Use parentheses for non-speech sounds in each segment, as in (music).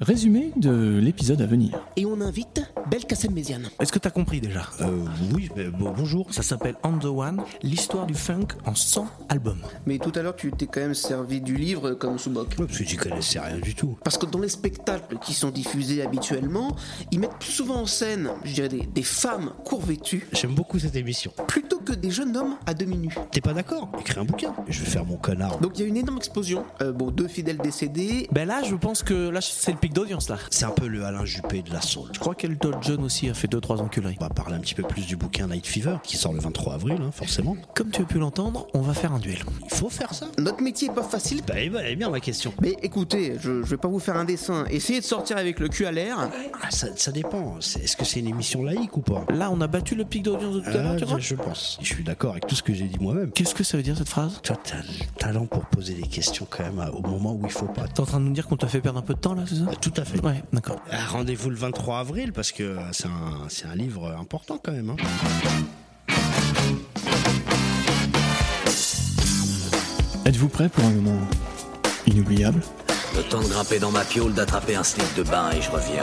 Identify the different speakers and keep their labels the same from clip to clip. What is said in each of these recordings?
Speaker 1: Résumé de l'épisode à venir.
Speaker 2: Et on invite Belkacem Méziane.
Speaker 3: Est-ce que t'as compris déjà
Speaker 4: Euh, oui, mais bon, bonjour.
Speaker 3: Ça s'appelle On the One, l'histoire du funk en 100 albums.
Speaker 2: Mais tout à l'heure, tu t'es quand même servi du livre comme sous-boc.
Speaker 4: Parce que j'y connaissais rien du tout.
Speaker 2: Parce que dans les spectacles qui sont diffusés habituellement, ils mettent plus souvent en scène, je dirais, des, des femmes court-vêtues
Speaker 4: J'aime beaucoup cette émission.
Speaker 2: plutôt que des jeunes hommes à demi nus.
Speaker 4: T'es pas d'accord? Écris un bouquin. Je vais faire mon connard.
Speaker 2: Donc il y a une énorme explosion. Euh, bon, deux fidèles décédés.
Speaker 3: Ben là, je pense que là, c'est le pic d'audience là.
Speaker 4: C'est un peu le Alain Juppé de la soul.
Speaker 3: Je crois qu'Elton John aussi a fait 2-3 enculeries.
Speaker 4: On va parler un petit peu plus du bouquin Night Fever, qui sort le 23 avril, hein, forcément.
Speaker 3: Comme tu as pu l'entendre, on va faire un duel.
Speaker 4: Il faut faire ça.
Speaker 2: Notre métier est pas facile.
Speaker 4: Bah, elle est bien ma question.
Speaker 2: Mais écoutez, je, je vais pas vous faire un dessin. Essayez de sortir avec le cul à l'air.
Speaker 4: Ah, ça, ça dépend. Est-ce que c'est une émission laïque ou pas?
Speaker 3: Là, on a battu le pic d'audience de tout à l'heure,
Speaker 4: Ah,
Speaker 3: tu crois?
Speaker 4: je pense. Je suis d'accord avec tout ce que j'ai dit moi-même.
Speaker 3: Qu'est-ce que ça veut dire cette phrase?
Speaker 4: Toi, t'as le talent pour poser des questions quand même à- au moment où il faut pas.
Speaker 3: T'es en train de nous dire qu'on t'a fait perdre un peu de temps là, c'est ça?
Speaker 4: Ah, Tout à fait.
Speaker 3: Ouais, d'accord.
Speaker 4: Ah, Rendez-vous le 23 avril parce que euh, c'est un, livre important quand même. hein.
Speaker 1: Êtes-vous prêt pour un moment inoubliable?
Speaker 5: Le temps de grimper dans ma piole, d'attraper un slip de bain et je reviens.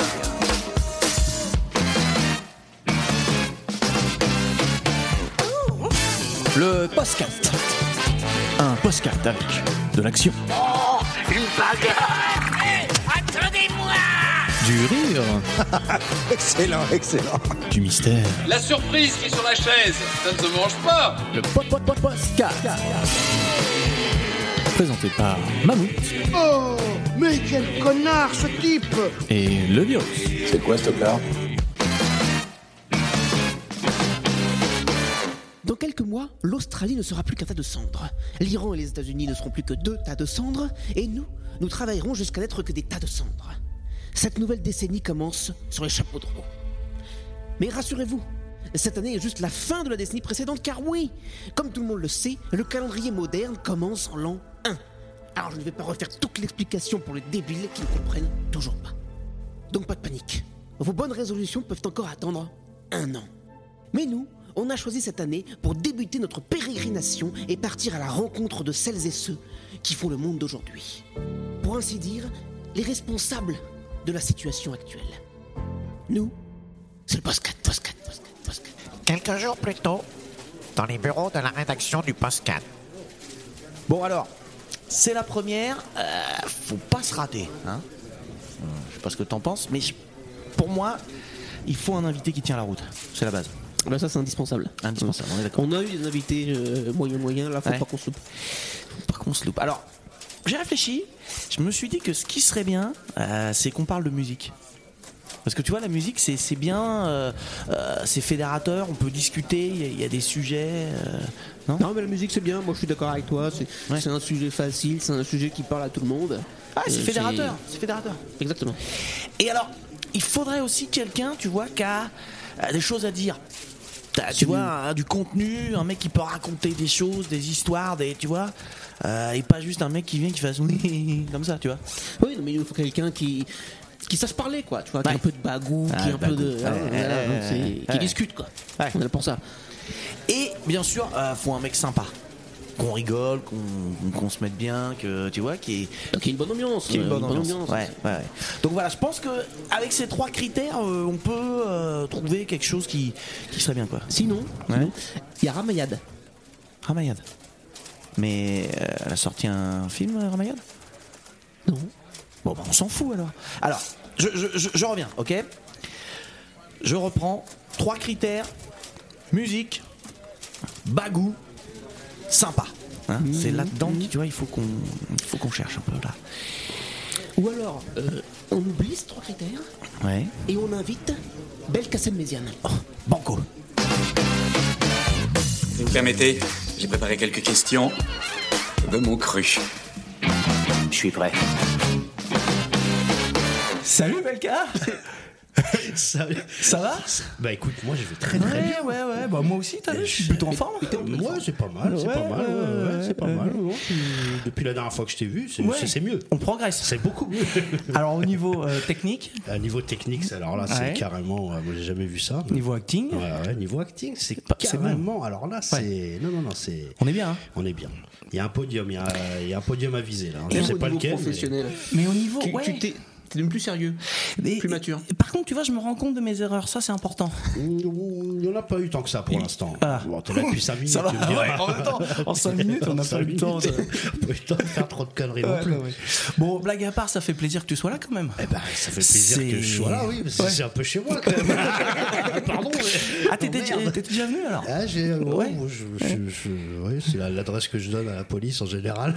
Speaker 1: Le postcast. Un postcast avec de l'action. Du rire. (laughs)
Speaker 4: Excellent, excellent.
Speaker 1: Du mystère.
Speaker 6: La surprise qui est sur la chaise, ça ne se mange pas
Speaker 1: Le pot pot pot postcast. Présenté par Mammouth
Speaker 7: Oh, mais quel connard ce type
Speaker 1: et le virus.
Speaker 6: C'est quoi ce tocard
Speaker 2: Dans quelques mois, l'Australie ne sera plus qu'un tas de cendres. L'Iran et les États-Unis ne seront plus que deux tas de cendres. Et nous, nous travaillerons jusqu'à n'être que des tas de cendres. Cette nouvelle décennie commence sur les chapeaux de roue. Mais rassurez-vous, cette année est juste la fin de la décennie précédente, car oui, comme tout le monde le sait, le calendrier moderne commence en l'an 1. Alors je ne vais pas refaire toute l'explication pour les débiles qui ne comprennent toujours pas. Donc pas de panique. Vos bonnes résolutions peuvent encore attendre un an. Mais nous, on a choisi cette année pour débuter notre pérégrination et partir à la rencontre de celles et ceux qui font le monde d'aujourd'hui. Pour ainsi dire, les responsables de la situation actuelle. Nous, c'est le postcat, postcat, postcat, postcat.
Speaker 8: Quelques jours plus tôt, dans les bureaux de la rédaction du Postcat.
Speaker 3: Bon alors, c'est la première, euh, faut pas se rater. Hein je sais pas ce que t'en penses, mais je- pour moi, il faut un invité qui tient la route. C'est la base.
Speaker 2: Bah ça c'est indispensable.
Speaker 3: Indispensable, on est d'accord.
Speaker 2: On a eu des invités euh, moyen moyen, là faut
Speaker 3: Ouais.
Speaker 2: pas qu'on se loupe.
Speaker 3: Faut pas qu'on se loupe. Alors, j'ai réfléchi, je me suis dit que ce qui serait bien, euh, c'est qu'on parle de musique. Parce que tu vois, la musique, c'est bien, euh, euh, c'est fédérateur, on peut discuter, il y a- il y, a des sujets. euh, non?
Speaker 2: Non mais la musique c'est bien, moi je suis d'accord avec toi, c'est
Speaker 3: Ouais.
Speaker 2: un sujet facile, c'est un sujet qui parle à tout le monde.
Speaker 3: Ah, c'est fédérateur, c'est fédérateur.
Speaker 2: Exactement.
Speaker 3: Et alors, il faudrait aussi quelqu'un, tu vois, qui a des choses à dire. Tu vois, hein, du contenu, un mec qui peut raconter des choses, des histoires, des, tu vois, euh, et pas juste un mec qui vient qui fasse (laughs) comme ça, tu vois.
Speaker 2: Oui, non, mais il faut quelqu'un qui qui sache parler quoi, tu vois, qui a un peu de bagou,
Speaker 3: Ah,
Speaker 2: qui a un
Speaker 3: bagou.
Speaker 2: peu de donc qui discute quoi. On est là pour ça.
Speaker 3: Et bien sûr, euh, faut un mec sympa, qu'on rigole, qu'on, se mette bien, que tu vois, qui est
Speaker 2: a une bonne ambiance.
Speaker 3: qui est une
Speaker 2: euh,
Speaker 3: bonne ambiance. Ouais, ouais, ouais. Donc voilà, je pense que avec ces trois critères, euh, on peut euh, trouver quelque chose qui, qui serait bien quoi.
Speaker 2: Sinon, il y a Ramayad.
Speaker 3: Ramayad. Mais euh, elle a sorti un film, euh, Ramayad
Speaker 2: Non.
Speaker 3: Bon, bah, on s'en fout alors. Alors, je, je- je- je reviens, ok? Je reprends. Trois critères musique, bagou, sympa. Hein, C'est là-dedans, que, tu vois, il faut qu'on il faut qu'on cherche un peu là.
Speaker 2: Ou alors, euh, on oublie ces trois critères
Speaker 3: Ouais.
Speaker 2: et on invite Belkacem Méziane.
Speaker 3: Oh, banco.
Speaker 6: Si vous permettez, j'ai préparé quelques questions de mon cru.
Speaker 5: Je suis prêt.
Speaker 3: Salut Belka (laughs) (laughs)
Speaker 4: Ça,
Speaker 3: Ça va
Speaker 4: bah écoute, moi je vais très très bien.
Speaker 3: ouais, ouais, bah moi aussi, t'as vu, je suis plutôt en forme.
Speaker 4: Moi c'est pas mal, c'est
Speaker 3: Ouais,
Speaker 4: pas mal, ouais,
Speaker 3: ouais,
Speaker 4: ouais, c'est pas
Speaker 3: ouais,
Speaker 4: mal. ouais. Depuis la dernière fois que je t'ai vu, c'est
Speaker 3: Ouais.
Speaker 4: mieux.
Speaker 3: On progresse.
Speaker 4: C'est beaucoup mieux. (laughs)
Speaker 3: Alors au niveau euh, technique,
Speaker 4: À niveau technique, alors là, c'est
Speaker 3: Ouais.
Speaker 4: carrément. euh, Moi, j'ai jamais vu ça.
Speaker 3: niveau acting,
Speaker 4: Ouais, ouais, niveau acting, c'est carrément. Alors là, c'est. Non, non, non, c'est.
Speaker 3: on est bien. Hein
Speaker 4: On est bien. Il y a un podium, il y a, il y a un podium à viser là. Je
Speaker 2: Même
Speaker 4: sais pas lequel. mais-
Speaker 3: au niveau,
Speaker 2: Tu-
Speaker 3: ouais.
Speaker 2: tu t'es- T'es devenu plus sérieux,
Speaker 3: Et-
Speaker 2: plus mature.
Speaker 3: et Par contre, tu vois, je me rends compte de mes erreurs. Ça, c'est important.
Speaker 4: Il n'y en a pas eu tant que ça pour l'instant.
Speaker 3: Ah.
Speaker 4: Bon, t'es là depuis 5 minutes.
Speaker 3: Ça va
Speaker 4: tu me diras.
Speaker 3: Ouais, en même temps, en 5 (laughs) minutes, on n'a pas
Speaker 4: Cinq
Speaker 3: eu le temps de.
Speaker 4: minutes. On (laughs) n'a pas eu le temps de faire trop de conneries non plus.
Speaker 3: Bon, blague à part, ça fait plaisir que tu sois là quand même.
Speaker 4: Eh ben, ça fait plaisir
Speaker 3: C'est-
Speaker 4: que je sois là, oui, parce que
Speaker 3: Ouais.
Speaker 4: c'est un peu chez moi quand même. (laughs) Pardon. mais-
Speaker 3: Ah, t'étais
Speaker 4: Oh,
Speaker 3: t'étais déjà venu alors
Speaker 4: Ah, j'ai, euh,
Speaker 3: Ouais.
Speaker 4: oh, je- je- je- ouais, c'est la- l'adresse que je donne à la police en général.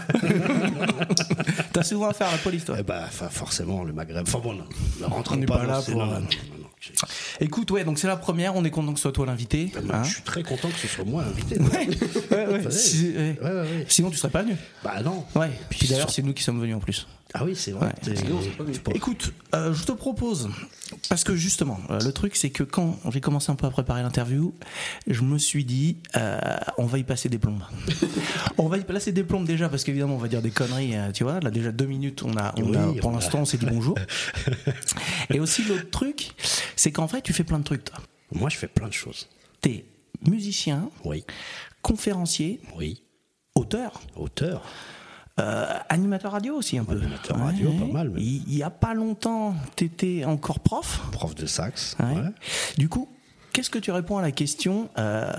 Speaker 3: T'as souvent affaire à la police, toi.
Speaker 4: Eh ben, forcément, le Maghreb. Enfin bon, non,
Speaker 3: On n'est
Speaker 4: pas,
Speaker 3: là pour- Écoute, ouais, donc c'est la première. On est content que ce soit toi l'invité.
Speaker 4: Moi,
Speaker 3: hein.
Speaker 4: Je suis très content que ce soit moi l'invité.
Speaker 3: Ouais, ouais.
Speaker 4: Ouais.
Speaker 3: Si-. Sinon, tu serais pas venu.
Speaker 4: Bah non.
Speaker 3: Ouais.
Speaker 4: Puis
Speaker 3: d'ailleurs, c'est nous qui sommes venus en plus.
Speaker 4: Ah oui, c'est vrai.
Speaker 3: Ouais.
Speaker 4: C'est-
Speaker 3: Écoute, euh, je te propose, parce que justement, euh, le truc c'est que quand j'ai commencé un peu à préparer l'interview, je me suis dit, euh, on va y passer des plombes. (laughs) on va y placer des plombes déjà, parce qu'évidemment, on va dire des conneries, euh, tu vois. Là, déjà deux minutes, on a, on
Speaker 4: Oui,
Speaker 3: a- pour
Speaker 4: on a-
Speaker 3: l'instant, on s'est dit bonjour. (laughs) Et aussi, l'autre truc, c'est qu'en fait, tu fais plein de trucs, toi.
Speaker 4: Moi, je fais plein de choses.
Speaker 3: T'es musicien,
Speaker 4: Oui,
Speaker 3: conférencier,
Speaker 4: oui.
Speaker 3: auteur.
Speaker 4: Auteur.
Speaker 3: Euh, animateur radio aussi un peu.
Speaker 4: Animateur radio, pas mal, même.
Speaker 3: Il il y a pas longtemps, t'étais encore prof.
Speaker 4: Prof de sax.
Speaker 3: Ouais. Du coup, qu'est-ce que tu réponds à la question euh,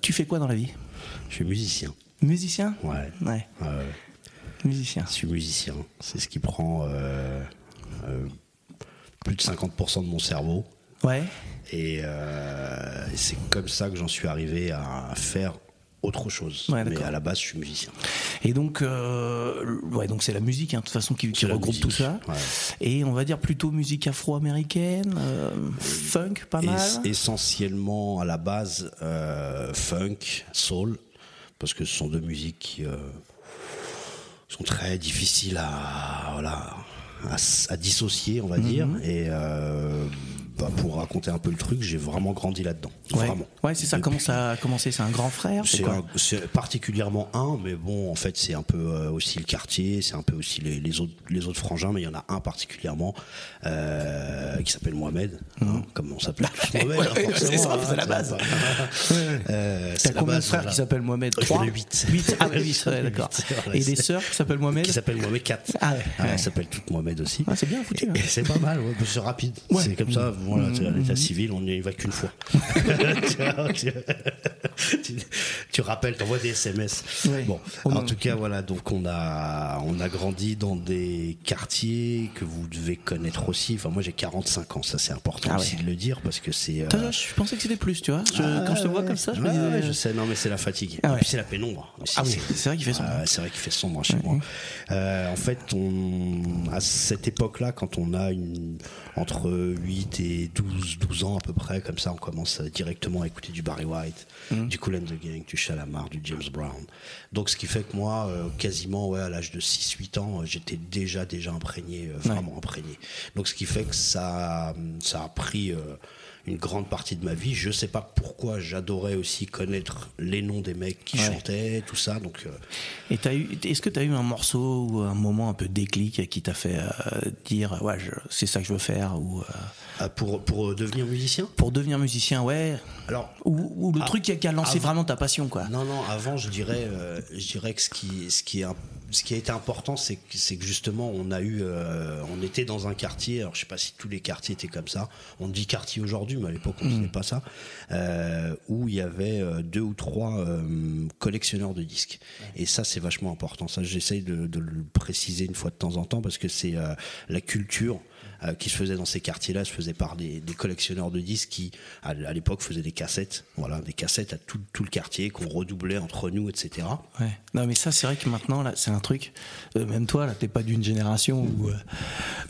Speaker 3: Tu fais quoi dans la vie?
Speaker 4: Je suis musicien.
Speaker 3: Musicien?
Speaker 4: Ouais.
Speaker 3: Ouais, musicien.
Speaker 4: Je suis musicien. C'est ce qui prend euh, plus de 50% de mon cerveau.
Speaker 3: Ouais.
Speaker 4: Et c'est comme ça que j'en suis arrivé à faire autre chose.
Speaker 3: Ouais,
Speaker 4: Mais à la base, je suis musicien.
Speaker 3: Et donc, euh, ouais, donc c'est la musique, hein, de toute façon, qui, regroupe
Speaker 4: musique,
Speaker 3: tout ça.
Speaker 4: ouais.
Speaker 3: Et on va dire plutôt musique afro-américaine, euh, funk, pas mal.
Speaker 4: essentiellement à la base euh, funk, soul, parce que ce sont deux musiques qui sont très difficiles à, voilà, à, dissocier, on va
Speaker 3: Mhm.
Speaker 4: dire. Et bah, pour raconter un peu le truc, j'ai vraiment grandi là-dedans.
Speaker 3: Ouais,
Speaker 4: Vraiment.
Speaker 3: ouais c'est ça.
Speaker 4: Depuis-
Speaker 3: Comment ça a commencé? C'est un grand frère C'est
Speaker 4: particulièrement un, mais bon, en fait, c'est un peu euh, aussi le quartier, c'est un peu aussi les, les autres, les autres frangins, mais il y en a un particulièrement euh, qui s'appelle Mohamed, hein, comme on s'appelle tous (laughs) Mohamed,
Speaker 3: Ouais,
Speaker 4: hein,
Speaker 3: c'est ça,
Speaker 4: hein,
Speaker 3: c'est la base.
Speaker 4: Euh,
Speaker 3: T'as combien de frères qui s'appellent Mohamed?
Speaker 4: J'en ai
Speaker 3: 3
Speaker 4: huit?
Speaker 3: 8 Ah, oui, 8,
Speaker 4: J'en ai
Speaker 3: ouais, d'accord. Et des sœurs qui s'appellent Mohamed?
Speaker 4: Qui s'appelle Mohamed 4.
Speaker 3: Ah ouais.
Speaker 4: Elles s'appellent toutes Mohamed aussi.
Speaker 3: Ah, c'est bien foutu, hein.
Speaker 4: C'est pas mal, c'est rapide. C'est comme ça, c'est à l'état civil, on n'y va qu'une fois. (laughs) tu, tu- tu- rappelles, t'envoies des SMS.
Speaker 3: Ouais.
Speaker 4: Bon,
Speaker 3: On
Speaker 4: en tout cas, voilà, donc on a, on a grandi dans des quartiers que vous devez connaître aussi. Enfin, moi j'ai 45 ans, ça c'est important
Speaker 3: Ah
Speaker 4: aussi de le dire parce que c'est. euh,
Speaker 3: Je pensais que c'était plus, tu vois. Je- quand je te vois
Speaker 4: ouais.
Speaker 3: comme ça, je me disais.
Speaker 4: je sais, non, mais c'est la fatigue.
Speaker 3: Ah
Speaker 4: Et puis c'est la pénombre. aussi,
Speaker 3: Ah oui, c'est vrai qu'il fait sombre.
Speaker 4: C'est vrai qu'il fait sombre chez moi. Euh, en fait, on, à cette époque-là, quand on a une, entre 8 et 12, 12 ans à peu près, comme ça, on commence directement à écouter du Barry White,
Speaker 3: Mhm.
Speaker 4: du Cool and the Gang, du Chalamar, du James Brown. Donc, ce qui fait que moi, euh, quasiment, ouais, à l'âge de 6-8 ans, euh, j'étais déjà, déjà imprégné, euh, vraiment imprégné. Donc, ce qui fait que ça, ça a pris, une grande partie de ma vie. Je sais pas pourquoi j'adorais aussi connaître les noms des mecs qui
Speaker 3: Ouais.
Speaker 4: chantaient, tout ça. Donc, euh,
Speaker 3: Et eu, est-ce que tu as eu un morceau ou un moment un peu déclic qui t'a fait euh, dire ouais c'est ça que je veux faire ou euh,
Speaker 4: ah, pour, pour devenir musicien?
Speaker 3: Pour devenir musicien ouais
Speaker 4: Alors,
Speaker 3: ou, ou le
Speaker 4: Ah,
Speaker 3: truc qui a, qui a lancé
Speaker 4: avant-
Speaker 3: vraiment ta passion quoi.
Speaker 4: non, non, avant, je dirais, je dirais que ce qui, ce qui, est, un- ce qui a été important, c'est que, c'est que justement, on a eu, euh, on était dans un quartier, alors je sais pas si tous les quartiers étaient comme ça, on dit quartier aujourd'hui, mais à l'époque, on ne disait pas ça, euh, où il y avait euh, deux ou trois euh, collectionneurs de disques. Et ça, c'est vachement important. Ça, j'essaye de, de le préciser une fois de temps en temps, parce que c'est euh, la culture euh, qui se faisait dans ces quartiers-là se faisait par des, des collectionneurs de disques qui, à, à l'époque, faisaient des cassettes, voilà, des cassettes à tout, tout le quartier qu'on redoublait entre nous, etc.
Speaker 3: Ouais. Non mais ça c'est vrai que maintenant là c'est un truc euh, même toi là t'es pas d'une génération où, euh,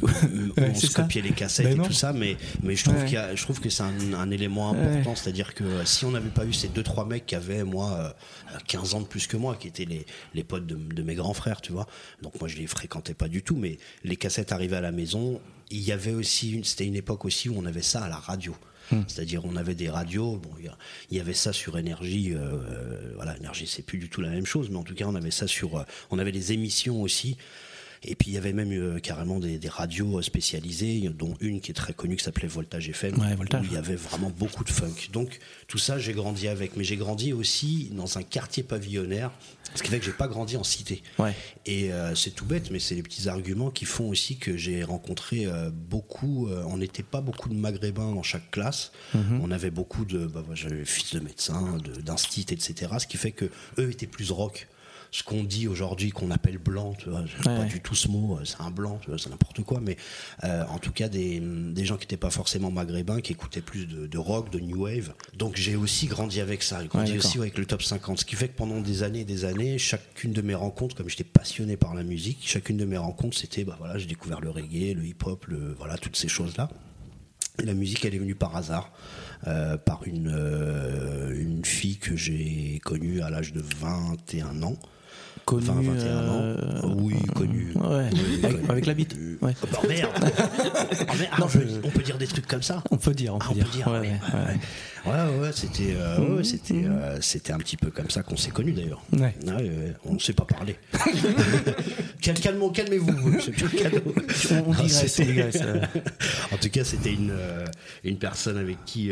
Speaker 3: où- (laughs)
Speaker 4: où
Speaker 3: Ouais,
Speaker 4: on se
Speaker 3: ça.
Speaker 4: copiait les cassettes
Speaker 3: Ben
Speaker 4: et
Speaker 3: non.
Speaker 4: tout ça, mais, mais je trouve
Speaker 3: Ouais.
Speaker 4: qu'il je trouve que c'est un, un élément important, c'est-à-dire que si on n'avait pas eu ces deux trois mecs qui avaient moi 15 ans de plus que moi, qui étaient les, les potes de, de mes grands frères, tu vois, donc moi je les fréquentais pas du tout, mais les cassettes arrivaient à la maison, il y avait aussi c'était une époque aussi où on avait ça à la radio. C'est-à-dire on avait des radios, bon, il y avait ça sur énergie, euh, euh, voilà, énergie c'est plus du tout la même chose, mais en tout cas on avait ça sur, euh, on avait des émissions aussi Et puis il y avait même euh, carrément des, des radios euh, spécialisées, dont une qui est très connue qui s'appelait Voltage FM,
Speaker 3: Ouais, Voltage.
Speaker 4: où il y avait vraiment beaucoup de funk. Donc tout ça, j'ai grandi avec. Mais j'ai grandi aussi dans un quartier pavillonnaire, ce qui fait que j'ai pas grandi en cité.
Speaker 3: Ouais.
Speaker 4: Et euh, c'est tout bête, mais c'est les petits arguments qui font aussi que j'ai rencontré euh, beaucoup. euh, on n'était pas beaucoup de maghrébins dans chaque classe. On avait beaucoup de. Bah, j'avais fils de médecins, de- d'instit, etc. Ce qui fait que eux étaient plus rock. Ce qu'on dit aujourd'hui qu'on appelle blanc, tu vois, j'aime pas
Speaker 3: Ouais.
Speaker 4: du tout ce mot, euh, c'est un blanc, c'est n'importe quoi, mais euh, en tout cas des, des gens qui n'étaient pas forcément maghrébins, qui écoutaient plus de, de rock, de new wave. Donc j'ai aussi grandi avec ça, j'ai grandi
Speaker 3: Ouais,
Speaker 4: aussi avec le top 50, ce qui fait que pendant des années et des années, chacune de mes rencontres, comme j'étais passionné par la musique, chacune de mes rencontres, c'était, bah voilà, j'ai découvert le reggae, le hip-hop, le, voilà, toutes ces choses-là. Et la musique, elle est venue par hasard, euh, par une, euh, une fille que j'ai connue à l'âge de 21 ans.
Speaker 3: Connu,
Speaker 4: 20, 21
Speaker 3: euh,
Speaker 4: ans. Oui, connu.
Speaker 3: Ouais,
Speaker 4: Oui,
Speaker 3: avec,
Speaker 4: connu.
Speaker 3: avec la bite. Ouais.
Speaker 4: Oh, bah, merde (laughs) Ah, merde,
Speaker 3: Non,
Speaker 4: on, peut,
Speaker 3: je-
Speaker 4: on peut dire des trucs comme ça
Speaker 3: On peut dire, on
Speaker 4: Ah,
Speaker 3: peut dire. Ouais,
Speaker 4: oui,
Speaker 3: ouais,
Speaker 4: ouais,
Speaker 3: ouais.
Speaker 4: ouais. C'était, euh, ouais, c'était, euh, c'était un petit peu comme ça qu'on s'est connus d'ailleurs.
Speaker 3: Ouais.
Speaker 4: On ne sait pas (laughs) calme- calmez-vous, monsieur Turcano.
Speaker 3: On, on
Speaker 4: Non,
Speaker 3: digresse, on
Speaker 4: c'était-
Speaker 3: digresse. euh. (laughs)
Speaker 4: en tout cas, c'était une, euh, une personne avec qui,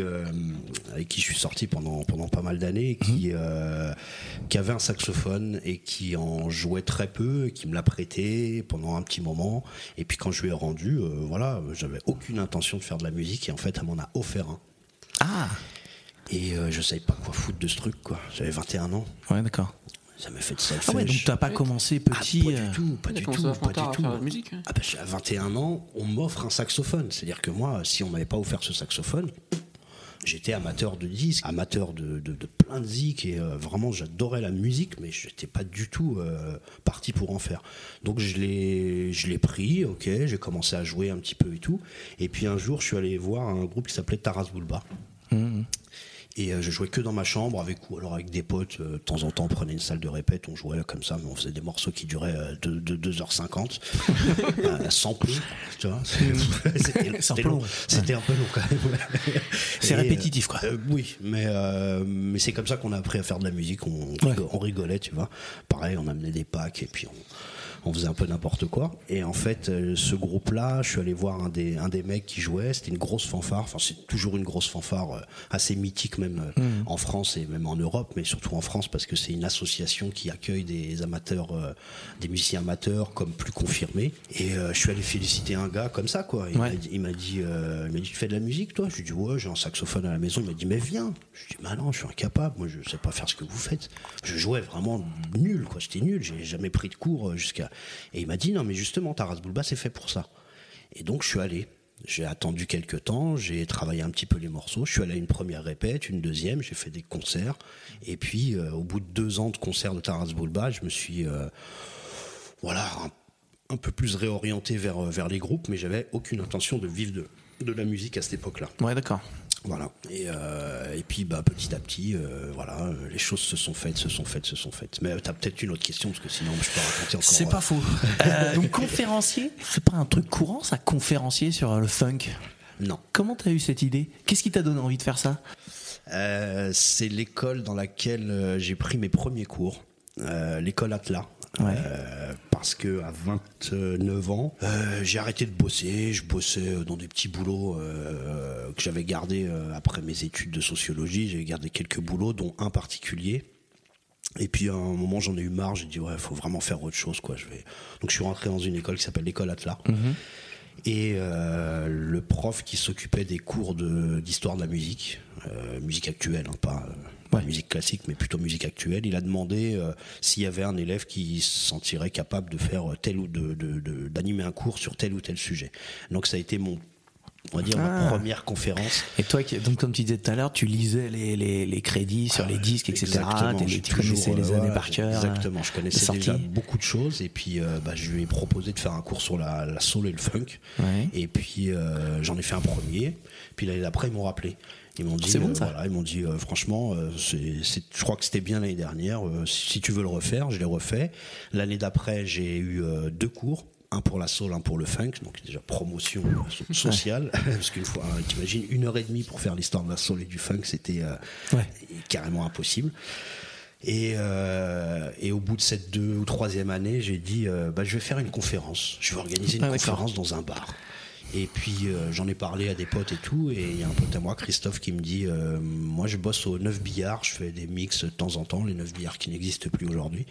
Speaker 4: avec qui je suis sorti pendant, pendant pas mal d'années, qui, euh, qui avait un saxophone et qui en jouait très peu, et qui me l'a prêté pendant un petit moment. Et puis quand je lui ai rendu, voilà, j'avais aucune intention de faire de la musique et en fait, elle m'en a offert un.
Speaker 3: Ah,
Speaker 4: Et euh, je savais pas quoi foutre de ce truc, quoi. J'avais 21 ans.
Speaker 3: ouais, d'accord.
Speaker 4: Ça m'a fait de ça.
Speaker 3: Ah ouais, donc t'as pas commencé
Speaker 4: Ah,
Speaker 3: petit.
Speaker 4: pas
Speaker 3: euh,
Speaker 4: du tout, pas du
Speaker 9: commencé
Speaker 4: tout, pas du tout.
Speaker 9: musique, hein.
Speaker 4: Ah bah, à 21 ans, on m'offre un saxophone. C'est-à-dire que moi, si on m'avait pas offert ce saxophone, j'étais amateur de disques, amateur de, de- de plein de zik et euh, vraiment j'adorais la musique, mais j'étais pas du tout euh, parti pour en faire. Donc je l'ai, je l'ai pris, ok, j'ai commencé à jouer un petit peu et tout. Et puis un jour, je suis allé voir un groupe qui s'appelait Taras Bulba. Et euh, je jouais que dans ma chambre avec ou alors avec des potes. euh, de temps en temps, on prenait une salle de répète, on jouait comme ça, mais on faisait des morceaux qui duraient euh, de, de 2h50, euh, sans plus. Tu vois, (laughs) c'était long. C'était un peu long quand même.
Speaker 3: C'est
Speaker 4: Et,
Speaker 3: répétitif, quoi.
Speaker 4: euh, oui, mais euh, mais c'est comme ça qu'on a appris à faire de la musique. On,
Speaker 3: Ouais.
Speaker 4: on rigolait, tu vois. Pareil, on amenait des packs et puis on on faisait un peu n'importe quoi. Et en fait, euh, ce groupe-là, je suis allé voir un des, un des mecs qui jouait. C'était une grosse fanfare. Enfin, c'est toujours une grosse fanfare, euh, assez mythique même euh,
Speaker 3: Mm.
Speaker 4: en France et même en Europe, mais surtout en France parce que c'est une association qui accueille des amateurs, euh, des musiciens amateurs comme plus confirmés. Et euh, je suis allé féliciter un gars comme ça, quoi. Il
Speaker 3: Ouais.
Speaker 4: m'a dit, euh, il m'a tu fais de la musique, toi? Je lui ai dit, ouais, j'ai un saxophone à la maison. Il m'a dit, mais viens. Je lui ai dit, bah non, je suis incapable. Moi, je sais pas faire ce que vous faites. Je jouais vraiment nul, quoi. J'étais nul. J'ai jamais pris de cours jusqu'à. Et il m'a dit, non, mais justement, Taras Bulba, c'est fait pour ça. Et donc, je suis allé. J'ai attendu quelques temps, j'ai travaillé un petit peu les morceaux. Je suis allé à une première répète, une deuxième, j'ai fait des concerts. Et puis, euh, au bout de deux ans de concerts de Taras Bulba, je me suis, euh, voilà, un, peu plus réorienté vers, euh, vers les groupes, mais j'avais aucune intention de vivre de, de la musique à cette époque-là.
Speaker 3: Ouais, d'accord.
Speaker 4: Voilà. Et, euh, et puis, bah, petit à petit, euh, voilà, euh, les choses se sont faites, se sont faites, se sont faites. Mais tu as peut-être une autre question, parce que sinon, je peux raconter encore.
Speaker 3: C'est
Speaker 4: euh,
Speaker 3: pas faux. (laughs) Euh, donc conférencier, c'est pas un truc courant ça, conférencier sur euh, le funk?
Speaker 4: Non.
Speaker 3: Comment t'as eu cette idée? Qu'est-ce qui t'a donné envie de faire ça?
Speaker 4: Euh, c'est l'école dans laquelle euh, j'ai pris mes premiers cours, euh, l'école Atlas.
Speaker 3: Ouais.
Speaker 4: Euh, parce que à 29 ans, euh, j'ai arrêté de bosser. Je bossais dans des petits boulots euh, que j'avais gardés euh, après mes études de sociologie. J'ai gardé quelques boulots, dont un particulier. Et puis à un moment, j'en ai eu marre. J'ai dit ouais, faut vraiment faire autre chose, quoi. Je vais. Donc je suis rentré dans une école qui s'appelle l'école Atlas. Et euh, le prof qui s'occupait des cours d'histoire de, la musique, euh, musique actuelle, hein, euh, pas
Speaker 3: Ouais.
Speaker 4: musique classique, mais plutôt musique actuelle, il a demandé euh, s'il y avait un élève qui se sentirait capable de faire tel ou de, d'animer un cours sur tel ou tel sujet. Donc ça a été mon, on va dire, ma
Speaker 3: Ah.
Speaker 4: première conférence.
Speaker 3: Et toi, donc comme tu disais tout à l'heure, tu lisais les, les, les crédits sur les disques, etc. Tu connaissais
Speaker 4: toujours,
Speaker 3: les
Speaker 4: euh,
Speaker 3: années
Speaker 4: ouais,
Speaker 3: par cœur.
Speaker 4: Exactement, je
Speaker 3: les
Speaker 4: connaissais déjà beaucoup de choses et puis euh, bah, je lui ai proposé de faire un cours sur la, la soul et le funk.
Speaker 3: Ouais.
Speaker 4: Et puis euh, j'en ai fait un premier. Puis l'année d'après, ils m'ont rappelé. Ils m'ont dit,
Speaker 3: C'est bon,
Speaker 4: euh,
Speaker 3: ça.
Speaker 4: voilà, ils m'ont dit, euh, franchement, euh, c'est, je crois que c'était bien l'année dernière. si tu veux le refaire, je l'ai refait. L'année d'après, j'ai eu deux cours. Un pour la soul, un pour le funk, donc déjà promotion so- sociale, (laughs) parce qu'une fois, hein, t'imagines une heure et demie pour faire l'histoire de la soul et du funk, c'était euh,
Speaker 3: Ouais.
Speaker 4: carrément impossible. Et, euh, et au bout de cette deux ou troisième année, j'ai dit euh, bah, je vais faire une conférence. Je vais organiser une
Speaker 3: Ah,
Speaker 4: conférence dans un bar. Et puis euh, j'en ai parlé à des potes et tout. Et il y a un pote à moi, Christophe, qui me dit euh, Moi je bosse au 9 billards, je fais des mix de temps en temps, les 9 billards qui n'existent plus aujourd'hui.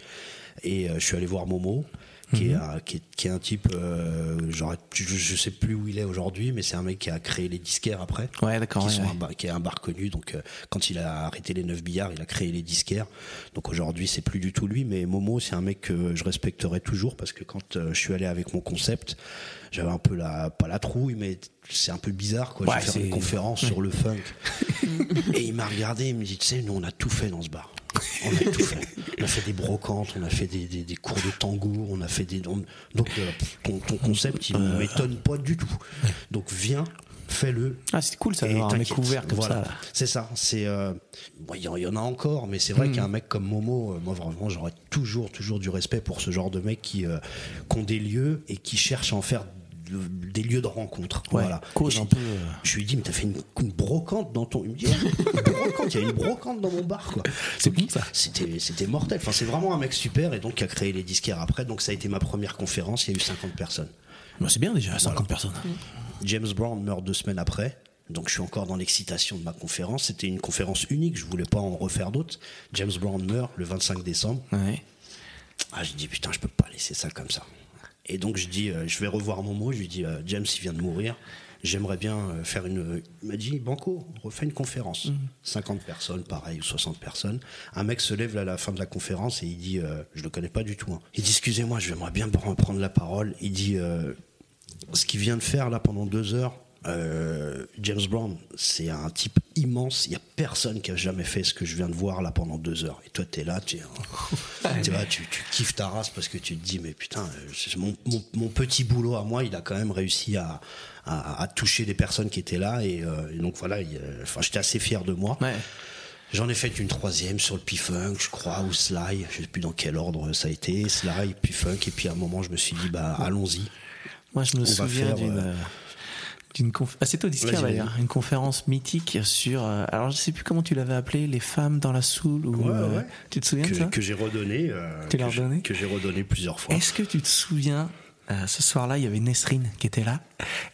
Speaker 4: Et euh, je suis allé voir Momo. Qui,
Speaker 3: Mhm.
Speaker 4: est un, qui, est, qui est un type, euh, j'aurais- je, je sais plus où il est aujourd'hui, mais c'est un mec qui a créé les disquaires après
Speaker 3: Ouais, d'accord.
Speaker 4: qui,
Speaker 3: ouais, ouais.
Speaker 4: bar- qui est un bar connu. Donc, euh, quand il a arrêté les 9 billards, il a créé les disquaires. Donc, aujourd'hui, c'est plus du tout lui. Mais Momo, c'est un mec que je respecterai toujours parce que quand euh, je suis allé avec mon concept, j'avais un peu la, pas la trouille, mais c'est un peu bizarre, quoi.
Speaker 3: Ouais,
Speaker 4: faire
Speaker 3: c'est-
Speaker 4: une conférence sur le funk. (laughs) Et il m'a regardé, il me dit, tu sais, nous, on a tout fait dans ce bar. On a tout fait. On a fait des brocantes, on a fait des, des- des cours de tango, on a fait des. on- donc, euh, ton, ton concept, il ne m'étonne pas du tout. Donc, viens, fais-le.
Speaker 3: Ah, c'est cool ça d'avoir un mec ouvert comme
Speaker 4: Voilà.
Speaker 3: ça.
Speaker 4: C'est ça. C'est euh, bon, il y, en- il y en a encore, mais c'est vrai
Speaker 3: Mm.
Speaker 4: qu'un mec comme Momo, euh, moi vraiment, j'aurais toujours, toujours du respect pour ce genre de mecs qui, euh, qui ont des lieux et qui cherchent à en faire des lieux de rencontre.
Speaker 3: Ouais,
Speaker 4: voilà.
Speaker 3: cause un
Speaker 4: je-
Speaker 3: peu, euh.
Speaker 4: Je lui ai dit, mais t'as fait une, une brocante dans ton. Il me dit, brocante, il y a une brocante dans mon bar, quoi.
Speaker 3: C'est bon, ça.
Speaker 4: C'était, c'était mortel. Enfin, c'est vraiment un mec super et donc qui a créé les disquaires après. Donc ça a été ma première conférence. Il y a eu 50 personnes.
Speaker 3: Bah, c'est bien déjà, 50 personnes.
Speaker 4: James Brown meurt deux semaines après. Donc je suis encore dans l'excitation de ma conférence. C'était une conférence unique, je voulais pas en refaire d'autres. James Brown meurt le 25 décembre.
Speaker 3: Ouais.
Speaker 4: Ah, je dis putain, je peux pas laisser ça comme ça. Et donc je dis, euh, je vais revoir Momo. Je lui dis, euh, James, il vient de mourir. J'aimerais bien euh, faire une. Il m'a dit, Banco, refais une conférence. 50 personnes, pareil, ou 60 personnes. Un mec se lève à la fin de la conférence et il dit, euh, je le connais pas du tout. hein. Il dit, excusez-moi, j'aimerais bien prendre la parole. Il dit, euh, ce qu'il vient de faire là pendant deux heures, euh, James Brown, c'est un type immense. Il y a personne qui a jamais fait ce que je viens de voir là pendant deux heures. Et toi, t'es là, tu, (laughs) tu, tu, tu kiffes ta race parce que tu te dis, mais putain, euh, mon, mon- mon petit boulot à moi, il a quand même réussi à, à- à toucher des personnes qui étaient là. Et, euh, et donc voilà, il, enfin, j'étais assez fier de moi.
Speaker 3: Ouais.
Speaker 4: J'en ai fait une troisième sur le P-Funk, je crois, ou Sly, je sais plus dans quel ordre ça a été, Sly, P-Funk, et puis à un moment je me suis dit, bah allons-y.
Speaker 3: Moi, je me
Speaker 4: On
Speaker 3: souviens d'une.
Speaker 4: euh,
Speaker 3: d'une conf... ah, c'est toi disquaire
Speaker 4: Vas-y, vas-y.
Speaker 3: d'ailleurs, une conférence mythique sur. euh, alors je sais plus comment tu l'avais appelé, les femmes dans la soul ou.
Speaker 4: Ouais,
Speaker 3: euh,
Speaker 4: ouais.
Speaker 3: Tu te souviens de ça?
Speaker 4: que j'ai redonné, euh,
Speaker 3: Tu l'as redonné
Speaker 4: que j'ai redonné plusieurs fois.
Speaker 3: Est-ce que tu te souviens, ce soir-là, il y avait Nesrine qui était là.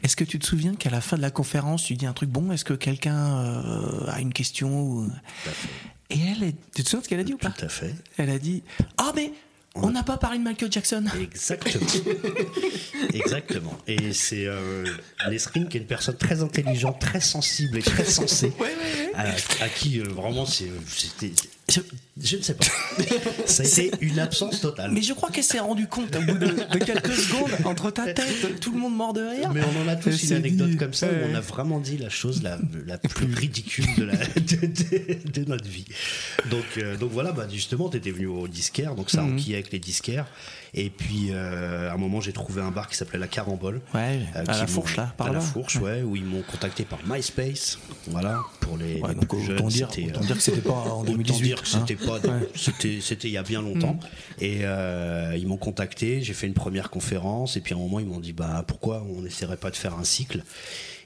Speaker 3: Est-ce que tu te souviens qu'à la fin de la conférence, tu dis un truc bon Est-ce que quelqu'un a une question ou... Et elle, est- tu te souviens de ce qu'elle a dit ou pas?
Speaker 4: Tout à fait.
Speaker 3: Elle a dit Ah, mais on n'a pas parlé de Michael Jackson.
Speaker 4: Exactement. (laughs) Exactement. Et c'est euh, Nesrine qui est une personne très intelligente, très sensible et très sensée. À, à qui euh, vraiment c'est- c'était. Je, je ne sais pas. Ça a été une absence totale.
Speaker 3: Mais je crois qu'elle s'est rendue compte au bout de, de quelques secondes, entre ta tête, tout le monde mort de rire.
Speaker 4: Mais on en a tous
Speaker 3: Elle
Speaker 4: une anecdote
Speaker 3: dit,
Speaker 4: comme ça
Speaker 3: ouais.
Speaker 4: où on a vraiment dit la chose la, la plus ridicule de, la, (laughs) de, de- de notre vie. Donc, euh, donc voilà, bah justement, tu étais venu au disquaire, donc ça
Speaker 3: Mhm.
Speaker 4: enquillait avec les disquaires. Et puis euh, à un moment, j'ai trouvé un bar qui s'appelait La Carambole.
Speaker 3: Ouais, à
Speaker 4: qui
Speaker 3: la fourche, là, par
Speaker 4: À la
Speaker 3: là.
Speaker 4: fourche, ouais, où ils m'ont contacté par MySpace. Voilà, pour les,
Speaker 3: Ouais,
Speaker 4: les
Speaker 3: donc
Speaker 4: plus
Speaker 3: autant
Speaker 4: jeunes,
Speaker 3: dire, autant
Speaker 4: euh,
Speaker 3: dire que c'était pas en (laughs)
Speaker 4: Autant
Speaker 3: 2018.
Speaker 4: dire que c'était
Speaker 3: hein.
Speaker 4: pas,
Speaker 3: Ouais.
Speaker 4: c'était, c'était il y a bien longtemps.
Speaker 3: Mm.
Speaker 4: Et euh, ils m'ont contacté, j'ai fait une première conférence, et puis à un moment ils m'ont dit bah pourquoi on n'essaierait pas de faire un cycle?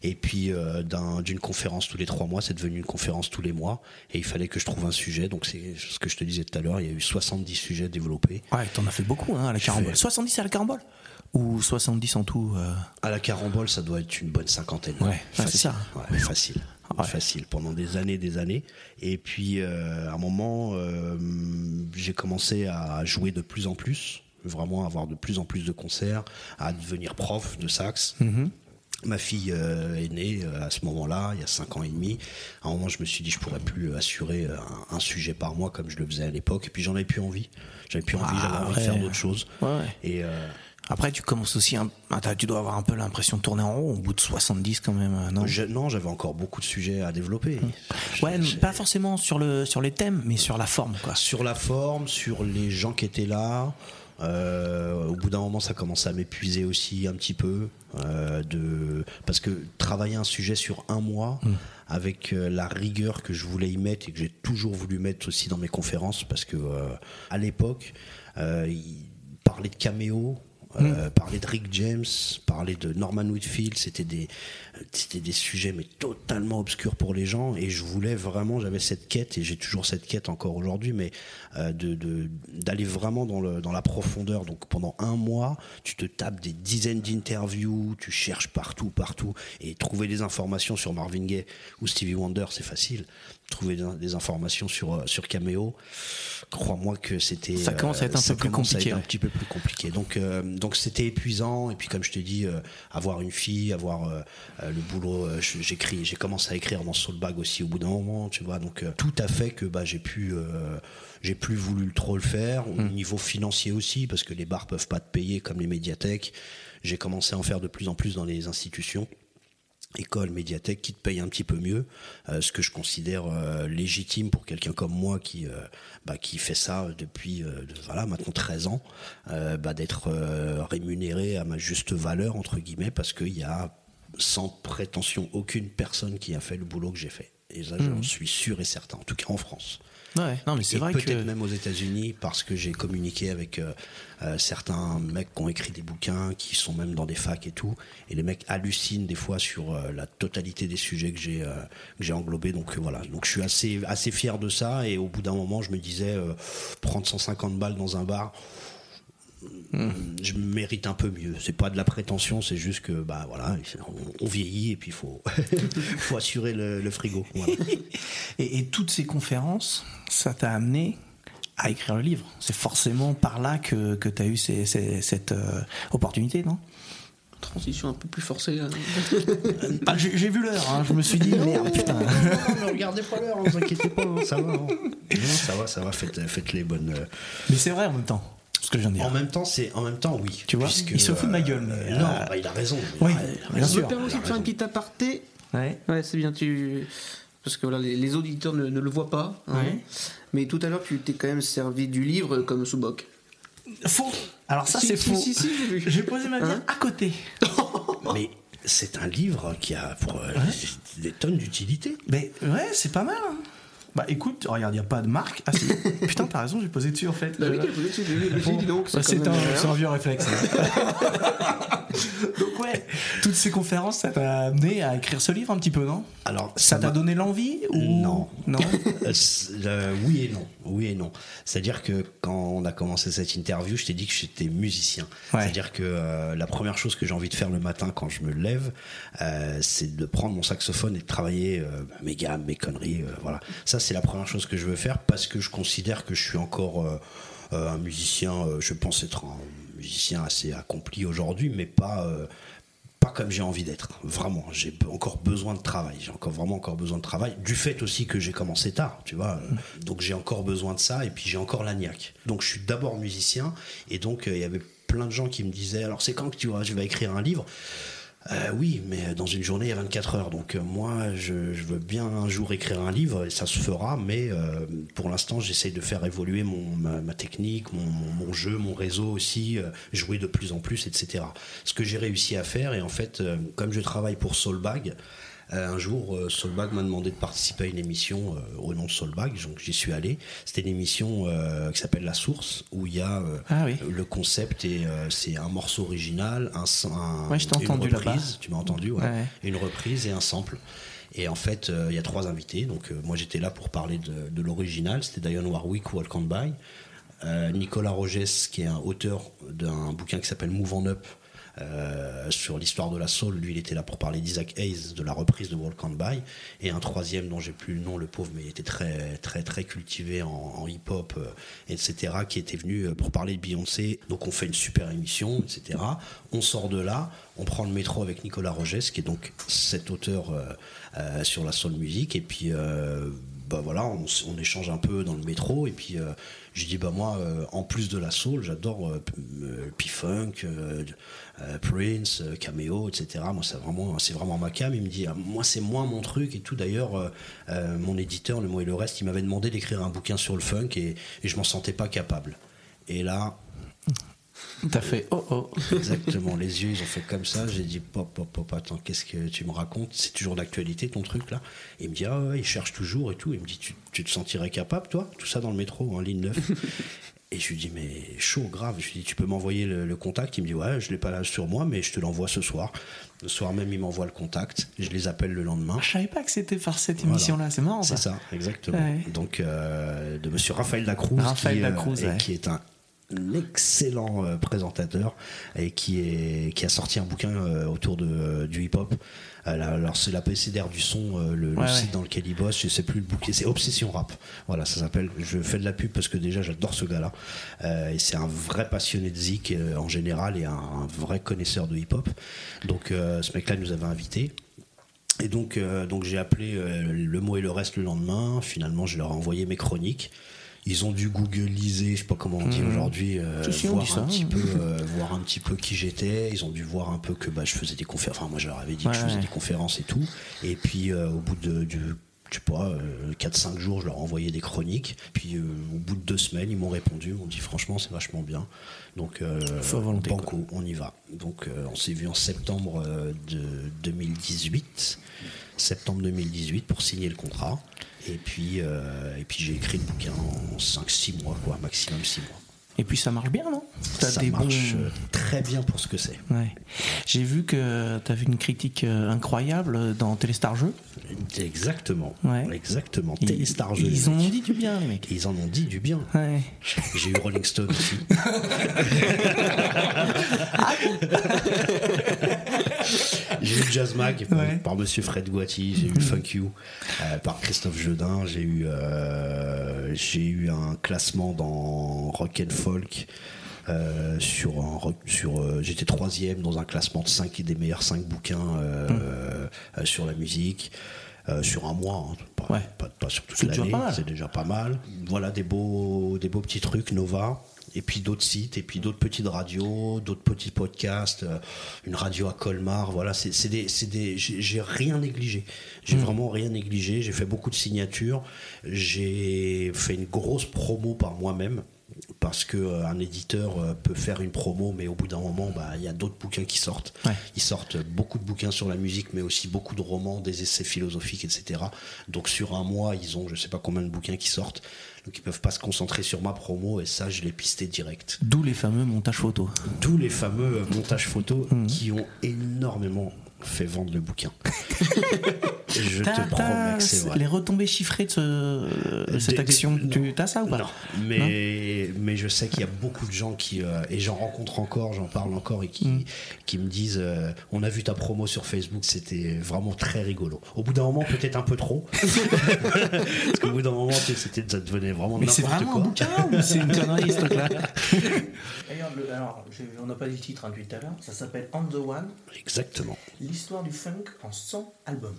Speaker 4: Et puis euh, d'un- d'une conférence tous les trois mois, c'est devenu une conférence tous les mois, et il fallait que je trouve un sujet. Donc c'est ce que je te disais tout à l'heure, il y a eu 70 sujets développés.
Speaker 3: Ouais, t'en as fait beaucoup hein, à la carambole.
Speaker 4: fait-
Speaker 3: 70 à la carambole Ou 70 en tout euh,
Speaker 4: À la carambole, ça doit être une bonne cinquantaine.
Speaker 3: Ouais, c'est
Speaker 4: facile.
Speaker 3: ça.
Speaker 4: Ouais, facile.
Speaker 3: Ouais.
Speaker 4: Facile pendant des années, des années. Et puis, euh, à un moment, euh, j'ai commencé à jouer de plus en plus, vraiment à avoir de plus en plus de concerts, à devenir prof de sax. Ma fille euh, est née euh, à ce moment-là, il y a 5 ans et demi. À un moment, je me suis dit, je pourrais plus assurer euh, un, un sujet par mois comme je le faisais à l'époque. Et puis, j'en avais plus envie. J'avais plus envie, j'avais envie de
Speaker 3: ouais.
Speaker 4: faire d'autres choses.
Speaker 3: Ouais, ouais.
Speaker 4: Et euh,
Speaker 3: Après, tu commences aussi. un- ah, tu dois avoir un peu l'impression de tourner en rond au bout de 70 quand même, non?
Speaker 4: Je- non, j'avais encore beaucoup de sujets à développer.
Speaker 3: Ouais,
Speaker 4: J'ai-
Speaker 3: pas forcément sur, le, sur les thèmes, mais sur la forme, quoi.
Speaker 4: sur la forme, sur les gens qui étaient là. Euh, au bout d'un moment, ça commençait à m'épuiser aussi un petit peu. euh, de... Parce que travailler un sujet sur un mois, avec euh, la rigueur que je voulais y mettre et que j'ai toujours voulu mettre aussi dans mes conférences, parce que à l'époque, il- parler de caméo, Euh, parler de Rick James, parler de Norman Whitfield, c'était des, c'était des sujets mais totalement obscurs pour les gens. Et je voulais vraiment, j'avais cette quête et j'ai toujours cette quête encore aujourd'hui, mais euh, de, de- d'aller vraiment dans, le, dans la profondeur. Donc pendant un mois, tu te tapes des dizaines d'interviews, tu cherches partout, partout, et trouver des informations sur Marvin Gaye ou Stevie Wonder, c'est facile. Trouver des, informations sur euh, sur Cameo, crois-moi que c'était
Speaker 3: Ça commence à être un
Speaker 4: ça
Speaker 3: peu plus
Speaker 4: à
Speaker 3: compliqué,
Speaker 4: un petit peu plus compliqué. Donc, euh, donc c'était épuisant. Et puis, comme je te dis, euh, avoir une fille, avoir euh, euh, le boulot, euh, j'écris, j'ai commencé à écrire dans Soulbag aussi au bout d'un moment, tu vois. Donc, euh, tout a fait que bah, j'ai pu, euh, j'ai plus voulu trop le faire. Au
Speaker 3: Hmm.
Speaker 4: niveau financier aussi, parce que les bars peuvent pas te payer comme les médiathèques. J'ai commencé à en faire de plus en plus dans les institutions école, médiathèque qui te paye un petit peu mieux, euh, ce que je considère euh, légitime pour quelqu'un comme moi qui euh, bah, qui fait ça depuis euh, de- voilà maintenant 13 ans, bah, d'être rémunéré à ma juste valeur entre guillemets parce qu'il y a sans prétention aucune personne qui a fait le boulot que j'ai fait. Et ça, j'en suis sûr et certain, en tout cas en France.
Speaker 3: Ouais, non, mais c'est vrai
Speaker 4: peut-être
Speaker 3: que.
Speaker 4: même aux États-Unis parce que j'ai communiqué avec euh, euh, certains mecs qui ont écrit des bouquins, qui sont même dans des facs et tout, et les mecs hallucinent des fois sur euh, la totalité des sujets que j'ai euh, que j'ai englobés. Donc euh, voilà, donc je suis assez assez fier de ça. Et au bout d'un moment, je me disais euh, prendre 150 balles dans un bar. Je mérite un peu mieux. C'est pas de la prétention, c'est juste que bah voilà, on, on vieillit et puis il faut (laughs) faut assurer le, le frigo. Voilà.
Speaker 3: Et, et toutes ces conférences, ça t'a amené à écrire le livre. C'est forcément par là que, que tu as eu ces- ces- cette euh, opportunité, non?
Speaker 2: Transition un peu plus forcée. hein. (laughs)
Speaker 3: Ah, J'ai j'ai vu l'heure, hein, je me suis dit, merde, putain.
Speaker 4: Non, mais regardez pas l'heure, ne vous inquiétez pas, hein, ça va. hein. Non, ça va, ça va, faites, faites les bonnes. euh.
Speaker 3: Mais c'est vrai en même temps, ce que je viens de dire.
Speaker 4: En même temps, c'est en même temps, oui.
Speaker 3: Tu vois,
Speaker 4: puisque,
Speaker 3: il se fout de ma
Speaker 4: euh,
Speaker 3: gueule, mais,
Speaker 4: non,
Speaker 3: euh,
Speaker 4: bah, il a raison.
Speaker 3: Oui,
Speaker 4: Il a- il a
Speaker 3: bien.
Speaker 2: Je
Speaker 3: sûr.
Speaker 2: me permets aussi de faire un petit aparté.
Speaker 3: Ouais.
Speaker 2: Ouais, c'est bien, tu. Parce que voilà, les, les auditeurs ne, ne le voient pas. hein.
Speaker 3: Ouais.
Speaker 2: Mais tout à l'heure, tu t'es quand même servi du livre comme sous-boc.
Speaker 3: Faux. Alors ça,
Speaker 2: Si,
Speaker 3: c'est
Speaker 2: si,
Speaker 3: faux.
Speaker 2: si, si, j'ai vu.
Speaker 3: J'ai posé ma bière
Speaker 2: Hein
Speaker 3: à côté. (laughs)
Speaker 4: Mais c'est un livre qui a pour euh, des tonnes d'utilité.
Speaker 3: Mais ouais, c'est pas mal. hein. Bah écoute, regarde, il n'y a pas de marque. Ah si. (laughs) Putain, t'as raison, j'ai posé dessus en fait.
Speaker 2: Bah oui, t'as posé dessus, j'ai dit donc,
Speaker 3: Bah,
Speaker 2: c'est quand
Speaker 3: un, un vieux réflexe. (laughs) Donc ouais, toutes ces conférences, ça t'a amené à écrire ce livre un petit peu, non?
Speaker 4: Alors,
Speaker 3: Ça t'a donné l'envie ou
Speaker 4: Non.
Speaker 3: Non? (laughs)
Speaker 4: Euh, euh, oui et non. Oui et non. C'est-à-dire que quand on a commencé cette interview, je t'ai dit que j'étais musicien.
Speaker 3: Ouais.
Speaker 4: C'est-à-dire que euh, la première chose que j'ai envie de faire le matin quand je me lève, euh, c'est de prendre mon saxophone et de travailler euh, mes gammes, mes conneries. voilà. Ça, c'est la première chose que je veux faire parce que je considère que je suis encore un musicien. je pense être un musicien assez accompli aujourd'hui, mais pas. Pas comme j'ai envie d'être, vraiment. J'ai encore besoin de travail. J'ai encore vraiment encore besoin de travail. Du fait aussi que j'ai commencé tard, tu vois. Euh, Donc j'ai encore besoin de ça et puis j'ai encore la niaque. Donc je suis d'abord musicien et donc euh, il y avait plein de gens qui me disaient alors c'est quand que tu vois, je vais écrire un livre? Euh, oui, mais dans une journée, il y a 24 heures. Donc, euh, moi, je, veux bien un jour écrire un livre, et ça se fera, mais euh, pour l'instant, j'essaye de faire évoluer mon, ma, technique, mon, mon- jeu, mon réseau aussi, jouer de plus en plus, etc. Ce que j'ai réussi à faire, et en fait, comme je travaille pour Soulbag, un jour, euh, Soulbag m'a demandé de participer à une émission euh, au nom de Soulbag, donc j'y suis allé. C'était une émission euh, qui s'appelle La Source, où il y a euh,
Speaker 3: Ah oui.
Speaker 4: le concept et euh, c'est un morceau original, un, un
Speaker 3: Ouais, je t'ai
Speaker 4: une
Speaker 3: entendu
Speaker 4: reprise, tu m'as entendu, ouais.
Speaker 3: Ouais.
Speaker 4: une reprise et un sample. Et en fait, euh, il y a trois invités. Donc, euh, moi, j'étais là pour parler de, de l'original. C'était Diane Warwick, Walk on By. Euh, Nicolas Rogès, qui est un auteur d'un bouquin qui s'appelle Move on Up, euh, sur l'histoire de la soul. Lui, il était là pour parler d'Isaac Hayes, de la reprise de Walk on By. Et un troisième dont j'ai plus le nom, le pauvre, mais il était très, très, très cultivé en, hip-hop, euh, etc., qui était venu euh, pour parler de Beyoncé. Donc, on fait une super émission, etc. On sort de là, on prend le métro avec Nicolas Rogès, qui est donc cet auteur euh, euh, sur la soul music. Et puis, euh, bah voilà, on, on échange un peu dans le métro. Et puis, euh, je dis, bah moi, euh, en plus de la soul, j'adore euh, euh, P-Funk, euh, euh, Prince, euh, Cameo, etc. Moi, c'est vraiment, c'est vraiment ma cam. Il me dit, ah, moi, c'est moins mon truc et tout. D'ailleurs, euh, euh, mon éditeur, Le Mot et le Reste, il m'avait demandé d'écrire un bouquin sur le funk et, et je m'en sentais pas capable. Et là,
Speaker 3: T'as fait oh oh. (laughs)
Speaker 4: Exactement, les yeux ils ont fait comme ça. J'ai dit pop, pop, pop, attends, qu'est-ce que tu me racontes? C'est toujours d'actualité ton truc là Il me dit ah ouais, il cherche toujours et tout. Il me dit tu, tu te sentirais capable toi? Tout ça dans le métro en ligne 9. (laughs) Et je lui dis, mais chaud, grave. Je lui dis, tu peux m'envoyer le, le contact? Il me dit, ouais, je l'ai pas là sur moi, mais je te l'envoie ce soir. Le soir même, il m'envoie le contact. Je les appelle le lendemain.
Speaker 3: Je savais pas que c'était par cette
Speaker 4: Voilà.
Speaker 3: émission-là, c'est marrant.
Speaker 4: C'est ça, exactement.
Speaker 3: Ouais.
Speaker 4: Donc, euh, de monsieur Raphaël Lacruz,
Speaker 3: Raphaël
Speaker 4: qui, euh,
Speaker 3: ouais.
Speaker 4: qui est un excellent euh, présentateur et qui, est, qui a sorti un bouquin autour de, du hip-hop. Euh, alors, c'est la PCDR du son, euh, le, site
Speaker 3: ouais.
Speaker 4: dans lequel il bosse. Je sais plus le bouquin, c'est Obsession Rap. Voilà, ça s'appelle. Je fais de la pub parce que déjà, j'adore ce gars-là. Euh, et c'est un vrai passionné de zik euh, en général et un, un vrai connaisseur de hip-hop. Donc, euh, ce mec-là nous avait invités. Et donc, donc j'ai appelé le mot et le reste le lendemain. Finalement, je leur ai envoyé mes chroniques. Ils ont dû googliser, je sais pas comment on dit aujourd'hui, euh,
Speaker 3: Si, on
Speaker 4: voir,
Speaker 3: dit
Speaker 4: un
Speaker 3: ça.
Speaker 4: petit peu, (laughs) euh, voir un petit peu qui j'étais. Ils ont dû voir un peu que bah, je faisais des conférences. Enfin, moi, je leur avais dit que je faisais
Speaker 3: ouais.
Speaker 4: des conférences et tout. Et puis, euh, au bout de, du, je sais pas, 4-5 jours, je leur ai envoyé des chroniques. Puis, euh, au bout de deux semaines, ils m'ont répondu. Ils m'ont dit, franchement, c'est vachement bien. Donc, euh,
Speaker 3: volonté,
Speaker 4: banco, on y va. Donc, euh, on s'est vu en septembre euh, de 2018 septembre 2018 pour signer le contrat. Et puis, euh, et puis j'ai écrit le bouquin en 5-6 mois, quoi, maximum 6 mois.
Speaker 3: Et puis ça marche bien, non?
Speaker 4: Ça
Speaker 3: des
Speaker 4: marche
Speaker 3: bons-
Speaker 4: euh, très bien pour ce que c'est.
Speaker 3: Ouais. J'ai vu que tu vu une critique euh, incroyable dans Téléstar Jeux.
Speaker 4: Exactement.
Speaker 3: Ouais.
Speaker 4: Exactement.
Speaker 3: Ils-
Speaker 4: Téléstar Jeux,
Speaker 3: Ils en ont dit du bien, les mecs.
Speaker 4: Ils en ont dit du bien.
Speaker 3: Ouais.
Speaker 4: J'ai eu Rolling Stone aussi. (laughs) j'ai eu Jazz Mag par-
Speaker 3: Ouais.
Speaker 4: par Monsieur Fred Guati, j'ai eu Funk You euh, par Christophe Jedin, j'ai eu, euh, j'ai eu un classement dans Rock and Folk. Euh, sur un sur euh, j'étais troisième dans un classement de 5 des meilleurs 5 bouquins euh, euh, sur la musique sur un mois hein, pas,
Speaker 3: Ouais.
Speaker 4: pas, pas sur toute l'année c'est déjà pas mal. Voilà des beaux des beaux petits trucs Nova et puis d'autres sites et puis d'autres petites radios d'autres petits podcasts une radio à Colmar voilà c'est des des j'ai j'ai rien négligé. J'ai vraiment rien négligé j'ai fait beaucoup de signatures j'ai fait une grosse promo par moi-même parce que euh, éditeur euh, peut faire une promo, mais au bout d'un moment, bah, il y a d'autres bouquins qui sortent.
Speaker 3: Ouais.
Speaker 4: Ils sortent beaucoup de bouquins sur la musique, mais aussi beaucoup de romans, des essais philosophiques, etc. Donc sur un mois, ils ont je sais pas combien de bouquins qui sortent. Donc ils peuvent pas se concentrer sur ma promo, et ça, je l'ai pisté direct.
Speaker 3: D'où les fameux montages photos.
Speaker 4: Tous les fameux montages photos qui ont énormément fait vendre le bouquin. (laughs) je te promets que c'est vrai.
Speaker 3: Les retombées chiffrées de, ce- de cette
Speaker 4: Des-
Speaker 3: action,
Speaker 4: des-
Speaker 3: tu as ça ou pas
Speaker 4: Non, mais, mais je sais qu'il y a beaucoup de gens qui, euh, et j'en rencontre encore, j'en parle encore, et qui,
Speaker 3: Mm.
Speaker 4: qui me disent euh, On a vu ta promo sur Facebook, c'était vraiment très rigolo. Au bout d'un moment, peut-être un peu trop. (laughs) Parce qu'au bout d'un moment, c'était, ça devenait vraiment
Speaker 3: Mais c'est
Speaker 4: n'importe
Speaker 3: vraiment
Speaker 4: quoi.
Speaker 3: un bouquin ou c'est une connerie ce truc-là (laughs) alors, on n'a pas dit le titre hein, depuis tout à l'heure. Ça s'appelle On the One,
Speaker 4: Exactement.
Speaker 3: l'histoire du funk en 100 albums.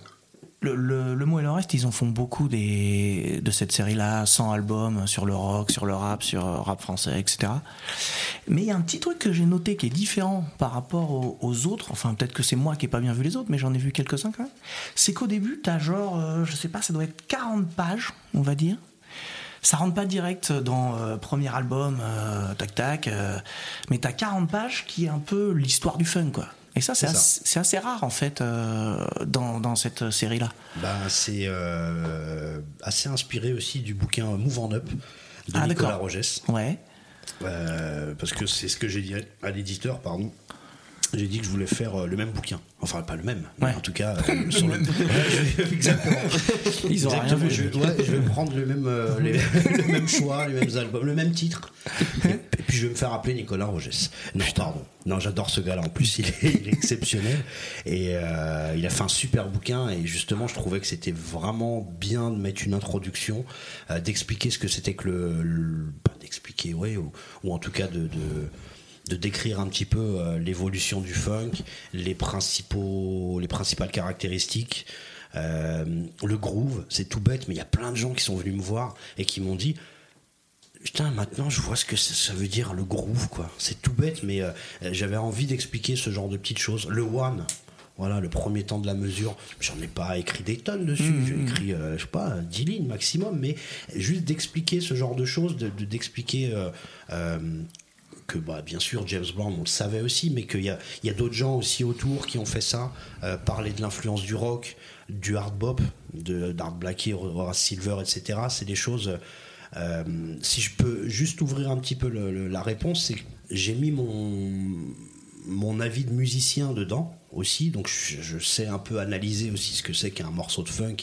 Speaker 3: Le, le, le mot et le reste, ils en font beaucoup des, de cette série-là, 100 albums sur le rock, sur le rap, sur le rap français, etc. Mais il y a un petit truc que j'ai noté qui est différent par rapport aux, aux autres, enfin peut-être que c'est moi qui n'ai pas bien vu les autres, mais j'en ai vu quelques-uns quand même. C'est qu'au début, tu as genre, euh, je sais pas, ça doit être 40 pages, on va dire. Ça rentre pas direct dans euh, premier album, euh, tac tac, euh, mais t'as 40 pages qui est un peu l'histoire du fun, quoi. Et ça, c'est assez, rare en fait euh, dans, dans cette série-là.
Speaker 4: Bah, c'est euh, assez inspiré aussi du bouquin Move en Up de
Speaker 3: Ah,
Speaker 4: Nicolas. Rogès.
Speaker 3: Ouais.
Speaker 4: Euh, parce que c'est ce que j'ai dit à l'éditeur, pardon. J'ai dit que je voulais faire euh, le même bouquin. Enfin, pas le même, mais
Speaker 3: Ouais.
Speaker 4: en tout cas, euh, (laughs) sur le. (laughs) Exactement.
Speaker 3: Ils ont rien
Speaker 4: Exactement,
Speaker 3: vu.
Speaker 4: Je, ouais, je vais prendre le même, euh, les- (laughs) le même choix, les mêmes albums, le même titre. Et, et puis je vais me faire appeler Nicolas Rogès. Non, pardon. Non, j'adore ce gars-là. En plus, il est, il est exceptionnel. Et euh, il a fait un super bouquin. Et justement, je trouvais que c'était vraiment bien de mettre une introduction, d'expliquer ce que c'était que le. le- pas d'expliquer, ouais, ou, ou en tout cas de. de de décrire un petit peu euh, l'évolution du funk, les principaux, les principales caractéristiques, euh, le groove, c'est tout bête, mais il y a plein de gens qui sont venus me voir et qui m'ont dit Putain, maintenant je vois ce que ça ça veut dire le groove, quoi. C'est tout bête, mais euh, j'avais envie d'expliquer ce genre de petites choses. Le one, voilà, le premier temps de la mesure, j'en ai pas écrit des tonnes dessus, j'ai écrit, euh, je sais pas, 10 lignes maximum, mais juste d'expliquer ce genre de choses, de- de- d'expliquer. euh, euh, que bah, bien sûr James Brown on le savait aussi mais qu'il y a, d'autres gens aussi autour qui ont fait ça euh, parler de l'influence du rock du hard bop d'Art Blackie Horace Silver etc c'est des choses Euh, si je peux juste ouvrir un petit peu la réponse, c'est que j'ai mis mon, mon avis de musicien dedans aussi, donc je, sais un peu analyser aussi ce que c'est qu'un morceau de funk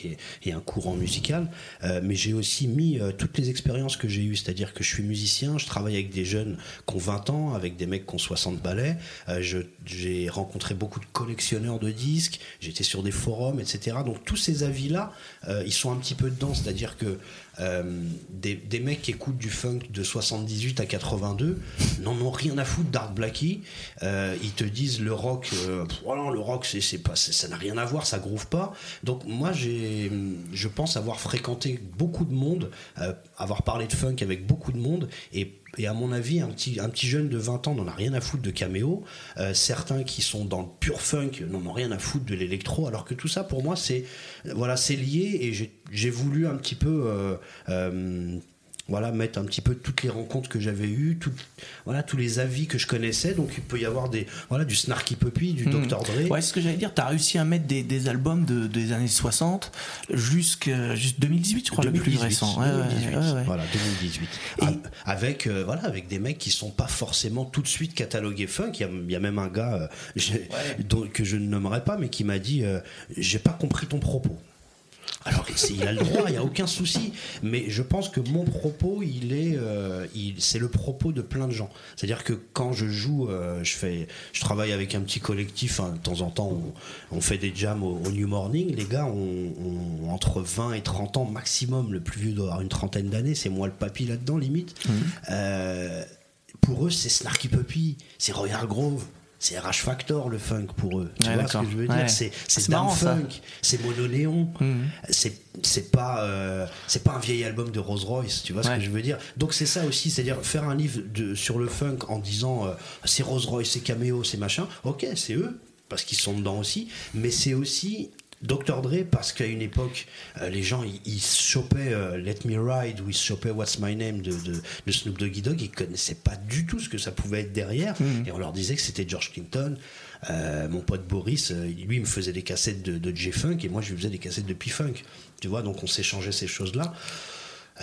Speaker 4: et, un courant musical, Euh, mais j'ai aussi mis euh, toutes les expériences que j'ai eues, c'est-à-dire que je suis musicien, je travaille avec des jeunes qui ont 20 ans, avec des mecs qui ont 60 ballets, Euh, j'ai rencontré beaucoup de collectionneurs de disques, j'étais sur des forums, etc. Donc tous ces avis-là, euh, ils sont un petit peu dedans, c'est-à-dire que euh, des, mecs qui écoutent du funk de 78 à 82 n'en ont rien à foutre d'Art Blackie. Euh, ils te disent le rock, euh, oh le rock, c'est, pas, ça n'a rien à voir, ça groove pas. Donc moi, j'ai, je pense avoir fréquenté beaucoup de monde, euh, avoir parlé de funk avec beaucoup de monde, et et à mon avis, un petit, un petit jeune de 20 ans n'en a rien à foutre de caméo. Euh, certains qui sont dans le pur funk n'en ont rien à foutre de l'électro. Alors que tout ça, pour moi, c'est voilà, lié. Et j'ai- j'ai voulu un petit peu euh, euh, voilà, mettre un petit peu toutes les rencontres que j'avais eues, tout- voilà, tous les avis que je connaissais. Donc il peut y avoir des, voilà, du Snarky Puppy, du
Speaker 3: Hmm.
Speaker 4: Dr. Dre.
Speaker 3: Ouais, c'est ce que j'allais dire. T'as réussi à mettre des, des albums de, des années 60 jusqu'à juste 2018, je crois, le plus
Speaker 4: 2018,
Speaker 3: récent. Ouais, ouais,
Speaker 4: 2018,
Speaker 3: ouais, ouais.
Speaker 4: Voilà, 2018.
Speaker 3: Et-
Speaker 4: A- Avec, euh, voilà, avec des mecs qui sont pas forcément tout de suite catalogués funk. Il y a, il y a même un gars euh, dont- que je ne nommerai pas, mais qui m'a dit euh, J'ai pas compris ton propos. Alors, il a le droit, il n'y a aucun souci. Mais je pense que mon propos, il est, euh, c'est le propos de plein de gens. C'est-à-dire que quand je joue, euh, je fais, je travaille avec un petit collectif. hein, de temps en temps, on, on fait des jams au, au New Morning. Les gars ont, entre 20 et 30 ans maximum. Le plus vieux doit avoir une trentaine d'années. C'est moi le papy là-dedans, limite. Euh, pour eux, c'est Snarky Puppy, c'est Roy Hargrove. C'est RH Factor le funk pour eux. Tu
Speaker 3: Ouais,
Speaker 4: vois ce que je veux dire?
Speaker 3: Ouais.
Speaker 4: C'est c'est. Funk, c'est Mono Néon.
Speaker 3: Mhm.
Speaker 4: C'est c'est pas euh, c'est pas un vieil album de Rolls Royce. Tu vois ce que je veux dire? Donc c'est ça aussi, c'est-à-dire faire un livre de, sur le funk en disant euh, c'est Rolls Royce, c'est Cameo, c'est machin. Ok, c'est eux parce qu'ils sont dedans aussi, mais c'est aussi Dr. Dre parce qu'à une époque, euh, les gens ils, se chopaient euh, Let Me Ride ou ils se chopaient What's My Name de, de, de Snoop Doggy Dogg, ils connaissaient pas du tout ce que ça pouvait être derrière et on leur disait que c'était George Clinton. Euh, mon pote Boris, euh, lui, il me faisait des cassettes de, de J-Funk et moi je lui faisais des cassettes de P-Funk. Tu vois, donc on s'échangeait ces choses-là.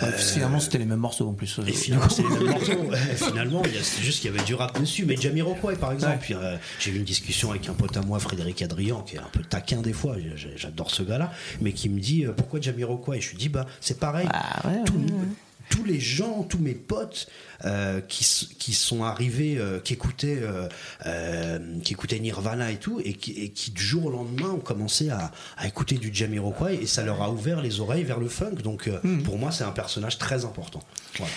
Speaker 3: Ouais, puis finalement, c'était les mêmes morceaux en plus.
Speaker 4: Et finalement, c'est les mêmes (laughs) morceaux. Finalement, c'est juste qu'il y avait du rap dessus. Mais Jamiroquai, par exemple,
Speaker 3: Ouais.
Speaker 4: euh, j'ai eu une discussion avec un pote à moi, Frédéric Adrian, qui est un peu taquin des fois. J'adore ce gars-là, mais qui me dit euh, pourquoi Jamiroquai? Et je lui dis bah c'est pareil.
Speaker 3: Ah ouais,
Speaker 4: Tout-
Speaker 3: ouais, ouais.
Speaker 4: Tous les gens, tous mes potes euh, qui, qui sont arrivés, euh, qui écoutaient, euh, euh, qui écoutaient Nirvana et tout, et qui, et qui du jour au lendemain ont commencé à, à écouter du Jamiroquai, et ça leur a ouvert les oreilles vers le funk. Donc euh,
Speaker 3: Hmm.
Speaker 4: pour moi, c'est un personnage très important. Voilà.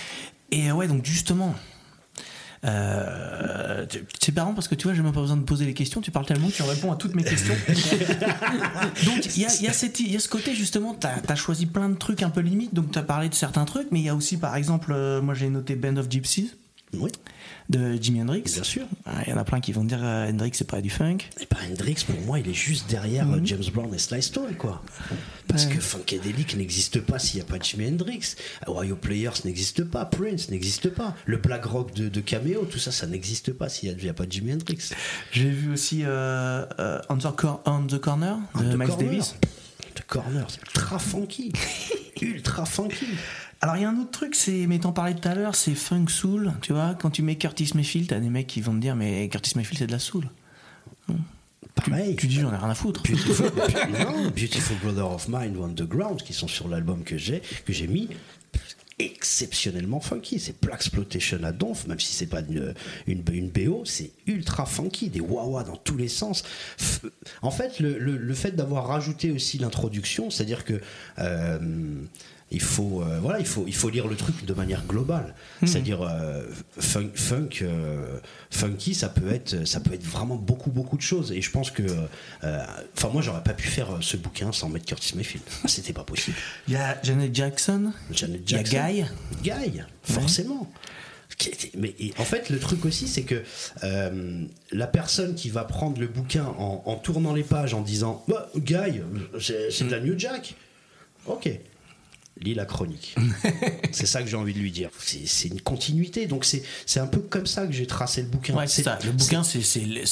Speaker 3: Et euh, ouais, donc justement. Euh, c'est marrant parce que tu vois, j'ai même pas besoin de poser les questions, tu parles tellement que tu réponds à toutes mes questions. (laughs) donc il y a, y, a y a ce côté justement, tu as, choisi plein de trucs un peu limites, donc tu as parlé de certains trucs, mais il y a aussi par exemple, euh, moi j'ai noté Band of Gypsies.
Speaker 4: Oui,
Speaker 3: de Jimi Hendrix.
Speaker 4: bien sûr.
Speaker 3: Ah, Il y en a plein qui vont dire euh, Hendrix c'est pas du funk.
Speaker 4: Et pas Hendrix, pour moi, il est juste derrière
Speaker 3: Mhm.
Speaker 4: euh, James Brown et Sly Stone, quoi. Parce que Funkadelic n'existe pas s'il n'y a pas Jimi Hendrix. Ohio Players n'existe pas, Prince n'existe pas. Le black rock de, de Cameo, tout ça, ça n'existe pas s'il n'y a, pas Jimi Hendrix.
Speaker 3: J'ai vu aussi euh, on, the On the Corner de Miles. Davis.
Speaker 4: The Corner, c'est ultra funky. (laughs) ultra funky.
Speaker 3: Alors il y a un autre truc, c'est, mais t'en parlais tout à l'heure, c'est funk soul. Tu vois, quand tu mets Curtis Mayfield, t'as des mecs qui vont te dire, mais Curtis Mayfield c'est de la soul.
Speaker 4: Pareil.
Speaker 3: Tu dis, j'en ai rien à foutre.
Speaker 4: Beautiful, (laughs) non, Beautiful Brother of Mine ou Underground, qui sont sur l'album que j'ai, que j'ai mis, exceptionnellement funky. C'est Black Exploitation à donf, même si c'est pas une, une, une BO, c'est ultra funky, des wah dans tous les sens. En fait, le, le- le fait d'avoir rajouté aussi l'introduction, c'est-à-dire que euh, il faut, euh, voilà, il faut, il faut lire le truc de manière globale. C'est-à-dire euh, funk, funk euh, funky, ça peut être, ça peut être vraiment beaucoup, beaucoup de choses. Et je pense que, enfin, moi, j'aurais pas pu faire ce bouquin sans mettre Curtis Mayfield. (laughs) C'était pas possible.
Speaker 3: Il y a Janet Jackson,
Speaker 4: Janet
Speaker 3: il y a
Speaker 4: Jackson.
Speaker 3: Guy.
Speaker 4: Guy, forcément. Mais en fait, le truc aussi, c'est que euh, la personne qui va prendre le bouquin en, en tournant les pages en disant bah, Guy, c'est c'est de la New Jack. Ok. Lis la chronique. (laughs) c'est ça que j'ai envie de lui dire. C'est une continuité, donc c'est un peu comme ça que j'ai tracé le bouquin.
Speaker 3: Ouais, c'est ça. Le bouquin, c'est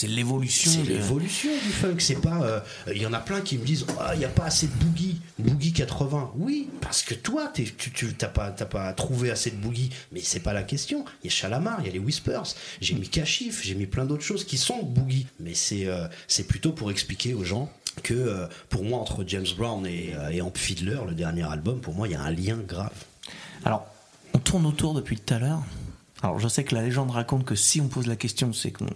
Speaker 3: l'évolution.
Speaker 4: C'est l'évolution du funk, c'est pas. euh, Il y en a plein qui me disent Ah, il n'y a pas assez de boogie, boogie 80. Oui, parce que toi, tu t'as pas, pas trouvé assez de boogie, mais c'est pas la question. Il y a Chalamar, il y a les Whispers, j'ai mis Kashif, j'ai mis plein d'autres choses qui sont boogie, mais c'est euh, c'est plutôt pour expliquer aux gens que euh, pour moi, entre James Brown et, euh, et Amp Fiddler, le dernier album, pour moi, il y a un lien grave.
Speaker 3: Alors, on tourne autour depuis tout à l'heure. Alors, je sais que la légende raconte que si on pose la question, c'est qu'on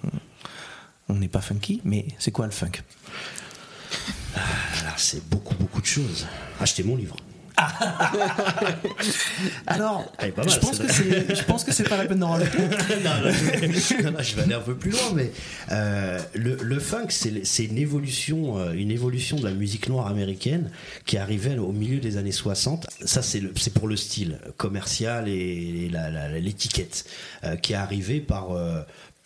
Speaker 3: on n'est pas funky, mais c'est quoi le funk?
Speaker 4: Alors, c'est beaucoup, beaucoup de choses. Achetez mon livre. (laughs)
Speaker 3: Alors,
Speaker 4: mal,
Speaker 3: je, pense que c'est, je pense que c'est pas la peine d'en rajouter. (laughs)
Speaker 4: non, non, je, non, je vais aller un peu plus loin, mais euh, le, le funk, c'est une évolution, euh, une évolution de la musique noire américaine qui arrivait au milieu des années 60. Ça, c'est pour le style commercial et, l'étiquette euh, qui est arrivée par euh,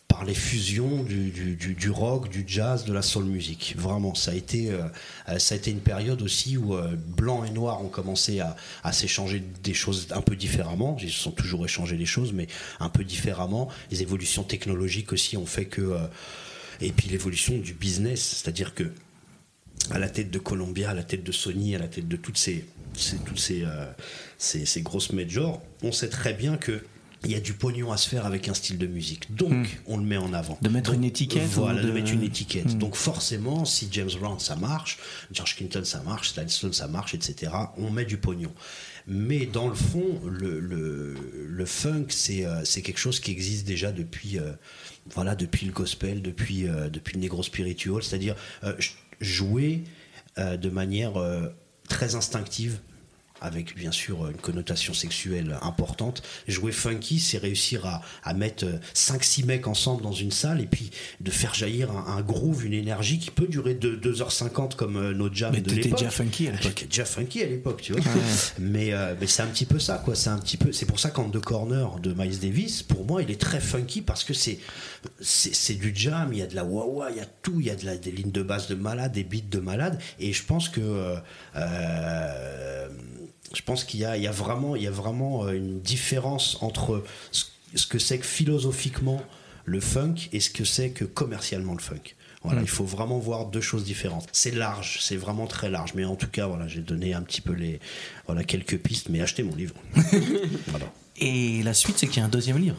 Speaker 4: par les fusions du, du- du- rock, du jazz, de la soul music. Vraiment, ça a été, euh, euh, ça a été une période aussi où euh, blanc et noir ont commencé à, à s'échanger des choses un peu différemment. Ils se sont toujours échangés les choses, mais un peu différemment. Les évolutions technologiques aussi ont fait que, et puis l'évolution du business, c'est-à-dire que à la tête de Columbia, à la tête de Sony, à la tête de toutes ces, ces- toutes ces, ces grosses majors, on sait très bien que il y a du pognon à se faire avec un style de musique. Donc, on le met en avant.
Speaker 3: De mettre
Speaker 4: Donc,
Speaker 3: une étiquette
Speaker 4: Voilà, de...
Speaker 3: de-
Speaker 4: mettre une étiquette. Donc, forcément, si James Brown ça marche, George Clinton ça marche, Stan Stone ça marche, etc., on met du pognon. Mais dans le fond, le, le, le funk, c'est euh, c'est quelque chose qui existe déjà depuis, euh, voilà, depuis le gospel, depuis, euh, depuis le negro spiritual, c'est-à-dire jouer de manière très instinctive avec bien sûr une connotation sexuelle importante. Jouer funky, c'est réussir à, à mettre 5-6 mecs ensemble dans une salle et puis de faire jaillir un, un groove, une énergie qui peut durer de 2h50 comme euh, nos jams
Speaker 3: Mais
Speaker 4: de l'époque.
Speaker 3: déjà funky à l'époque.
Speaker 4: Déjà funky à l'époque, tu vois. (laughs) Mais, euh, mais c'est un petit peu ça, quoi. C'est un petit peu. C'est pour ça qu'en The Corner de Miles Davis, pour moi, il est très funky parce que c'est c'est du jam. Il y a de la wah il y a tout. Il y a de la, des lignes de basse de malade, des beats de malade. Et je pense que euh, euh, je pense qu'il y a, il y a vraiment, il y a vraiment euh, une différence entre ce, que c'est que philosophiquement le funk et ce que c'est que commercialement le funk. Voilà, il faut vraiment voir deux choses différentes. C'est large, c'est vraiment très large. Mais en tout cas, voilà, j'ai donné un petit peu les, voilà, quelques pistes. Mais achetez mon livre. (laughs) Voilà.
Speaker 3: Et la suite, c'est qu'il y a un deuxième livre.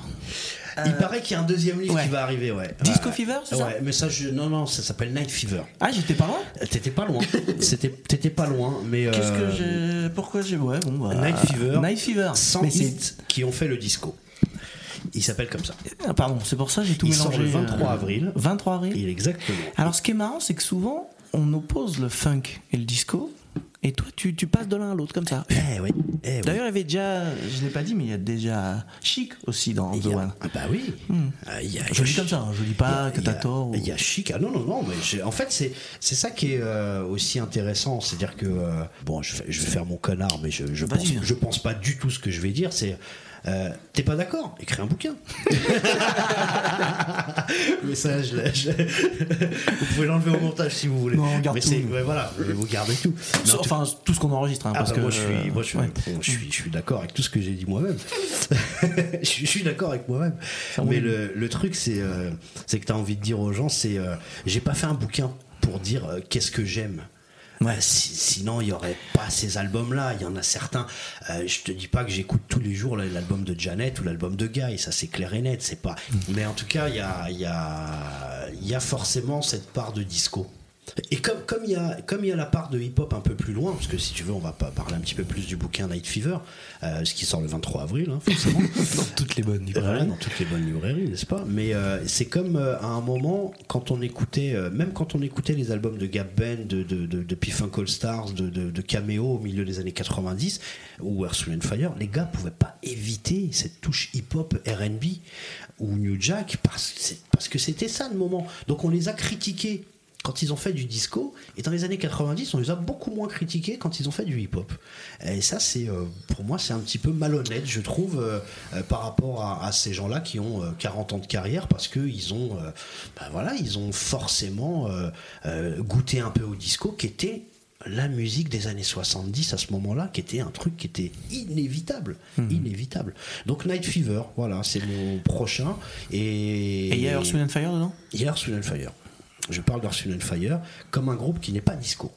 Speaker 4: Il paraît qu'il y a un deuxième livre
Speaker 3: ouais.
Speaker 4: qui va arriver, ouais.
Speaker 3: Disco
Speaker 4: Ouais.
Speaker 3: Fever, c'est ça
Speaker 4: Ouais, mais ça, je, non, non, ça s'appelle Night Fever.
Speaker 3: Ah, j'étais pas loin
Speaker 4: T'étais pas loin. (laughs) C'était, t'étais pas loin, mais.
Speaker 3: Qu'est-ce
Speaker 4: euh,
Speaker 3: que j'ai. Pourquoi j'ai. Ouais, bon, bah.
Speaker 4: Night Fever.
Speaker 3: Night Fever.
Speaker 4: 100
Speaker 3: Mais c'est-
Speaker 4: hits qui ont fait le disco. Il s'appelle comme ça.
Speaker 3: Ah, pardon, c'est pour ça que j'ai tout
Speaker 4: Il sort
Speaker 3: mélangé.
Speaker 4: le 23
Speaker 3: euh,
Speaker 4: avril.
Speaker 3: 23 avril.
Speaker 4: Il exactement.
Speaker 3: Alors, ce qui est marrant, c'est que souvent, on oppose le funk et le disco. Et toi, tu, tu passes de l'un à l'autre comme ça.
Speaker 4: Eh oui. eh oui.
Speaker 3: D'ailleurs, il y avait déjà, je l'ai pas dit, mais il y a déjà Chic aussi dans The One.
Speaker 4: ah bah oui. Il y a-
Speaker 3: Je le dis comme ça, hein, je dis pas que t'as tort. ou-
Speaker 4: Il y a chic. Ah non, non, non. Mais en fait, c'est c'est ça qui est euh, aussi intéressant. C'est-à-dire que. euh, bon, je, vais faire mon connard, mais je, je, pense, je pense pas du tout ce que je vais dire. C'est. Euh, T'es pas d'accord? Écris un bouquin. (laughs) mais ça, je, je- vous pouvez l'enlever au montage si vous voulez.
Speaker 3: Non, on garde
Speaker 4: mais
Speaker 3: tout,
Speaker 4: ouais, voilà, vous gardez tout. Mais en tout
Speaker 3: Enfin, tout ce qu'on enregistre. hein,
Speaker 4: ah
Speaker 3: parce
Speaker 4: bah
Speaker 3: que,
Speaker 4: moi je suis, moi, je suis,
Speaker 3: ouais.
Speaker 4: je suis, je suis d'accord avec tout ce que j'ai dit moi-même. (laughs) je suis, d'accord avec moi-même. Mais le, le truc c'est, euh, c'est que tu as envie de dire aux gens, c'est, euh, j'ai pas fait un bouquin pour dire euh, qu'est-ce que j'aime.
Speaker 3: Ouais.
Speaker 4: Si- sinon, il y aurait pas ces albums-là. Il y en a certains. euh, je te dis pas que j'écoute tous les jours l'album de Janet ou l'album de Guy. Ça, c'est clair et net. C'est pas. Mais en tout cas, il y a, il y a, il y a forcément cette part de disco. Et comme comme il y a comme il y a la part de hip-hop un peu plus loin, parce que si tu veux, on va pas parler un petit peu plus du bouquin Night Fever, euh, ce qui sort le 23 avril, hein, forcément. (laughs)
Speaker 3: Dans toutes les bonnes
Speaker 4: Voilà, dans toutes les bonnes librairies, n'est-ce pas? Mais euh, c'est comme euh, à un moment, quand on écoutait, même quand on écoutait les albums de Gap Band, de, de, de, de P-Funk All Stars, de, de, de Cameo au milieu des années 90, ou Earth, Wind and Fire, les gars pouvaient pas éviter cette touche hip-hop R&B ou New Jack parce, parce que c'était ça le moment. Donc on les a critiqués quand ils ont fait du disco, et dans les années 90, on les a beaucoup moins critiqués quand ils ont fait du hip-hop. Et ça, c'est euh, pour moi, c'est un petit peu malhonnête, je trouve, euh, euh, par rapport à, à ces gens-là qui ont euh, 40 ans de carrière, parce que ils ont, bah voilà, ils ont forcément goûté un peu au disco, qui était la musique des années 70 à ce moment-là, qui était un truc qui était inévitable, inévitable. Donc Night Fever, voilà, c'est mon prochain. Et
Speaker 3: Et il y a Earth, Wind and Fire dedans?
Speaker 4: Il y a Earth, Wind and Fire. Je parle and Fire comme un groupe qui n'est pas disco.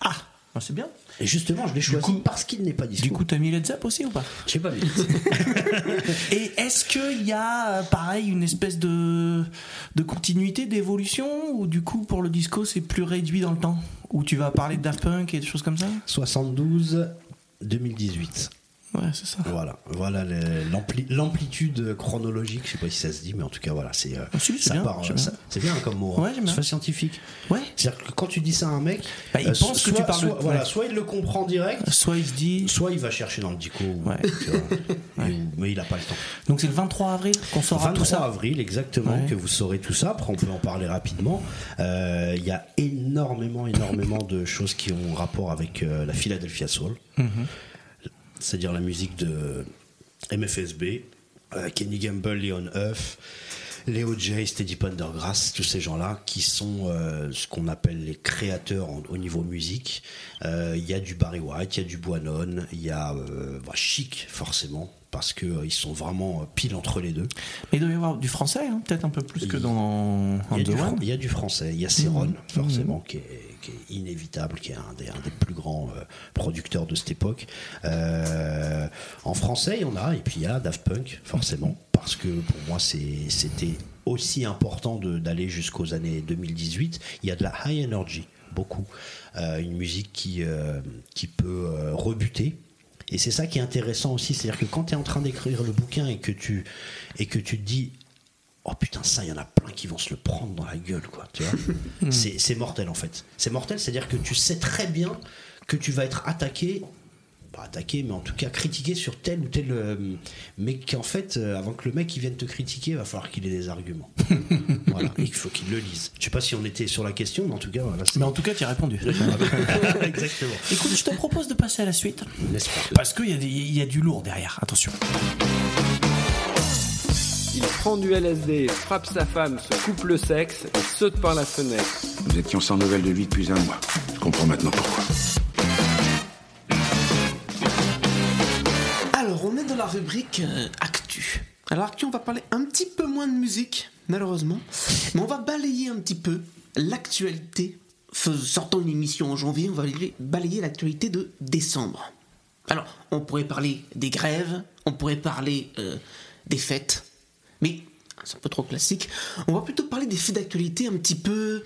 Speaker 3: Ah, bah, c'est bien.
Speaker 4: Et justement, je l'ai choisi
Speaker 3: coup-
Speaker 4: parce qu'il n'est pas disco.
Speaker 3: Du coup, t'as mis Led Zepp aussi ou pas?
Speaker 4: Je sais pas. (laughs)
Speaker 3: Et est-ce qu'il y a, euh, pareil, une espèce de, de continuité, d'évolution Ou du coup, pour le disco, c'est plus réduit dans le temps? Ou tu vas parler de Daft Punk et des choses comme ça?
Speaker 4: 72, 2018.
Speaker 3: Ouais, c'est ça.
Speaker 4: Voilà, voilà l'amplitude chronologique. Je sais pas si ça se dit, mais en tout cas, voilà, c'est euh,
Speaker 3: Ah, si, c'est
Speaker 4: ça
Speaker 3: bien,
Speaker 4: part,
Speaker 3: j'aime
Speaker 4: euh,
Speaker 3: bien.
Speaker 4: c'est bien comme mot. hein.
Speaker 3: Ouais,
Speaker 4: c'est pas scientifique.
Speaker 3: Ouais.
Speaker 4: C'est-à-dire que quand tu dis ça à un mec,
Speaker 3: Bah, il
Speaker 4: euh,
Speaker 3: pense que tu parles de-
Speaker 4: soit, voilà,
Speaker 3: ouais.
Speaker 4: soit il le comprend direct,
Speaker 3: Soit il se dit.
Speaker 4: soit il va chercher dans le dico.
Speaker 3: Ouais.
Speaker 4: vois, (laughs) mais il a pas le temps.
Speaker 3: Donc c'est le 23 avril qu'on saura
Speaker 4: 23
Speaker 3: tout ça.
Speaker 4: avril, exactement, que vous saurez tout ça. Après, on peut en parler rapidement. Euh, Il y a énormément, énormément de choses qui ont rapport avec euh, la Philadelphia Soul,
Speaker 3: Mhm.
Speaker 4: C'est-à-dire la musique de MFSB, euh, Kenny Gamble, Leon Huff. Léo J, Steady Pendergrass, tous ces gens-là qui sont euh, ce qu'on appelle les créateurs au niveau musique. Euh, Il y a du Barry White, il y a du Boinon, il y a bah, Chic forcément parce que euh, sont vraiment euh, pile entre les deux.
Speaker 3: Mais il doit y avoir du français, hein, peut-être un peu plus que dans
Speaker 4: Il y, a du, il y a du français, il y a Céron, forcément, qui, est, qui est inévitable, qui est un des, un des plus grands euh, producteurs de cette époque. Euh, en français, il y en a, et puis il y a Daft Punk, forcément, parce que pour moi, c'était aussi important d'aller jusqu'aux années 2018. Il y a de la high energy, beaucoup. Une musique qui, qui peut rebuter. Et c'est ça qui est intéressant aussi, c'est-à-dire que quand tu es en train d'écrire le bouquin et que tu, et que tu te dis Oh putain, ça, il y en a plein qui vont se le prendre dans la gueule, quoi. Tu vois (laughs) c'est, c'est mortel, en fait. C'est mortel, c'est-à-dire que tu sais très bien que tu vas être attaqué, pas attaqué, mais en tout cas critiqué sur tel ou tel. euh, mais qu'en fait, euh, avant que le mec il vienne te critiquer, il va falloir qu'il ait des arguments. (laughs) voilà, et il faut qu'il le lise. Je sais pas si on était sur la question, mais en tout cas, voilà.
Speaker 3: Mais en tout cas, tu as répondu. (laughs)
Speaker 4: Exactement.
Speaker 3: Écoute, je te propose de passer à la suite.
Speaker 4: N'est-ce pas
Speaker 3: Parce qu'il y, y a du lourd derrière, attention.
Speaker 9: Il prend du LSD, frappe sa femme, se coupe le sexe et saute par la fenêtre.
Speaker 10: Nous étions sans nouvelles de lui depuis un mois. Je comprends maintenant pourquoi.
Speaker 2: La rubrique euh, Actu. Alors, Actu, on va parler un petit peu moins de musique, malheureusement. Mais on va balayer un petit peu l'actualité. Sortant une émission en janvier, on va balayer- l'actualité de décembre. Alors, on pourrait parler des grèves, on pourrait parler euh, des fêtes, mais c'est un peu trop classique. On va plutôt parler des faits d'actualité un petit peu,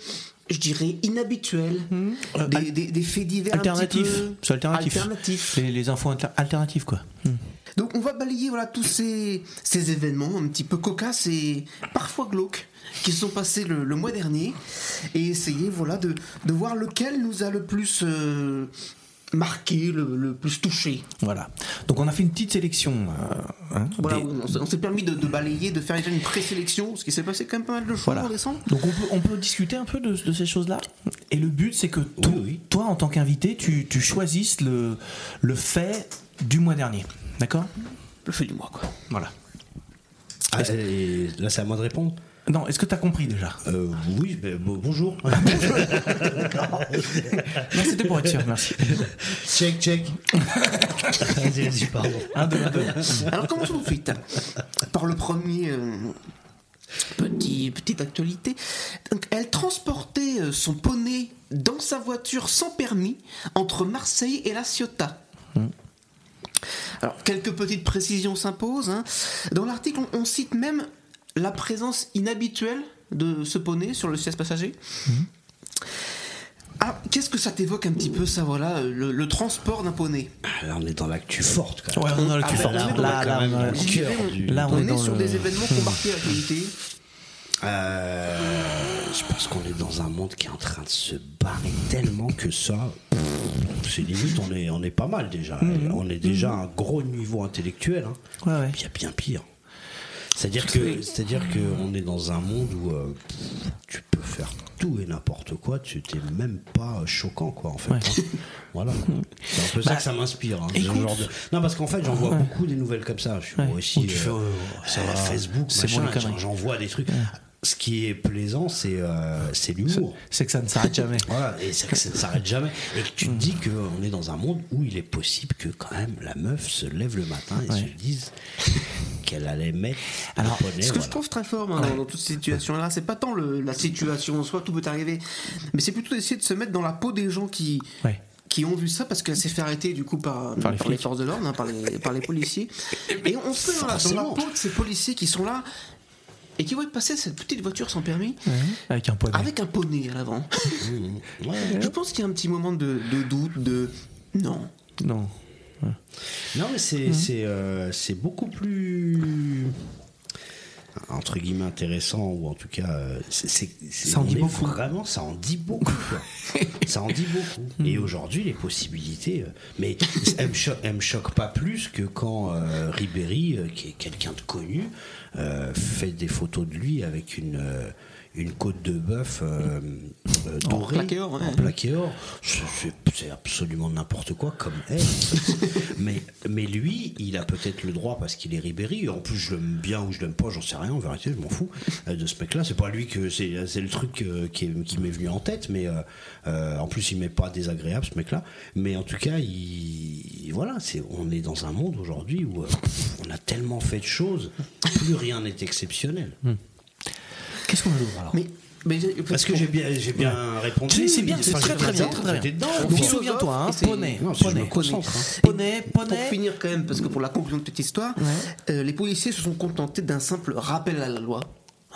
Speaker 2: je dirais, inhabituels,
Speaker 3: Euh,
Speaker 2: des,
Speaker 3: al-
Speaker 2: des- des faits divers
Speaker 3: Alternatif.
Speaker 2: un petit peu
Speaker 3: C'est alternatif.
Speaker 2: alternatifs.
Speaker 3: Les, les infos alter- alternatives, quoi.
Speaker 2: Donc on va balayer voilà tous ces, ces événements un petit peu cocasses et parfois glauques qui se sont passés le, le mois dernier et essayer voilà de, de voir lequel nous a le plus euh, marqué, le, le plus touché.
Speaker 3: Voilà. Donc on a fait une petite sélection. euh, hein,
Speaker 2: Voilà,
Speaker 3: des-
Speaker 2: on, s'est- on s'est permis de, de balayer, de faire déjà une présélection, parce qu'il s'est passé quand même pas mal de choses
Speaker 3: Voilà.
Speaker 2: en décembre.
Speaker 3: Donc on peut, on peut discuter un peu de, de ces choses-là? Et le but, c'est que to-
Speaker 4: Oui, oui.
Speaker 3: toi, en tant qu'invité, tu, tu choisisses le, le fait du mois dernier. D'accord
Speaker 2: Le fait du mois quoi.
Speaker 3: Voilà.
Speaker 4: Ah, et là, c'est à moi de répondre
Speaker 3: Non, est-ce que tu as compris déjà?
Speaker 4: Euh, Oui, ben, bon- bonjour.
Speaker 3: Non, c'était pour être sûr, merci.
Speaker 4: check, check. vas-y, vas-y, pardon.
Speaker 3: Un, deux, un, deux.
Speaker 2: Alors commençons tout de suite par le premier euh, petit, petite actualité. Donc, elle transportait euh, son poney dans sa voiture sans permis entre Marseille et La Ciotat. Alors quelques petites précisions s'imposent. hein. Dans l'article, on, on cite même la présence inhabituelle de ce poney sur le siège passager. Alors, qu'est-ce que ça t'évoque un petit peu, ça, voilà, le, le transport d'un poney?
Speaker 4: Là, on est dans l'actu forte. Quand
Speaker 3: Ouais, on est dans le
Speaker 2: Ah,
Speaker 3: cul fort.
Speaker 2: on est dans
Speaker 3: Là,
Speaker 4: même
Speaker 3: on est-
Speaker 2: sur
Speaker 3: le-
Speaker 2: des événements (laughs) qui ont marqué l'actualité.
Speaker 4: Euh, je pense qu'on est dans un monde qui est en train de se barrer tellement que ça, c'est limite, on est, on est pas mal déjà.
Speaker 3: Mhm.
Speaker 4: On est déjà à un gros niveau intellectuel. hein.
Speaker 3: Ouais, ouais.
Speaker 4: Il y a bien pire. C'est-à-dire que, c'est-à-dire qu'on est dans un monde où euh, tu peux faire tout et n'importe quoi, tu t'es même pas choquant, quoi, en fait.
Speaker 3: Ouais.
Speaker 4: hein. Voilà. (laughs) C'est un peu ça que ça m'inspire. hein, de- Non, parce qu'en fait, j'en vois beaucoup des nouvelles comme ça. Je suis
Speaker 3: Ouais.
Speaker 4: moi aussi
Speaker 3: tu fais,
Speaker 4: euh,
Speaker 3: oh, ça
Speaker 4: euh,
Speaker 3: va,
Speaker 4: Facebook,
Speaker 3: c'est
Speaker 4: j'en vois des trucs. Ce qui est plaisant, c'est euh, c'est l'humour.
Speaker 3: C'est que ça ne s'arrête jamais. (laughs)
Speaker 4: Voilà, et c'est que ça ne s'arrête jamais. Et que tu te dis qu'on est dans un monde où il est possible que quand même la meuf se lève le matin et
Speaker 3: Ouais.
Speaker 4: se dise qu'elle allait mettre
Speaker 2: Alors,
Speaker 4: poney,
Speaker 2: ce que
Speaker 4: voilà.
Speaker 2: je trouve très fort moi, dans, dans toute cette situation-là, c'est pas tant le- la situation en soi, tout peut arriver, mais c'est plutôt d'essayer de se mettre dans la peau des gens qui.
Speaker 3: Ouais.
Speaker 2: qui ont vu ça parce qu'elle s'est fait arrêter du coup par,
Speaker 3: Par les
Speaker 2: par les
Speaker 3: flics.
Speaker 2: forces de l'ordre, hein, par, les, par les policiers. Et on se met dans la, peau de ces policiers qui sont là et qui voient passer cette petite voiture sans permis
Speaker 3: Avec un poney.
Speaker 2: avec un poney à l'avant. (laughs)
Speaker 4: Mmh, ouais.
Speaker 2: Je pense qu'il y a un petit moment de, de doute, de non.
Speaker 3: Non.
Speaker 4: Non, mais c'est c'est euh, c'est beaucoup plus entre guillemets intéressant ou en tout cas euh, c'est
Speaker 3: Ça en dit beaucoup.
Speaker 4: vraiment ça en dit beaucoup quoi. (laughs) ça en dit beaucoup et aujourd'hui les possibilités euh, mais elles me, cho- elles me choquent pas plus que quand euh, Ribéry qui est quelqu'un de connu euh, fait des photos de lui avec une euh, une côte de bœuf euh, euh, dorée
Speaker 2: plaqué or, ouais.
Speaker 4: en plaqué or. C'est- absolument n'importe quoi comme elle. (laughs) mais, mais lui, il a peut-être le droit parce qu'il est Ribéry. En plus, je l'aime bien ou je l'aime pas, j'en sais rien. En vérité, je m'en fous euh, de ce mec-là. C'est pas lui que c'est c'est le truc qui, est- qui m'est venu en tête. Mais euh, en plus, il m'est pas désagréable ce mec-là. Mais en tout cas, il, voilà, c'est on est dans un monde aujourd'hui où euh, on a tellement fait de choses, plus rien n'est exceptionnel.
Speaker 3: Qu'est-ce qu'on a d'autre alors
Speaker 2: Mais, mais
Speaker 4: Parce que j'ai bien, j'ai bien répondu.
Speaker 3: C'est- c'est bien, c'est très, très bien,
Speaker 4: j'étais
Speaker 3: très, très bien.
Speaker 4: dedans.
Speaker 3: Donc,
Speaker 2: Philosophe,
Speaker 3: souviens-toi, hein, poney,
Speaker 4: Non,
Speaker 3: poney,
Speaker 4: hein.
Speaker 3: poney,
Speaker 2: Pour
Speaker 3: poney.
Speaker 2: finir quand même, parce que pour la conclusion de cette histoire, euh, les policiers se sont contentés d'un simple rappel à la loi.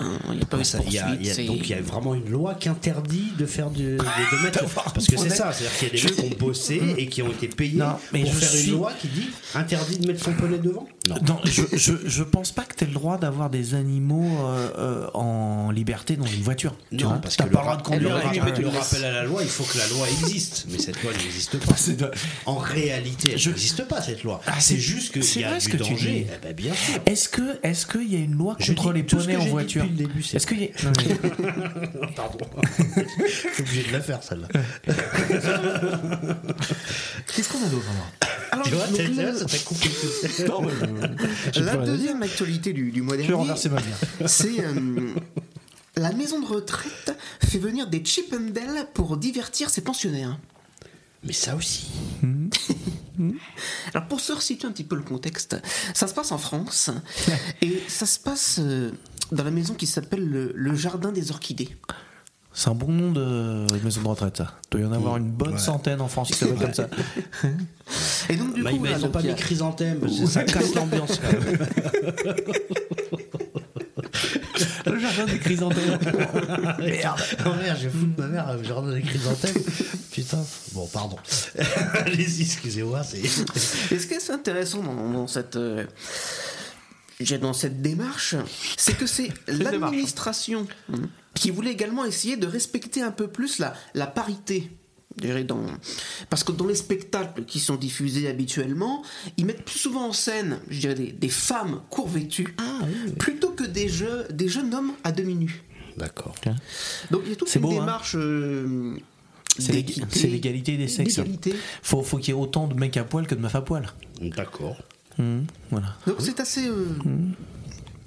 Speaker 2: Hein, Il n'y a pas eu de
Speaker 4: y a- y donc il y a vraiment une loi qui interdit de faire de, de, de (laughs) mettre parce que c'est ça c'est-à-dire qu'il y a des gens qui ont bossé et qui ont été payés
Speaker 3: Non, mais
Speaker 4: pour
Speaker 3: je
Speaker 4: faire
Speaker 3: suis-
Speaker 4: une loi qui dit interdit de mettre son poney devant? Non.
Speaker 3: Non, je, je, je pense pas que tu aies le droit d'avoir des animaux euh, euh, en liberté dans une voiture. tu
Speaker 4: non
Speaker 3: vois.
Speaker 4: parce que
Speaker 3: pas
Speaker 4: le,
Speaker 3: le droit de conduire
Speaker 4: le
Speaker 3: la
Speaker 4: ra-
Speaker 3: nuit, mais tu
Speaker 4: le
Speaker 3: le
Speaker 4: rappel à la loi il faut que la loi existe. Mais cette loi n'existe pas. (laughs)
Speaker 3: De-
Speaker 4: en réalité elle
Speaker 3: Je-
Speaker 4: n'existe pas cette loi.
Speaker 3: Ah,
Speaker 4: c'est juste qu'il
Speaker 3: c'est
Speaker 4: y a du danger. Eh ben, bien sûr.
Speaker 3: Est-ce que est-ce qu'il y a une loi
Speaker 4: Je
Speaker 3: contre les poneys en voiture?
Speaker 4: Depuis le début, c'est
Speaker 3: Est-ce qu'il y a (laughs)
Speaker 4: pardon. Je suis (laughs) obligé de la faire celle-là. (laughs)
Speaker 3: Qu'est-ce qu'on a d'autre alors
Speaker 2: Alors,
Speaker 4: tu vois
Speaker 2: donc,
Speaker 4: t'as-
Speaker 2: la-
Speaker 4: ça t'a
Speaker 3: Non, mais, euh,
Speaker 2: deuxième actualité du, du mois
Speaker 3: Je vais
Speaker 2: dernier,
Speaker 3: renverser ma bière.
Speaker 2: c'est euh, la maison de retraite fait venir des Chip and Dale pour divertir ses pensionnaires.
Speaker 4: mais ça aussi.
Speaker 2: Alors pour se resituer un petit peu le contexte, ça se passe en France et ça se passe euh, dans la maison qui s'appelle le, le Jardin des Orchidées.
Speaker 3: C'est un bon nom de maison de retraite, ça. Il doit y en avoir une bonne
Speaker 4: Ouais.
Speaker 3: centaine en France qui s'appelle comme ça. (laughs)
Speaker 2: Et donc du
Speaker 4: Bah,
Speaker 2: coup,
Speaker 4: ils
Speaker 2: voilà,
Speaker 4: ont
Speaker 2: donc,
Speaker 4: pas mis
Speaker 2: a-
Speaker 4: chrysanthème, c'est- ça (laughs) casse l'ambiance quand même. (laughs)
Speaker 3: Le jardin des chrysanthèmes.
Speaker 4: Merde, oh merde, je vais foutre ma mère au jardin des chrysanthèmes. Putain, bon, pardon. Allez-y, excusez-moi, c'est.
Speaker 2: Et ce qui est assez intéressant dans, dans cette, euh, j'ai- dans cette démarche, c'est que c'est l'administration hein, qui voulait également essayer de respecter un peu plus la, la parité. je dirais, Dans, parce que dans les spectacles qui sont diffusés habituellement, ils mettent plus souvent en scène, je dirais, des, des femmes court vêtues, plutôt que des, jeux, des jeunes hommes à demi nus.
Speaker 4: D'accord.
Speaker 2: Donc il y a toute
Speaker 3: C'est
Speaker 2: une
Speaker 3: beau, hein.
Speaker 2: démarche. euh,
Speaker 3: C'est l'égalité des sexes. Faut, faut qu'il y ait autant de mecs à poil que de meufs à poil.
Speaker 4: D'accord.
Speaker 3: Voilà.
Speaker 2: Donc c'est assez. euh,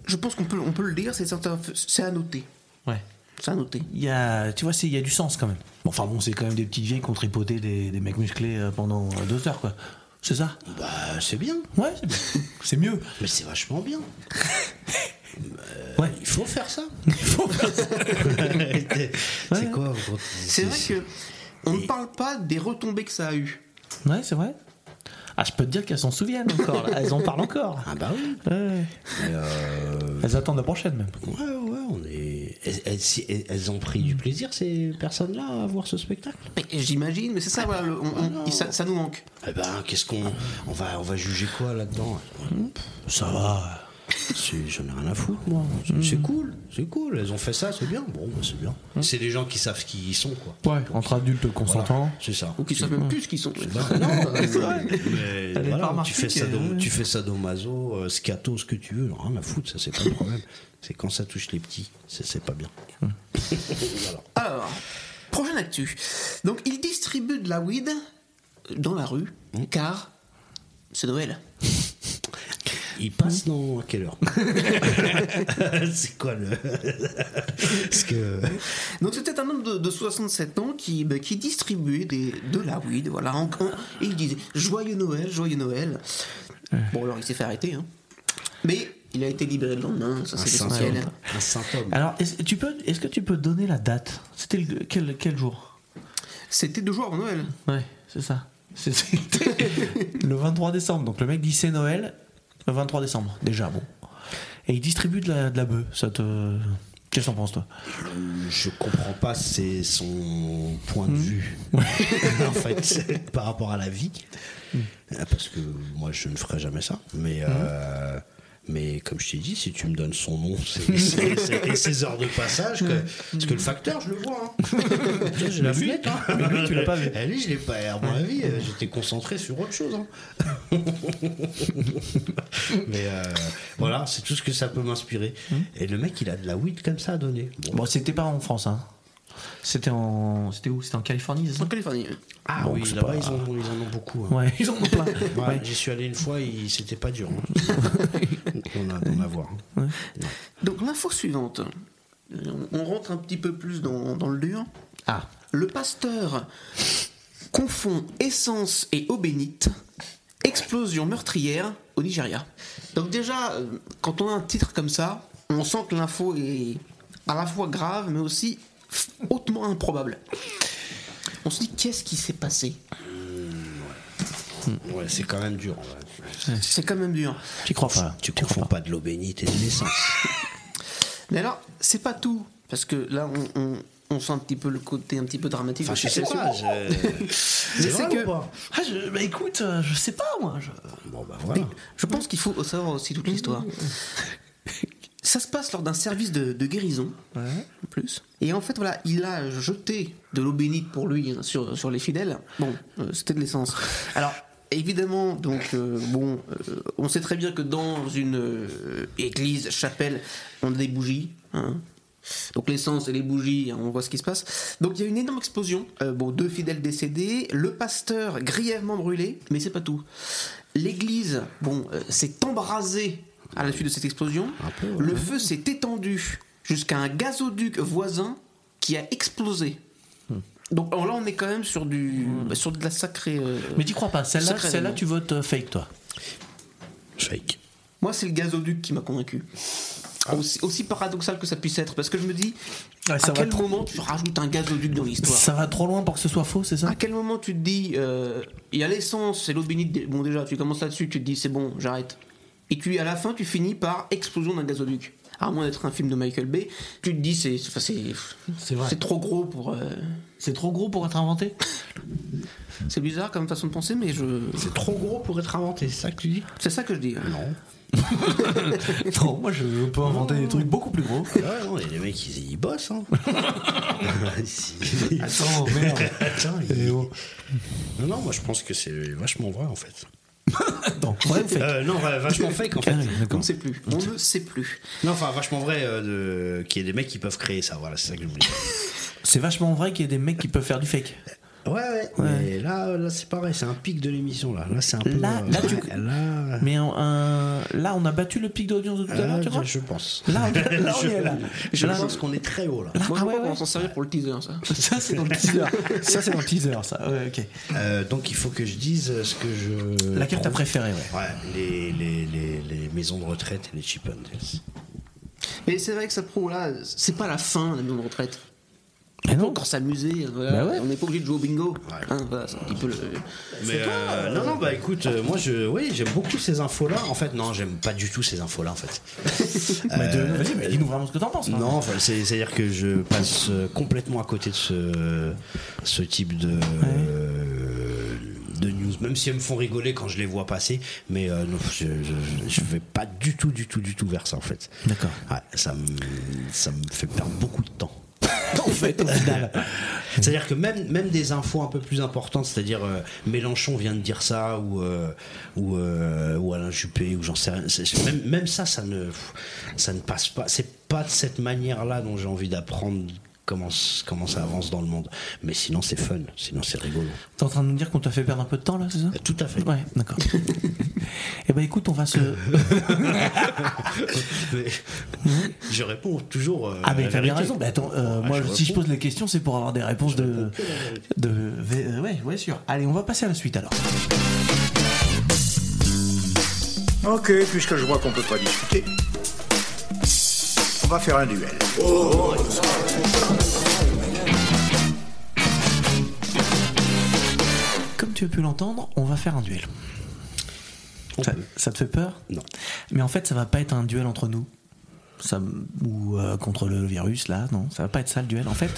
Speaker 2: Je pense qu'on peut, on peut le dire, c'est à noter.
Speaker 3: Ouais.
Speaker 2: C'est à noter.
Speaker 3: Il y a, tu vois, c'est- il y a du sens quand même. Bon, enfin bon, c'est quand même des petites vieilles qui ont tripoté des, des mecs musclés euh, pendant euh, deux heures, quoi. C'est ça?
Speaker 4: Bah, c'est bien.
Speaker 3: Ouais, c'est mieux. (laughs)
Speaker 4: Mais c'est vachement bien. (laughs)
Speaker 3: Ouais.
Speaker 4: Il faut faire ça. (laughs) Il faut faire ça. c'est quoi
Speaker 2: C'est vrai que on ne parle pas des retombées que ça a eu.
Speaker 3: Ouais, c'est vrai. Ah, je peux te dire qu'elles s'en souviennent encore. là. Elles en parlent encore.
Speaker 4: Ah, bah oui.
Speaker 3: Ouais.
Speaker 4: Euh,
Speaker 3: Elles attendent la prochaine même.
Speaker 4: Ouais, ouais, on est. Elles, ont pris du plaisir, ces personnes-là, à voir ce spectacle?
Speaker 2: Mais J'imagine, mais c'est ça, voilà, le- on- on- ça, ça nous manque.
Speaker 4: Eh ben, qu'est-ce qu'on. On va, on va juger quoi là-dedans?
Speaker 3: Ça va.
Speaker 4: J'en ai rien à foutre, moi. C'est- C'est cool, c'est cool. Elles ont fait ça, c'est bien. Bon, bah, c'est bien. C'est des gens qui savent qui ils sont, quoi.
Speaker 3: Ouais, entre adultes consentants.
Speaker 4: Voilà, c'est ça.
Speaker 2: Ou qui savent même plus ce qu'ils sont.
Speaker 4: Bah, non, (laughs) c'est vrai. Mais voilà, tu fais
Speaker 3: remarquée,
Speaker 4: sado,
Speaker 3: euh,
Speaker 4: tu fais sadomaso, euh, scato, ce que tu veux, rien à foutre, ça c'est pas le problème. C'est quand ça touche les petits, c'est c'est pas bien. Voilà.
Speaker 2: Alors, prochaine actu. Donc, ils distribuent de la weed dans la rue, car c'est Noël. (laughs)
Speaker 4: Il passe dans quelle heure (laughs) C'est quoi le. Parce que.
Speaker 2: Donc c'était un homme de, de 67 ans qui, bah, qui distribuait des, de la weed, voilà. en- en- et il disait Joyeux Noël, joyeux Noël. Bon, alors il s'est fait arrêter, hein. Mais il a été libéré le lendemain, ça c'est
Speaker 4: Un
Speaker 2: l'essentiel.
Speaker 4: Un symptôme.
Speaker 3: Alors, est-ce tu peux, est-ce que tu peux donner la date? C'était le- quel, quel jour?
Speaker 2: C'était deux jours avant Noël.
Speaker 3: Ouais, c'est ça. C'était le 23 décembre. Donc le mec dit c'est Noël, le 23 décembre, déjà, bon. Et il distribue de la, de la bœuf. Ça te. Qu'est-ce que t'en penses, toi?
Speaker 4: Je comprends pas c'est son point de vue (laughs) en fait par rapport à la vie Euh, parce que moi je ne ferai jamais ça mais euh, mais comme je t'ai dit si tu me donnes son nom (laughs) et ses heures de passage que, parce que le facteur je le vois hein. (laughs) J'ai la lunette hein.
Speaker 3: mais lui, tu l'as pas vu.
Speaker 4: Eh, lui je l'ai pas à mon avis euh, j'étais concentré sur autre chose hein. (laughs) mais euh, voilà c'est tout ce que ça peut m'inspirer et le mec il a de la weed comme ça à donner Bon,
Speaker 3: Bon, c'était pas en France, hein. C'était en. C'était où? C'était en Californie, c'est ça?
Speaker 2: En Californie.
Speaker 4: Ah
Speaker 3: Bon,
Speaker 4: oui, là-bas,
Speaker 3: pas-
Speaker 4: ils, en ont- ils en ont beaucoup. hein.
Speaker 3: Ouais, ils en ont plein. (laughs)
Speaker 4: Ouais,
Speaker 3: Ouais.
Speaker 4: J'y suis allé une fois, il- c'était pas dur. hein. (laughs) on a hein.
Speaker 2: Donc l'info suivante. On- On rentre un petit peu plus dans, dans le dur.
Speaker 3: Ah.
Speaker 2: Le pasteur confond essence et eau bénite. Explosion meurtrière au Nigeria. Donc déjà, euh, quand on a un titre comme ça, on sent que l'info est à la fois grave, mais aussi hautement improbable. On se dit qu'est-ce qui s'est passé
Speaker 4: Ouais, c'est quand même dur. ouais.
Speaker 2: C'est quand même dur.
Speaker 3: Tu crois pas
Speaker 4: Tu confonds pas de l'eau bénite et de l'essence. (laughs)
Speaker 2: Mais alors, c'est pas tout. Parce que là, on, on- on sent un petit peu le côté un petit peu dramatique.
Speaker 4: Enfin, je sais pas. je- (laughs)
Speaker 2: Mais
Speaker 4: C'est
Speaker 2: que-
Speaker 4: pas
Speaker 3: Ah, je- bah écoute, euh, je sais pas moi. je-
Speaker 4: Bon, bah voilà.
Speaker 2: Je pense qu'il faut savoir aussi toute l'histoire. (laughs) Ça se passe lors d'un service de, de guérison, en plus. Et en fait, voilà, il a jeté de l'eau bénite pour lui hein, sur, sur les fidèles. Bon, euh, c'était de l'essence. Alors, évidemment, donc, euh, bon, euh, on sait très bien que dans une euh, église, chapelle, on a des bougies. hein. Donc l'essence et les bougies, hein, on voit ce qui se passe. Donc il y a une énorme explosion. Bon, deux fidèles décédés, le pasteur grièvement brûlé, mais c'est pas tout. L'église, bon, s'est embrasée à la suite de cette explosion. Le feu s'est étendu jusqu'à un gazoduc voisin qui a explosé. Donc alors là, on est quand même sur du, bah, sur de la sacrée. euh,
Speaker 3: Mais t'y crois pas. Celle-là, tu votes euh, fake, toi.
Speaker 4: Fake.
Speaker 2: Moi, c'est le gazoduc qui m'a convaincu. Aussi, aussi paradoxal que ça puisse être, parce que je me dis,
Speaker 3: Ouais,
Speaker 2: à
Speaker 3: ça
Speaker 2: quel moment tu rajoutes un gazoduc dans l'histoire
Speaker 3: Ça va trop loin pour que ce soit faux, c'est ça
Speaker 2: À quel moment tu te dis, euh, il y a l'essence et l'eau bénite, bon déjà, tu commences là-dessus, tu te dis, c'est bon, j'arrête. Et tu, à la fin, tu finis par explosion d'un gazoduc. À moins d'être un film de Michael Bay, tu te dis, c'est c'est trop gros pour. euh,
Speaker 3: C'est trop gros pour être inventé (laughs)
Speaker 2: C'est bizarre comme façon de penser, mais je.
Speaker 4: C'est trop gros pour être inventé, c'est ça que tu dis?
Speaker 2: C'est ça que je dis. hein.
Speaker 4: Non. (laughs)
Speaker 3: Non, moi je peux inventer des trucs beaucoup plus gros.
Speaker 4: Ouais, non, les mecs, ils, ils bossent. Hein. (laughs) Si.
Speaker 3: Attends, merde.
Speaker 4: Attends, ils-
Speaker 3: Eh oh.
Speaker 4: Non, non, moi je pense que c'est vachement vrai en fait. (laughs)
Speaker 3: Vrai ou fake
Speaker 4: Euh, non, vachement (laughs) fake en fait.
Speaker 2: On ne sait plus. On ne sait plus.
Speaker 4: Non, enfin, vachement vrai euh, de... qu'il y ait des mecs qui peuvent créer ça, voilà, c'est ça que je voulais dire.
Speaker 3: C'est vachement vrai qu'il y ait des mecs qui peuvent faire du fake.
Speaker 4: Ouais, ouais, mais là, là c'est pareil, c'est un pic de l'émission là. Là, c'est un peu.
Speaker 3: Là-
Speaker 4: euh,
Speaker 3: là, tu-
Speaker 4: ouais, là,
Speaker 3: Mais un- un- là, on a battu le pic d'audience de tout à l'heure,
Speaker 4: là,
Speaker 3: tu crois
Speaker 4: je pense.
Speaker 3: Là, on, (laughs) là, on y est là.
Speaker 4: Je
Speaker 3: Là,
Speaker 4: pense qu'on est très haut là.
Speaker 3: là,
Speaker 2: Moi,
Speaker 3: ah ouais, ouais.
Speaker 2: va s'en servir pour le teaser, ça. (laughs)
Speaker 3: Ça, c'est dans le teaser. Ça, c'est dans le teaser, ça. Ouais, ok.
Speaker 4: Euh, donc il faut que je dise ce que je.
Speaker 3: Laquelle t'as
Speaker 4: trouve.
Speaker 3: préférée, ouais.
Speaker 4: Ouais, les, les, les, les maisons de retraite et les cheap Hundreds.
Speaker 2: Mais c'est vrai que ça prouve là, c'est pas la fin la maison de retraite.
Speaker 3: Mais
Speaker 2: On peut
Speaker 3: non.
Speaker 2: encore s'amuser. voilà.
Speaker 3: Bah ouais.
Speaker 2: On n'est pas obligé de jouer au bingo. Hein, voilà, c'est un petit peu le.
Speaker 4: Mais euh, non, non, bah écoute, euh, moi je, oui, j'aime beaucoup ces infos-là. En fait, non, j'aime pas du tout ces infos-là en fait. (laughs)
Speaker 3: Vas-y, mais dis-nous vraiment ce que t'en penses. hein.
Speaker 4: Non, enfin, c'est-à-dire que je passe euh, complètement à côté de ce, ce type de, euh, de news, même si elles me font rigoler quand je les vois passer, mais euh, non, je, je, je vais pas du tout, du tout, du tout vers ça en fait.
Speaker 3: D'accord.
Speaker 4: Ouais, ça me, ça me fait perdre beaucoup de temps. (laughs) C'est-à-dire que même, des infos un peu plus importantes, c'est-à-dire euh, Mélenchon vient de dire ça, ou, euh, euh, ou Alain Juppé, ou j'en sais rien. Même, même ça, ça ne, ça ne passe pas. C'est pas de cette manière-là dont j'ai envie d'apprendre comment, comment ça avance dans le monde. Mais sinon, c'est fun, sinon, c'est rigolo.
Speaker 3: T'es en train de nous dire qu'on t'a fait perdre un peu de temps là, c'est ça?
Speaker 4: Tout à fait.
Speaker 3: Ouais, d'accord. Eh ben écoute, on va se. (laughs)
Speaker 4: Mais je réponds toujours. euh,
Speaker 3: Ah mais t'as bien raison. Bah, attends, euh,
Speaker 4: Ouais,
Speaker 3: moi
Speaker 4: je
Speaker 3: si je pose les questions, c'est pour avoir des réponses de. de. euh, Ouais, ouais, sûr. Allez, on va passer à la suite alors.
Speaker 11: Ok, puisque je vois qu'on peut pas discuter, on va faire un duel.
Speaker 3: Comme tu as pu l'entendre, on va faire un duel. Ça, ça te fait peur?
Speaker 4: Non.
Speaker 3: Mais en fait, ça va pas être un duel entre nous. Ça, ou euh, contre le virus, là, non, ça va pas être ça le duel. En fait,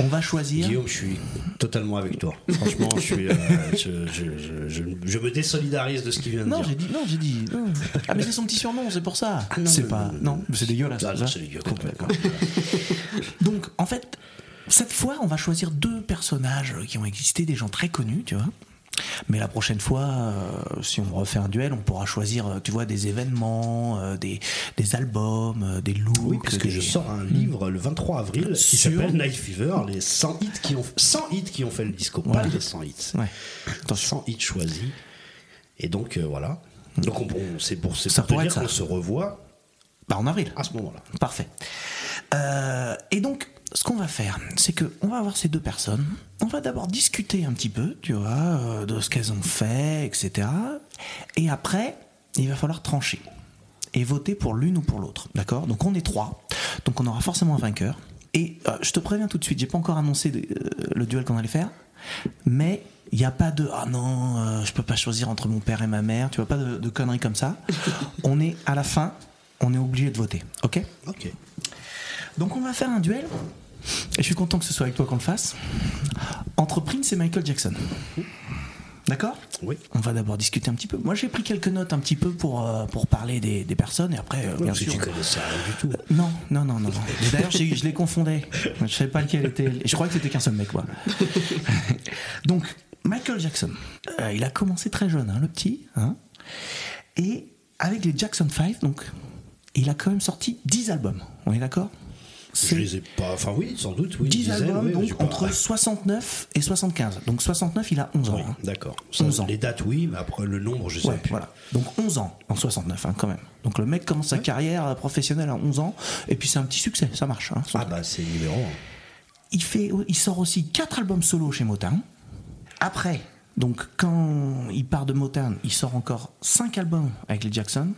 Speaker 3: on va choisir.
Speaker 4: Guillaume, je suis totalement avec toi. (laughs) Franchement, je, suis, euh, je, je- je- je- je me désolidarise de ce qu'il vient de
Speaker 3: Non,
Speaker 4: dire.
Speaker 3: j'ai dit, non, j'ai dit. non. Ah, mais c'est son petit surnom, c'est pour ça.
Speaker 4: non,
Speaker 3: c'est pas.
Speaker 4: non,
Speaker 3: c'est dégueulasse.
Speaker 4: Ah, c'est dégueu, complètement. (laughs)
Speaker 3: Donc, en fait, cette fois, on va choisir deux personnages qui ont existé, des gens très connus, tu vois. Mais la prochaine fois, euh, si on refait un duel, on pourra choisir, euh, tu vois, des événements, euh, des, des albums, des looks.
Speaker 4: Oui, parce que
Speaker 3: des-
Speaker 4: je sors un livre le 23 avril qui
Speaker 3: Sur-
Speaker 4: s'appelle Night Fever, les 100 hits qui ont, 100 hits qui ont fait le disco, pas les 100 hits.
Speaker 3: Ouais.
Speaker 4: 100 hits choisis. Et donc, euh, voilà. Donc, on, on- c'est pour,
Speaker 3: Ça
Speaker 4: pour te dire qu'on se revoit
Speaker 3: Bah, en avril.
Speaker 4: à ce moment-là.
Speaker 3: Parfait. Et donc, ce qu'on va faire, c'est que on va avoir ces deux personnes. On va d'abord discuter un petit peu, tu vois, euh, de ce qu'elles ont fait, etc. Et après, il va falloir trancher et voter pour l'une ou pour l'autre, d'accord? Donc on est trois, donc on aura forcément un vainqueur. Et euh, je te préviens tout de suite, j'ai pas encore annoncé de- euh, le duel qu'on allait faire, mais il n'y a pas de ah non, euh, je peux pas choisir entre mon père et ma mère, tu vois pas de, de conneries comme ça. (laughs) on est à la fin, on est obligé de voter, ok?
Speaker 4: Ok.
Speaker 3: donc on va faire un duel, et je suis content que ce soit avec toi qu'on le fasse, entre Prince et Michael Jackson. D'accord?
Speaker 4: Oui.
Speaker 3: On va d'abord discuter un petit peu. Moi j'ai pris quelques notes un petit peu pour, euh, pour parler des, des personnes, et après, euh, bien sûr.
Speaker 4: tu connaissais rien du tout.
Speaker 3: Non, non, non, non. non. D'ailleurs, je les confondais. Je savais pas lequel était. Je crois que c'était qu'un seul mec, moi. (laughs) Donc, Michael Jackson, euh, il a commencé très jeune, hein, le petit. hein. et avec les Jackson 5, donc, il a quand même sorti 10 albums. On est d'accord?
Speaker 4: Je les ai pas. Enfin, oui, sans doute, oui.
Speaker 3: 10
Speaker 4: une dizaine,
Speaker 3: albums donc
Speaker 4: j'ai pas-
Speaker 3: entre 69 et 75. Donc 69, il a 11 ans.
Speaker 4: Oui,
Speaker 3: hein.
Speaker 4: d'accord. Ça,
Speaker 3: 11 ans.
Speaker 4: Les dates, oui, mais après le nombre, je sais
Speaker 3: Ouais,
Speaker 4: plus.
Speaker 3: voilà. Donc 11 ans en 69 hein, quand même. Donc le mec commence sa carrière professionnelle à 11 ans et puis c'est un petit succès, ça marche. hein,
Speaker 4: Ah, bah, c'est numéro 1.
Speaker 3: il, fait, il sort aussi quatre albums solo chez Motown. Après, donc quand il part de Motown, il sort encore cinq albums avec les Jackson,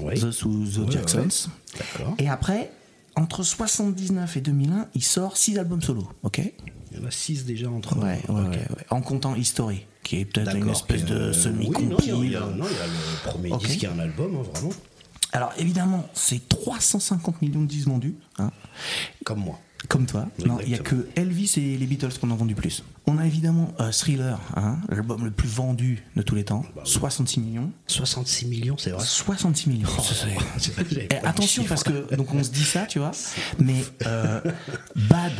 Speaker 4: Oui.
Speaker 3: The sous The
Speaker 4: Ouais,
Speaker 3: Jacksons.
Speaker 4: ouais. D'accord.
Speaker 3: Et après, entre 79 et 2001, il sort six albums solo, ok
Speaker 4: Il y en a 6 déjà entre.
Speaker 3: ouais, ouais,
Speaker 4: Ok.
Speaker 3: ouais. En comptant History, qui est peut-être une espèce de
Speaker 4: Oui,
Speaker 3: semi-compil.
Speaker 4: non, il y a- il y a- non, il y a le premier disque qui est un album, hein, vraiment.
Speaker 3: Alors évidemment, c'est 350 millions de disques vendus, hein,
Speaker 4: Comme moi.
Speaker 3: Comme toi. Non, il y a que Elvis et les Beatles qu'on a vendu plus. On a évidemment euh, Thriller, hein, l'album le plus vendu de tous les temps,
Speaker 4: Bah
Speaker 3: 66 millions.
Speaker 4: 66 millions, c'est vrai.
Speaker 3: 66 millions.
Speaker 4: Oh, j'avais
Speaker 3: Eh, attention parce que donc on se dit ça, tu vois, mais euh, Bad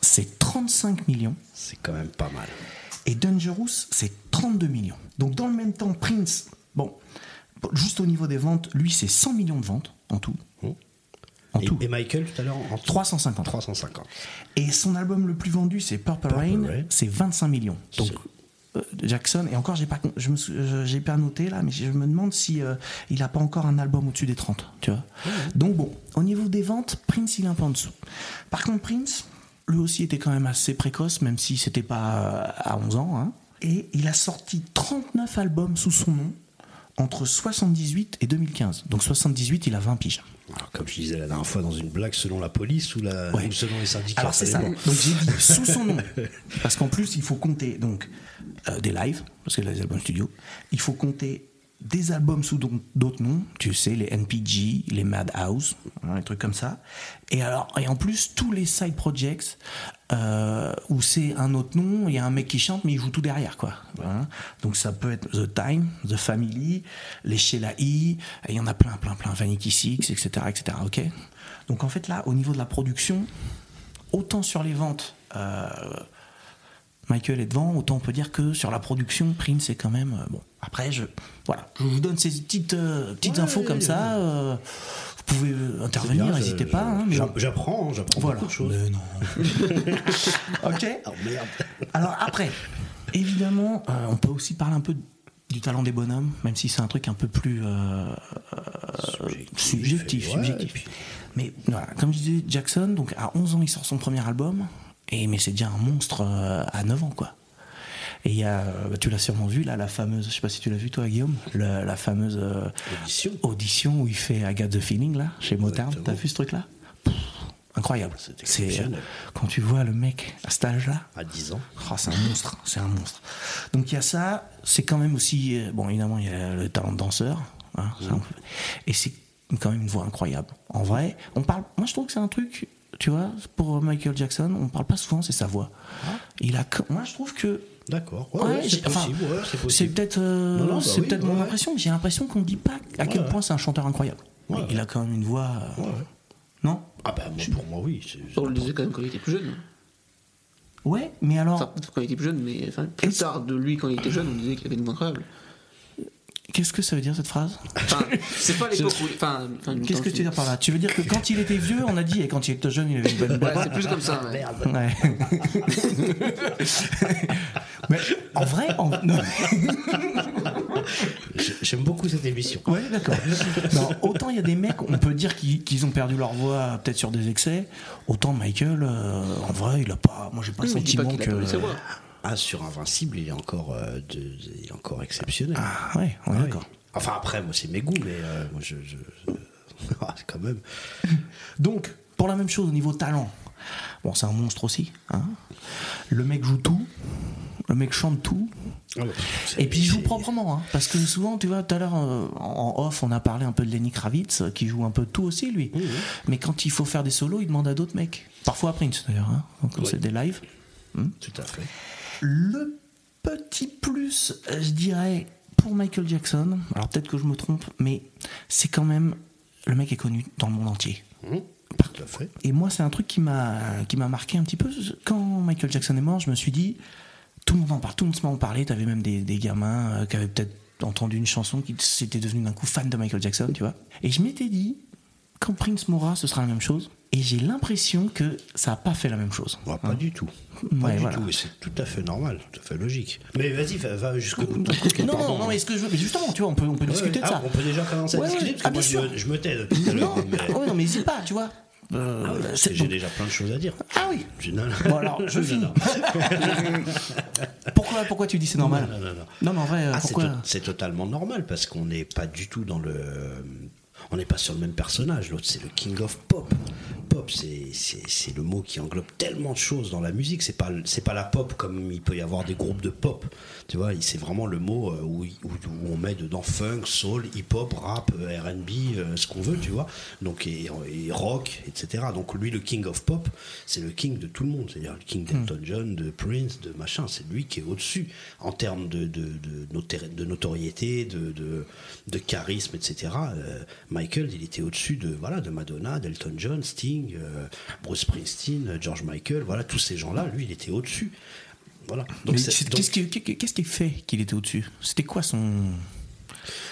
Speaker 3: c'est 35 millions
Speaker 4: C'est quand même pas mal.
Speaker 3: et Dangerous c'est 32 millions. Donc dans le même temps Prince, bon, juste au niveau des ventes, lui c'est 100 millions de ventes en tout. En
Speaker 4: Et,
Speaker 3: tout.
Speaker 4: et Michael, tout à l'heure, en
Speaker 3: 350.
Speaker 4: 350.
Speaker 3: Et son album le plus vendu, c'est Purple,
Speaker 4: Purple
Speaker 3: Rain,
Speaker 4: Rain.
Speaker 3: c'est 25 millions. Donc euh, Jackson, et encore j'ai pas, je me je- j'ai pas noté là, mais je me demande si euh, il a pas encore un album au-dessus des 30, tu vois. Donc bon, au niveau des ventes, Prince il est un peu en dessous. Par contre Prince, lui aussi était quand même assez précoce, même si c'était pas euh, à 11 ans, hein. et il a sorti 39 albums sous son nom entre 78 et 2015. Donc 78, il a 20 piges.
Speaker 4: Alors, comme je disais la dernière fois dans une blague, selon la police ou, la,
Speaker 3: Ouais.
Speaker 4: ou selon les syndicats.
Speaker 3: Alors c'est ça.
Speaker 4: dépend.
Speaker 3: Donc j'ai dit sous son nom, (laughs) parce qu'en plus il faut compter donc euh, des lives, parce que là des albums studio. Il faut compter des albums sous d'autres noms, tu sais les NPG, les Madhouse, hein, les trucs comme ça. Et alors et en plus tous les side projects euh, où c'est un autre nom, il y a un mec qui chante mais il joue tout derrière quoi. Donc ça peut être The Time, The Family, les Sheila E, il y en a plein plein plein, Vanity Six, etc etc. Ok. Donc en fait là au niveau de la production autant sur les ventes, euh, Michael est devant, autant on peut dire que sur la production, Prince est quand même euh, bon. Après, je voilà, je vous donne ces petites euh, petites
Speaker 4: Ouais,
Speaker 3: infos comme ça. euh, vous pouvez euh, intervenir, n'hésitez pas. hein, mais-
Speaker 4: J'apprends, hein, j'apprends
Speaker 3: Voilà.
Speaker 4: beaucoup de choses.
Speaker 3: Mais non. (laughs) ok.
Speaker 4: Oh merde.
Speaker 3: Alors après, évidemment, euh, on peut aussi parler un peu du talent des bonhommes, même si c'est un truc un peu plus subjectif.
Speaker 4: ouais,
Speaker 3: subjectif.
Speaker 4: puis-
Speaker 3: Mais voilà, comme je disais, Jackson, donc à 11 ans, il sort son premier album, et mais c'est déjà un monstre à 9 ans, quoi. Et il y a, euh, tu l'as sûrement vu, là, la fameuse, je sais pas si tu l'as vu toi, Guillaume, la fameuse euh,
Speaker 4: Audition.
Speaker 3: audition où il fait I Got the Feeling, là, chez Motown. T'as vu ce truc-là? Pff, Incroyable. C'est
Speaker 4: exceptionnel.
Speaker 3: quand tu vois le mec à cet âge-là,
Speaker 4: À 10 ans.
Speaker 3: Oh, c'est un monstre, c'est un monstre. Donc il y a ça, c'est quand même aussi, euh, bon évidemment il y a le talent de danseur, hein, un et c'est quand même une voix incroyable. En vrai, on parle, moi je trouve que c'est un truc, tu vois, pour Michael Jackson, on parle pas souvent, c'est sa voix. Il a, moi je trouve que
Speaker 4: D'accord. Ouais,
Speaker 3: Ouais,
Speaker 4: ouais,
Speaker 3: j'ai-
Speaker 4: c'est
Speaker 3: enfin,
Speaker 4: possible. c'est
Speaker 3: peut-être euh,
Speaker 4: bah
Speaker 3: c'est
Speaker 4: oui,
Speaker 3: peut-être
Speaker 4: ouais,
Speaker 3: mon impression, mais j'ai l'impression qu'on ne dit pas à quel
Speaker 4: Ouais,
Speaker 3: point c'est un chanteur incroyable.
Speaker 4: Ouais,
Speaker 3: il a quand même une voix. euh, Non?
Speaker 4: Ah bah pour moi oui.
Speaker 2: On le disait quand même quand il était plus jeune.
Speaker 3: Ouais, mais alors.
Speaker 2: Enfin, peut-être quand il était plus jeune, mais enfin, plus tard de lui quand il était jeune, on disait qu'il avait une voix incroyable.
Speaker 3: Qu'est-ce que ça veut dire cette phrase?
Speaker 2: Enfin, c'est pas l'époque où. Enfin, enfin,
Speaker 3: Qu'est-ce que tu veux dire par là? Tu veux dire que quand il était vieux, on a dit, et quand il était jeune, il avait une bonne
Speaker 2: Ouais,
Speaker 3: voix
Speaker 2: c'est plus comme ça. ouais.
Speaker 3: Ouais. (laughs) (laughs) Mais en vrai, en...
Speaker 4: J'aime beaucoup cette émission.
Speaker 3: Ouais, d'accord. Autant il y a des mecs, on peut dire qu'ils ont perdu leur voix peut-être sur des excès, autant Michael, euh, en vrai, il a pas. Moi, j'ai pas le sentiment que.
Speaker 4: Ah, sur Invincible, il est encore, euh, de- il est encore exceptionnel.
Speaker 3: Ah ouais,
Speaker 4: Ah oui.
Speaker 3: d'accord.
Speaker 4: Enfin, après, moi, c'est mes goûts, mais euh, moi, je. je- je- (laughs) Ah, quand même.
Speaker 3: Donc, pour la même chose au niveau talent, bon, c'est un monstre aussi. hein. Le mec joue tout, le mec chante tout,
Speaker 4: Ah ouais,
Speaker 3: et puis il joue proprement. hein. parce que souvent, tu vois, tout à l'heure, euh, en off, on a parlé un peu de Lenny Kravitz, euh, qui joue un peu tout aussi, lui. Mais quand il faut faire des solos, il demande à d'autres mecs. Parfois à Prince, d'ailleurs, hein, quand c'est des lives.
Speaker 4: Tout à fait.
Speaker 3: Le petit plus, je dirais, pour Michael Jackson, alors peut-être que je me trompe, mais c'est quand même. Le mec est connu dans le monde entier.
Speaker 4: Mmh, tout à fait.
Speaker 3: Et moi, c'est un truc qui m'a qui m'a marqué un petit peu. Quand Michael Jackson est mort, je me suis dit, tout le monde en parle, tout le monde se met à en parler. T'avais même des, des gamins euh, qui avaient peut-être entendu une chanson qui s'étaient devenus d'un coup fan de Michael Jackson, tu vois. Et je m'étais dit, quand Prince mourra, ce sera la même chose. Et j'ai l'impression que ça n'a pas fait la même chose.
Speaker 4: Pas du tout. Pas
Speaker 3: Ouais,
Speaker 4: du
Speaker 3: voilà.
Speaker 4: tout. C'est tout à fait normal, tout à fait logique. Mais vas-y, va, va jusqu'au bout. de ton. (laughs)
Speaker 3: Non, non, non, mais ce que je veux, mais justement, tu vois, on peut, on peut
Speaker 4: Ouais,
Speaker 3: discuter de
Speaker 4: ah,
Speaker 3: ça.
Speaker 4: On peut déjà commencer à discuter, parce que
Speaker 3: Ah,
Speaker 4: moi, je, me- je me tais depuis tout à l'heure.
Speaker 3: Non,
Speaker 4: mais-
Speaker 3: non, mais n'hésite pas, tu vois. Euh,
Speaker 4: Ah J'ai déjà plein de choses à dire.
Speaker 3: Ah oui. Bon alors, je finis. (laughs) pourquoi, pourquoi tu dis c'est normal
Speaker 4: Non, non, non, non.
Speaker 3: Mais en vrai,
Speaker 4: Ah, c'est
Speaker 3: pourquoi
Speaker 4: c'est totalement normal parce qu'on n'est pas du tout dans le. On n'est pas sur le même personnage. L'autre, c'est le king of pop. Pop, c'est- le mot qui englobe tellement de choses dans la musique. C'est pas c'est pas la pop comme il peut y avoir des groupes de pop. Tu vois, c'est vraiment le mot euh, où, où- où on met dedans funk, soul, hip-hop, rap, euh, R&B, euh, ce qu'on veut, tu vois. Donc et, et rock, etc. Donc lui, le king of pop, c'est le king de tout le monde. C'est-à-dire le king d'Elton John, de Prince, de machin. C'est lui qui est au-dessus en termes de, de, de, notori- de notoriété, de, de, de charisme, etc. Euh, Michael, il était au-dessus de voilà de Madonna, d'Elton John, Sting, euh, Bruce Springsteen, George Michael. Voilà tous ces gens-là. Lui, il était au-dessus. Voilà. Donc-
Speaker 3: qui, qu'est-ce qui fait qu'il était au-dessus? C'était quoi son.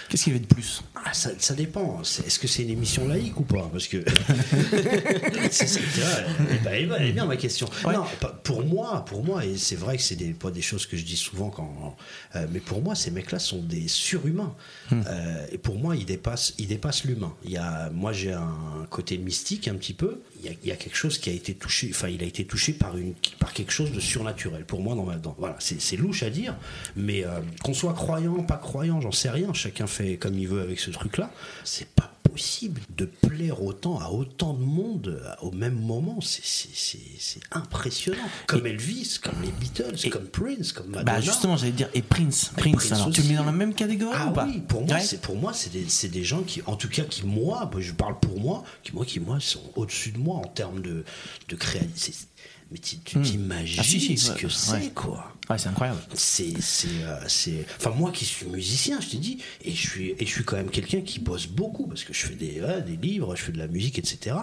Speaker 3: Qu'est-ce qu'il y avait de plus?
Speaker 4: Ah, ça, ça dépend. Est-ce que c'est une émission laïque ou pas Parce que. (laughs) c'est, c'est- est- elle est- elle est bien ma question. Non, pour moi, pour moi, et c'est vrai que c'est des, pas des choses que je dis souvent quand. euh, mais pour moi, ces mecs-là sont des surhumains. Euh, et pour moi, ils dépassent, ils dépassent l'humain. Il y a, moi, j'ai un côté mystique un petit peu. Il y, a, il y a quelque chose qui a été touché. Enfin, il a été touché par une, par quelque chose de surnaturel. Pour moi, dans voilà, c'est, c'est louche à dire, mais euh, qu'on soit croyant, pas croyant, j'en sais rien. Chacun fait comme il veut avec ce truc-là. C'est pas possible de plaire autant à autant de monde au même moment. C'est, impressionnant. Comme Elvis, comme les Beatles, comme Prince, comme Madonna.
Speaker 3: Bah justement, j'allais dire, et Prince,
Speaker 4: Et
Speaker 3: Prince, alors tu le mets dans la même catégorie
Speaker 4: Ah
Speaker 3: ou pas
Speaker 4: oui, pour moi,
Speaker 3: Ouais.
Speaker 4: c'est pour moi, c'est des, des gens qui, en tout cas, qui moi, moi, je parle pour moi, qui moi, qui moi, sont au-dessus de moi en termes de de créativité. Mais tu,
Speaker 3: Hmm.
Speaker 4: t'imagines
Speaker 3: Ah, si, si,
Speaker 4: ce
Speaker 3: ouais,
Speaker 4: que
Speaker 3: ouais.
Speaker 4: c'est, quoi.
Speaker 3: Ouais, c'est incroyable.
Speaker 4: C'est, c'est, euh, c'est. Enfin, moi qui suis musicien, je t'ai dit, et je suis, et je suis quand même quelqu'un qui bosse beaucoup parce que je fais des, des livres, je fais de la musique, etc.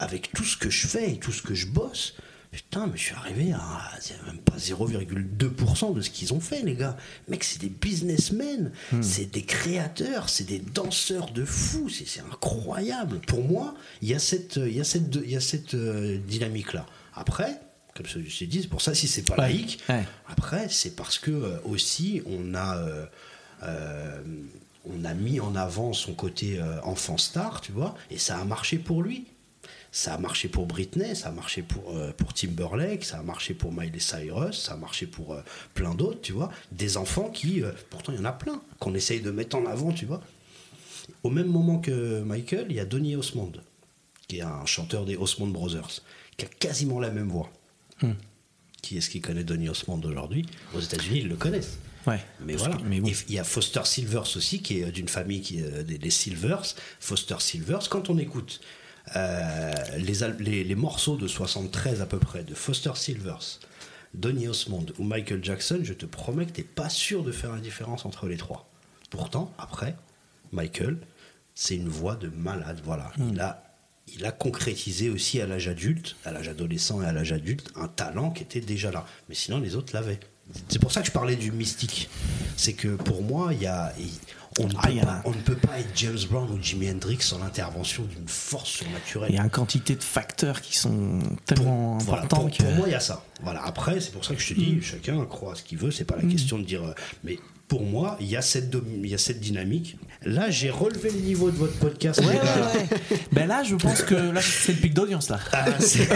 Speaker 4: Avec tout ce que je fais et tout ce que je bosse, Putain, mais je suis arrivé à même pas 0,2% de ce qu'ils ont fait, les gars. Mec, c'est des businessmen, c'est des créateurs, c'est des danseurs de fous, c'est incroyable. Pour moi, il y a cette, il y a cette, il y a cette euh, dynamique-là. Après, comme je dit, c'est pour ça, si c'est pas laïque,
Speaker 3: Ouais.
Speaker 4: après, c'est parce que euh, aussi, on a. euh, euh, on a mis en avant son côté enfant star, tu vois, et ça a marché pour lui. Ça a marché pour Britney, ça a marché pour, euh, pour Timberlake, ça a marché pour Miley Cyrus, ça a marché pour euh, plein d'autres, tu vois. Des enfants qui, euh, pourtant il y en a plein, qu'on essaye de mettre en avant, tu vois. Au même moment que Michael, il y a Donny Osmond, qui est un chanteur des Osmond Brothers, qui a quasiment la même voix. Qui est-ce qui connaît Donny Osmond aujourd'hui Aux États-Unis, ils le connaissent.
Speaker 3: Ouais.
Speaker 4: Mais voilà.
Speaker 3: que- mais bon.
Speaker 4: Il y a Foster Silvers aussi, qui est d'une famille qui est des, des Silvers. Foster Silvers, quand on écoute euh, les, les morceaux de 73 à peu près de Foster Silvers, Donny Osmond ou Michael Jackson, je te promets que t'es pas sûr de faire la différence entre les trois. Pourtant, après, Michael, c'est une voix de malade. Voilà.
Speaker 3: Hmm.
Speaker 4: Il a il a concrétisé aussi à l'âge adulte, à l'âge adolescent et à l'âge adulte, un talent qui était déjà là. Mais sinon, les autres l'avaient. C'est pour ça que je parlais du mystique. C'est que pour moi, il y a, on, ne
Speaker 3: Ah,
Speaker 4: peut
Speaker 3: il y a-
Speaker 4: pas, on ne peut pas être James Brown ou Jimi Hendrix sans l'intervention d'une force surnaturelle.
Speaker 3: Il y a une quantité de facteurs qui sont tellement
Speaker 4: Voilà,
Speaker 3: importants
Speaker 4: pour,
Speaker 3: que.
Speaker 4: pour moi, il y a ça. Voilà. Après, c'est pour ça que je te dis,
Speaker 3: Mm.
Speaker 4: chacun croit ce qu'il veut. C'est pas la question de dire. euh, Mais pour moi, il y a cette, domi- il y a cette dynamique. Là, j'ai relevé le niveau de votre podcast.
Speaker 3: Ouais, ouais, ouais. ben là, je pense que là, c'est le pic d'audience là.
Speaker 4: Ah, (laughs) c'est-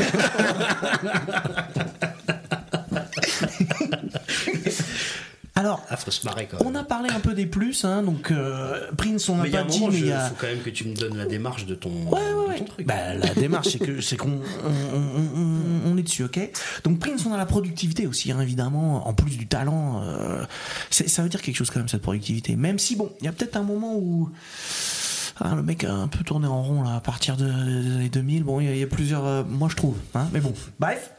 Speaker 3: Alors,
Speaker 4: Ah, faut se marrer quand même.
Speaker 3: on a parlé un peu des plus, hein, donc euh, Prince, on
Speaker 4: Mais a
Speaker 3: pas dit, mais
Speaker 4: il
Speaker 3: a.
Speaker 4: faut quand même que tu me donnes la démarche de ton,
Speaker 3: Ouais, ouais,
Speaker 4: de ton truc.
Speaker 3: Bah, la démarche, c'est que c'est qu'on on, on- on- est dessus, ok? Donc Prince, on a la productivité aussi, hein, évidemment, en plus du talent. euh, ça veut dire quelque chose quand même cette productivité. Même si bon, il y a peut-être un moment où ah, le mec a un peu tourné en rond là à partir de- des années 2000. Bon, il y, y a plusieurs, euh, moi je trouve, hein, mais bon, bref.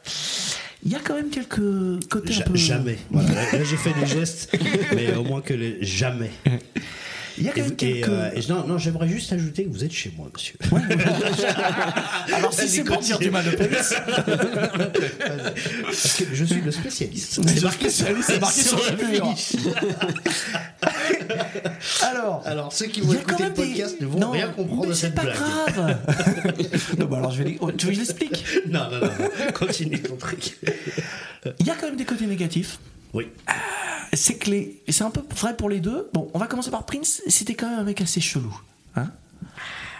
Speaker 3: Il y a quand même quelques côtés
Speaker 4: Ja-
Speaker 3: un peu.
Speaker 4: Jamais. Voilà, là, là, j'ai fait des gestes, (laughs) mais au moins que les jamais. (laughs)
Speaker 3: Il y a
Speaker 4: Et, et,
Speaker 3: quelques.
Speaker 4: euh, et non, non, j'aimerais juste ajouter que vous êtes chez moi, monsieur. (laughs)
Speaker 3: Alors si c'est pour dire du mal de Prince,
Speaker 4: Parce que je suis le spécialiste.
Speaker 3: c'est marqué, sur- c'est marqué sur le mur. (laughs) Alors.
Speaker 4: Alors, ceux qui vont écouter le
Speaker 3: même des-
Speaker 4: podcast ne vont
Speaker 3: Non,
Speaker 4: rien comprendre
Speaker 3: mais
Speaker 4: de
Speaker 3: c'est
Speaker 4: cette
Speaker 3: pas
Speaker 4: blague.
Speaker 3: grave. (laughs) non, bah alors je vais. les- Tu veux que je l'explique?
Speaker 4: Non, non, non, non. continue ton truc.
Speaker 3: Il y a quand même des côtés négatifs.
Speaker 4: Oui.
Speaker 3: C'est que les. C'est un peu vrai pour les deux. Bon, on va commencer par Prince. C'était quand même un mec assez chelou. Hein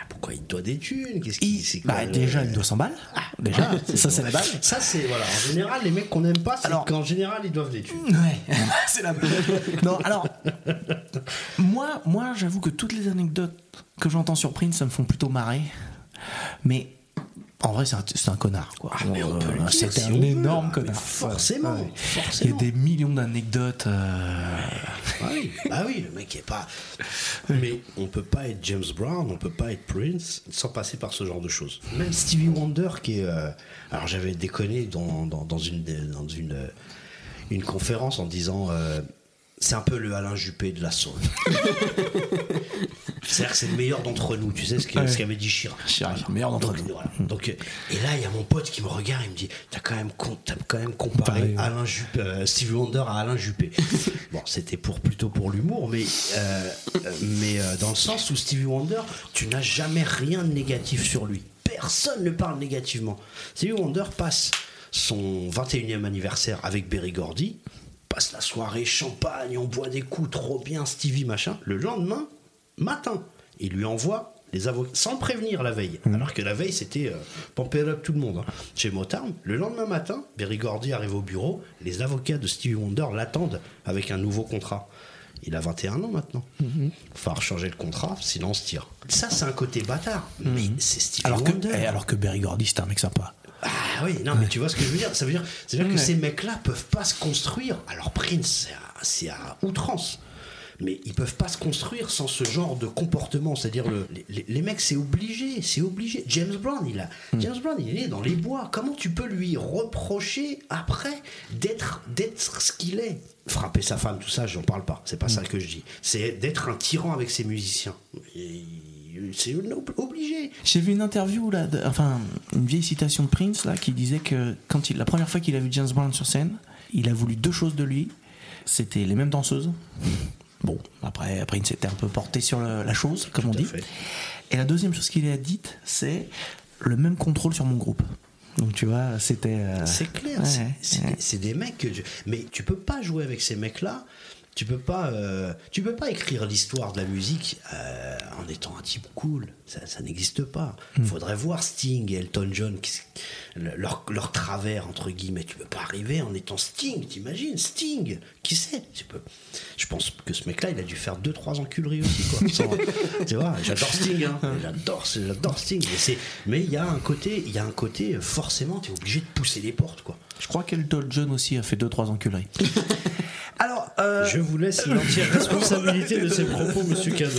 Speaker 4: Pourquoi il doit des thunes? Qu'est-ce qu'il c'est
Speaker 3: bah, déjà, il doit 100 balles. déjà,
Speaker 4: Ah,
Speaker 3: ça c'est la base.
Speaker 4: Ça, c'est voilà. En général, les mecs qu'on n'aime pas, c'est
Speaker 3: Alors-
Speaker 4: qu'en général, ils doivent des thunes.
Speaker 3: Ouais, (laughs) c'est la Non, alors, moi, moi j'avoue que toutes les anecdotes que j'entends sur Prince, ça me font plutôt marrer. Mais en vrai, c'est un, c'est un connard, quoi. C'était
Speaker 4: si
Speaker 3: un
Speaker 4: veut.
Speaker 3: énorme
Speaker 4: Ah,
Speaker 3: connard.
Speaker 4: forcément,
Speaker 3: Ouais. Il y a des millions d'anecdotes. euh,
Speaker 4: Ah oui, ah oui, le mec est pas. Mais on peut pas être James Brown, on peut pas être Prince sans passer par ce genre de choses. Même Stevie Wonder qui est. euh, Alors j'avais déconné dans, dans, dans une dans une euh, une conférence en disant. C'est un peu le Alain Juppé de la soul. (laughs) C'est-à-dire que c'est le meilleur d'entre nous, tu sais ce
Speaker 3: Ouais.
Speaker 4: qu'avait dit Chirac.
Speaker 3: Chirac, le meilleur d'entre nous.
Speaker 4: voilà. Donc, euh, et là, il y a mon pote qui me regarde, il me dit T'as quand même, t'as quand même comparé
Speaker 3: Pareil.
Speaker 4: Alain Juppé, euh, Stevie Wonder à Alain Juppé. (laughs) bon, c'était pour, plutôt pour l'humour, mais, euh, euh, mais euh, dans le sens où Stevie Wonder, tu n'as jamais rien de négatif sur lui. Personne ne parle négativement. Stevie Wonder passe son 21e anniversaire avec Berry Gordy, passe la soirée champagne, on boit des coups, trop bien, Stevie machin. Le lendemain, matin, il lui envoie les avocats, sans prévenir la veille. Alors que la veille, c'était euh, up tout le monde. hein. Chez Motown, le lendemain matin, Berry Gordy arrive au bureau, les avocats de Stevie Wonder l'attendent avec un nouveau contrat. Il a 21 ans maintenant. Il va falloir changer le contrat, sinon on se tire. Ça, c'est un côté bâtard. Mais c'est Stevie
Speaker 3: Alors
Speaker 4: Wonder.
Speaker 3: eh, alors que Berry Gordy, c'était un mec sympa.
Speaker 4: Ah oui, non, mais tu vois ce que je veux dire Ça veut dire, ça veut dire que ces mecs-là peuvent pas se construire. Alors Prince, c'est à, c'est à outrance. Mais ils peuvent pas se construire sans ce genre de comportement. C'est-à-dire, le- les, mecs, c'est obligé, c'est obligé. James Brown, il a, James Brown, il est dans les bois. Comment tu peux lui reprocher après d'être, d'être ce qu'il est? Frapper sa femme, tout ça, j'en parle pas. C'est pas ça que je dis. C'est d'être un tyran avec ses musiciens. Et c'est ob- obligé.
Speaker 3: J'ai vu une interview là, de- enfin une vieille citation de Prince là qui disait que quand il, la première fois qu'il a vu James Brown sur scène, il a voulu deux choses de lui. C'était les mêmes danseuses. Bon, après Prince était un peu porté sur le- la chose, comme on dit. Et la deuxième chose qu'il a dite, c'est le même contrôle sur mon groupe. Donc tu vois, c'était. euh,
Speaker 4: C'est clair,
Speaker 3: ouais,
Speaker 4: c'est-
Speaker 3: ouais,
Speaker 4: des mecs que je- mais tu peux pas jouer avec ces mecs-là. Tu peux pas, euh, tu peux pas écrire l'histoire de la musique euh, en étant un type cool. Ça, ça n'existe pas. Il faudrait voir Sting et Elton John, qui- leur, leur travers entre guillemets. Tu peux pas arriver en étant Sting. T'imagines? Sting Qui sait Tu peux. Je pense que ce mec-là, il a dû faire deux trois enculeries aussi. Quoi. Sans- (laughs) tu vois, j'adore Sting. hein. J'adore, j'adore Sting. Mais il y a un côté, il y a un côté. euh, Forcément, t'es obligé de pousser les portes, quoi.
Speaker 3: Je crois qu'Elton John aussi a fait deux trois enculeries. (laughs) Alors, euh,
Speaker 4: Je vous laisse l'entière responsabilité de ces propos, monsieur Cado.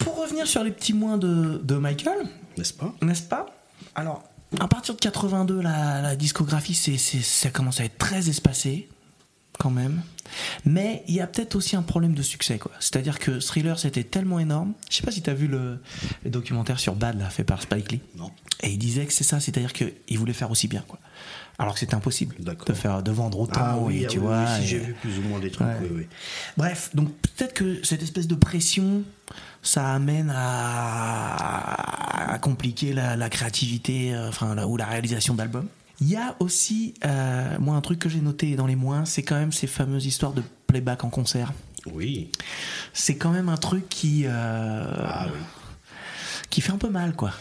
Speaker 3: Pour revenir sur les petits mois de, de Michael,
Speaker 4: n'est-ce pas?
Speaker 3: N'est-ce pas? Alors, à partir de 82, la, la discographie, c'est, c'est- ça commence à être très espacé, quand même. Mais il y a peut-être aussi un problème de succès, quoi. C'est-à-dire que Thriller, c'était tellement énorme. Je sais pas si tu as vu le, le documentaire sur Bad, là, fait par Spike Lee.
Speaker 4: Non.
Speaker 3: Et il disait que c'est ça, c'est-à-dire qu'il voulait faire aussi bien, quoi. Alors que c'était impossible de faire, de vendre autant,
Speaker 4: Ah oui,
Speaker 3: et
Speaker 4: ah
Speaker 3: tu
Speaker 4: oui,
Speaker 3: vois.
Speaker 4: oui, si,
Speaker 3: et-
Speaker 4: j'ai vu plus ou moins des trucs.
Speaker 3: Ouais. Bref, donc peut-être que cette espèce de pression, ça amène à, à compliquer la, la créativité, euh, enfin, la- ou la réalisation d'albums. Il y a aussi, euh, moi, un truc que j'ai noté dans les moins, c'est quand même ces fameuses histoires de playback en concert.
Speaker 4: Oui.
Speaker 3: C'est quand même un truc qui, euh, qui fait un peu mal, quoi.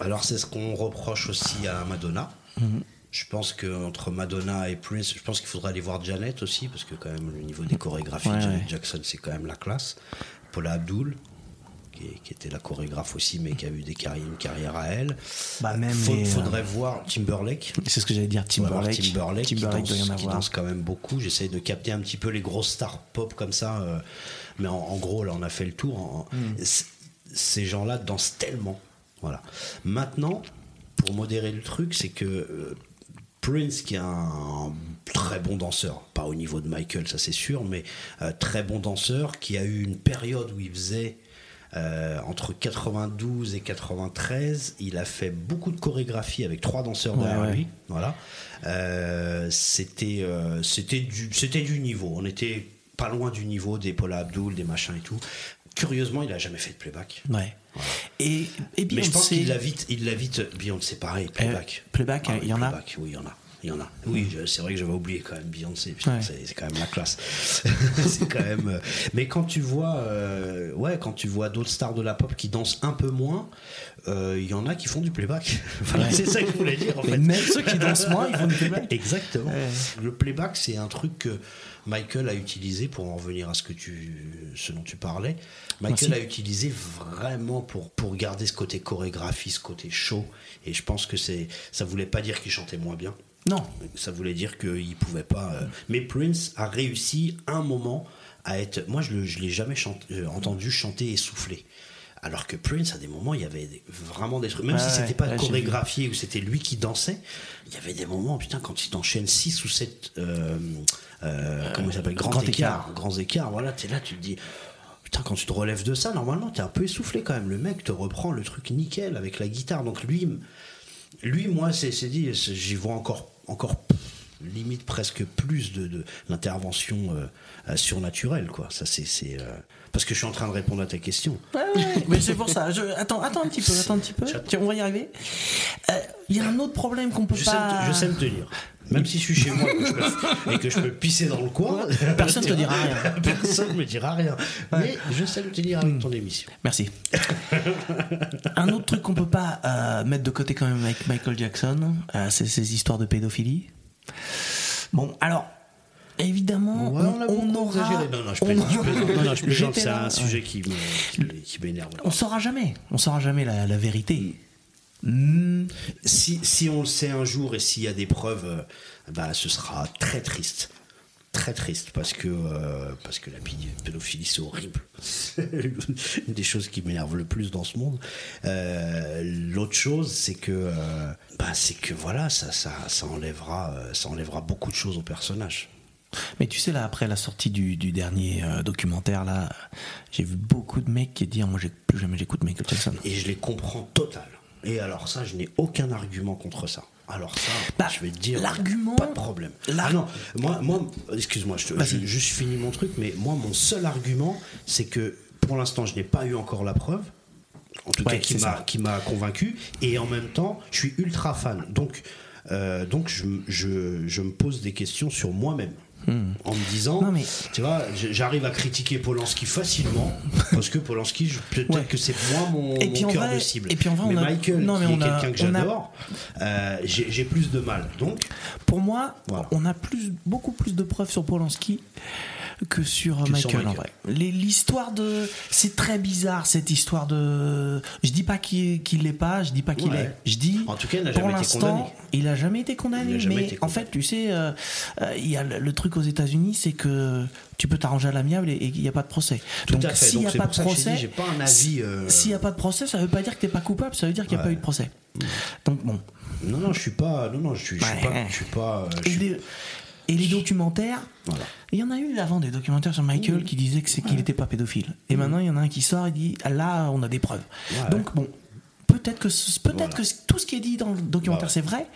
Speaker 4: Alors c'est ce qu'on reproche aussi à Madonna.
Speaker 3: Mhm.
Speaker 4: Je pense que entre Madonna et Prince, je pense qu'il faudrait aller voir Janet aussi parce que quand même le niveau des chorégraphies
Speaker 3: Ouais,
Speaker 4: de Janet
Speaker 3: ouais.
Speaker 4: Jackson c'est quand même la classe. Paula Abdul qui, qui était la chorégraphe aussi mais qui a eu des carrières, une carrière à elle.
Speaker 3: Bah, même
Speaker 4: Faut-
Speaker 3: les, euh,
Speaker 4: faudrait voir Timberlake.
Speaker 3: C'est ce que j'allais dire,
Speaker 4: voir
Speaker 3: Timberlake.
Speaker 4: Timberlake, qui
Speaker 3: Timberlake
Speaker 4: danse-
Speaker 3: doit y en
Speaker 4: qui
Speaker 3: avoir.
Speaker 4: danse quand même beaucoup. J'essaye de capter un petit peu les grosses stars pop comme ça. euh, mais en, en gros, là, on a fait le tour.
Speaker 3: Mm.
Speaker 4: Ces gens-là dansent tellement. Voilà. Maintenant, pour modérer le truc, c'est que euh, Prince, qui est un très bon danseur, pas au niveau de Michael, ça c'est sûr, mais euh, très bon danseur, qui a eu une période où il faisait euh, entre 92 et 93, il a fait beaucoup de chorégraphie avec trois danseurs
Speaker 3: Ouais,
Speaker 4: derrière
Speaker 3: ouais.
Speaker 4: lui. Voilà. Euh, c'était euh, c'était du c'était du niveau. On était pas loin du niveau des Paula Abdul, des machins et tout. Curieusement, il a jamais fait de playback.
Speaker 3: Ouais. Et, et
Speaker 4: Mais je pense qu'il l'a vite, il l'a vite. Beyoncé, pareil, playback.
Speaker 3: Playback,
Speaker 4: Ah
Speaker 3: il y en a
Speaker 4: playback, Oui, il y en a. Il y en a. Oui, c'est vrai que j'avais oublié quand même Beyoncé.
Speaker 3: Ouais.
Speaker 4: C'est quand même la classe. (laughs) c'est quand même. euh, Mais quand tu vois, euh, ouais, quand tu vois d'autres stars de la pop qui dansent un peu moins, euh, il y en a qui font du playback. (laughs) Voilà,
Speaker 3: Ouais.
Speaker 4: C'est ça que je voulais dire. En
Speaker 3: Mais
Speaker 4: fait.
Speaker 3: même ceux qui dansent moins, ils font du playback. (laughs)
Speaker 4: Exactement. Le playback, c'est un truc que Michael a utilisé pour en revenir à ce que tu, ce dont tu parlais. Michael
Speaker 3: Merci.
Speaker 4: a utilisé vraiment pour pour garder ce côté chorégraphie, ce côté show. Et je pense que c'est, ça voulait pas dire qu'il chantait moins bien.
Speaker 3: Non.
Speaker 4: Ça voulait dire qu'il pouvait pas. euh, Mais Prince a réussi un moment à être. Moi, je, je l'ai jamais chante- euh, entendu chanter et souffler. Alors que Prince, à des moments, il y avait des- vraiment des trucs. Même si c'était
Speaker 3: ouais,
Speaker 4: pas chorégraphié ou c'était lui qui dansait, il y avait des moments, putain, quand il t'enchaîne 6 ou 7. comment il s'appelle Grands
Speaker 3: grand
Speaker 4: écarts.
Speaker 3: écart.
Speaker 4: Grands écarts, voilà, t'es là, tu te dis. Putain, quand tu te relèves de ça, normalement, t'es un peu essoufflé quand même. Le mec te reprend le truc nickel avec la guitare. Donc lui, lui, moi, c'est dit, j'y vois encore, encore limite presque plus de, de l'intervention euh, euh, surnaturelle, quoi. Ça, c'est, c'est, euh, parce que je suis en train de répondre à ta question.
Speaker 3: Ouais, ouais, (laughs) mais c'est pour ça. Je... Attends, attends un petit peu, attends un petit peu. Tiens, on va y arriver. Euh, Il y a un autre problème qu'on peut
Speaker 4: Je
Speaker 3: pas.
Speaker 4: je sais me tenir. Même si je suis chez moi et que je peux, et que je peux pisser dans le coin,
Speaker 3: Personne te dira rien. (laughs)
Speaker 4: Personne me dira rien. Mais je sais me tenir avec ton émission.
Speaker 3: Merci. (laughs) un autre truc qu'on peut pas euh, mettre de côté quand même avec Michael Jackson, euh, c'est ces histoires de pédophilie. Bon, alors. Évidemment,
Speaker 4: Ouais, on
Speaker 3: on, aura.
Speaker 4: Non, non, je (laughs)
Speaker 3: on
Speaker 4: plaisante, c'est un sujet qui m'énerve.
Speaker 3: On saura jamais. On saura jamais la, la vérité. Hmm.
Speaker 4: Si, si on le sait un jour et s'il y a des preuves, euh, bah, ce sera très triste. Très triste parce que, euh, parce que la pédophilie c'est horrible. Une (laughs) des choses qui m'énerve le plus dans ce monde. Euh, L'autre chose c'est que, euh, bah, c'est que voilà, ça, ça, ça, enlèvera, ça enlèvera beaucoup de choses au personnage.
Speaker 3: Mais tu sais, là, après la sortie du, du dernier euh, documentaire, là, j'ai vu beaucoup de mecs qui disent Moi, j'ai- plus jamais j'écoute Michael Jackson.
Speaker 4: Et je les comprends total. Et alors ça, je n'ai aucun argument contre ça. Alors ça,
Speaker 3: Bah,
Speaker 4: je vais te dire,
Speaker 3: l'argument-
Speaker 4: pas de problème. Ah non, moi, moi excuse-moi, je, te- je- juste finis mon truc, mais moi, mon seul argument, c'est que pour l'instant, je n'ai pas eu encore la preuve. En tout
Speaker 3: Ouais,
Speaker 4: cas, qui m'a
Speaker 3: ça.
Speaker 4: qui m'a convaincu. Et en même temps, je suis ultra fan. Donc, euh, donc je, je, je me pose des questions sur moi-même. En me disant.
Speaker 3: Non, mais-
Speaker 4: tu vois, j'arrive à critiquer Polanski facilement (laughs) parce que Polanski, peut-être
Speaker 3: Ouais.
Speaker 4: que c'est moins mon,
Speaker 3: Et
Speaker 4: cœur
Speaker 3: vrai-
Speaker 4: de cible.
Speaker 3: et puis en vrai,
Speaker 4: mais
Speaker 3: on a-
Speaker 4: Michael,
Speaker 3: non, mais
Speaker 4: qui
Speaker 3: on
Speaker 4: est
Speaker 3: a-
Speaker 4: quelqu'un que
Speaker 3: a-
Speaker 4: j'adore, euh, j'ai j'ai plus de mal. Donc,
Speaker 3: Pour moi,
Speaker 4: Voilà.
Speaker 3: on a plus, beaucoup plus de preuves sur Polanski que sur euh,
Speaker 4: Que sur
Speaker 3: Michael, en vrai. L'histoire de. C'est très bizarre cette histoire de. Je dis pas qu'il qu'il l'est pas, je dis pas qu'il
Speaker 4: Ouais.
Speaker 3: est. Je dis.
Speaker 4: En tout cas, il n'a jamais été condamné.
Speaker 3: Il a jamais été condamné. Mais en fait, tu sais, euh, euh, il y a le, le truc aux États-Unis, c'est que tu peux t'arranger à l'amiable et il n'y a pas de procès.
Speaker 4: Tout
Speaker 3: Donc s'il n'y a pas de procès,
Speaker 4: j'ai pas un avis, euh,
Speaker 3: S'il n'y a pas de procès, ça veut pas dire que t'es pas coupable, ça veut dire qu'il n'y a
Speaker 4: Ouais.
Speaker 3: pas eu de procès. Donc bon.
Speaker 4: non, non, je suis pas, non, non, je suis, je suis
Speaker 3: Ouais.
Speaker 4: pas, je suis pas, je
Speaker 3: Et
Speaker 4: suis-
Speaker 3: les, et les documentaires,
Speaker 4: Voilà.
Speaker 3: il y en a eu avant des documentaires sur Michael qui disaient que c'est qu'il n'était pas pédophile. Et maintenant, il y en a un qui sort et dit ah, là, on a des preuves.
Speaker 4: Ouais.
Speaker 3: Donc bon, peut-être que peut-être
Speaker 4: Voilà.
Speaker 3: que tout ce qui est dit dans le documentaire c'est vrai,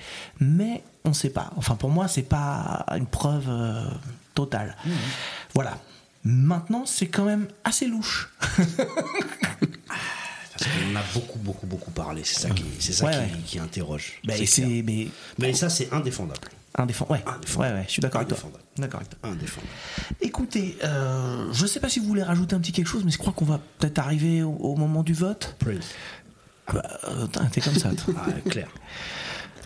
Speaker 3: mais on ne sait pas. Enfin, pour moi, c'est pas une preuve euh, totale.
Speaker 4: Mmh.
Speaker 3: Voilà. Maintenant, c'est quand même assez louche. (laughs)
Speaker 4: parce qu'on en a beaucoup, beaucoup, beaucoup parlé. C'est ça qui, c'est ça
Speaker 3: Ouais,
Speaker 4: qui,
Speaker 3: ouais.
Speaker 4: qui interroge. C'est
Speaker 3: c'est
Speaker 4: clair.
Speaker 3: mais
Speaker 4: Mais ça, c'est indéfendable.
Speaker 3: indéfend. Ouais.
Speaker 4: Indéfendable.
Speaker 3: ouais, ouais, je suis d'accord avec toi. D'accord avec toi.
Speaker 4: Indéfendable.
Speaker 3: Écoutez, euh, je sais pas si vous voulez rajouter un petit quelque chose, mais je crois qu'on va peut-être arriver au, au moment du vote.
Speaker 4: Prince.
Speaker 3: Ah bah, euh, t'es comme ça. toi.
Speaker 4: Ah, clair.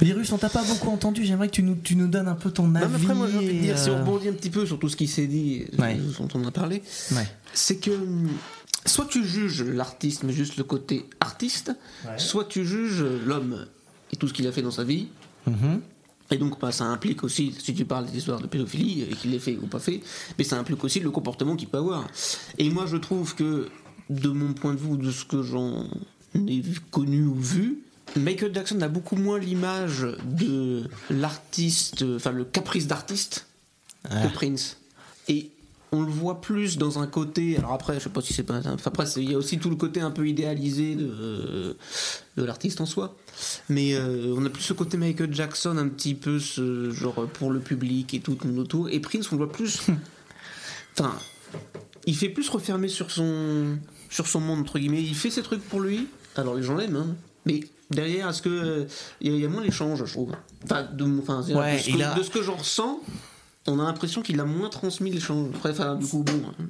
Speaker 3: Virus, (laughs) on t'a pas beaucoup entendu. J'aimerais que tu nous, tu nous donnes un peu ton avis.
Speaker 2: Non, mais après, moi, j'ai envie de dire, si on
Speaker 3: euh,
Speaker 2: rebondit un petit peu sur tout ce qui s'est dit,
Speaker 3: Ouais.
Speaker 2: ce dont on a parlé,
Speaker 3: Ouais.
Speaker 2: c'est que hum, soit tu juges l'artiste, mais juste le côté artiste, soit tu juges l'homme et tout ce qu'il a fait dans sa vie.
Speaker 3: Mhm.
Speaker 2: Et donc, bah, ça implique aussi, si tu parles des histoires de pédophilie, et qu'il l'ait fait ou pas fait, mais ça implique aussi le comportement qu'il peut avoir. Et moi, je trouve que, de mon point de vue, de ce que j'en ai connu ou vu, Michael Jackson a beaucoup moins l'image de l'artiste, enfin le caprice d'artiste, que Prince. Et on le voit plus dans un côté. Alors après, je sais pas si c'est pas. Enfin, après, il y a aussi tout le côté un peu idéalisé de, de l'artiste en soi. Mais euh, on a plus ce côté Michael Jackson, un petit peu ce genre pour le public et tout, tout le monde autour. Et Prince, on le voit plus. (laughs) Enfin, il fait plus refermer sur son sur son monde entre guillemets. Il fait ses trucs pour lui. Alors les gens l'aiment, hein. mais derrière, est-ce que euh, il y, a- il y a moins l'échange, je trouve. Enfin, de, enfin, c'est-
Speaker 3: Ouais,
Speaker 2: de, ce
Speaker 3: il
Speaker 2: que,
Speaker 3: a-
Speaker 2: de ce que j'en ressens, on a l'impression qu'il a moins transmis l'échange. Enfin, du coup, bon, hein,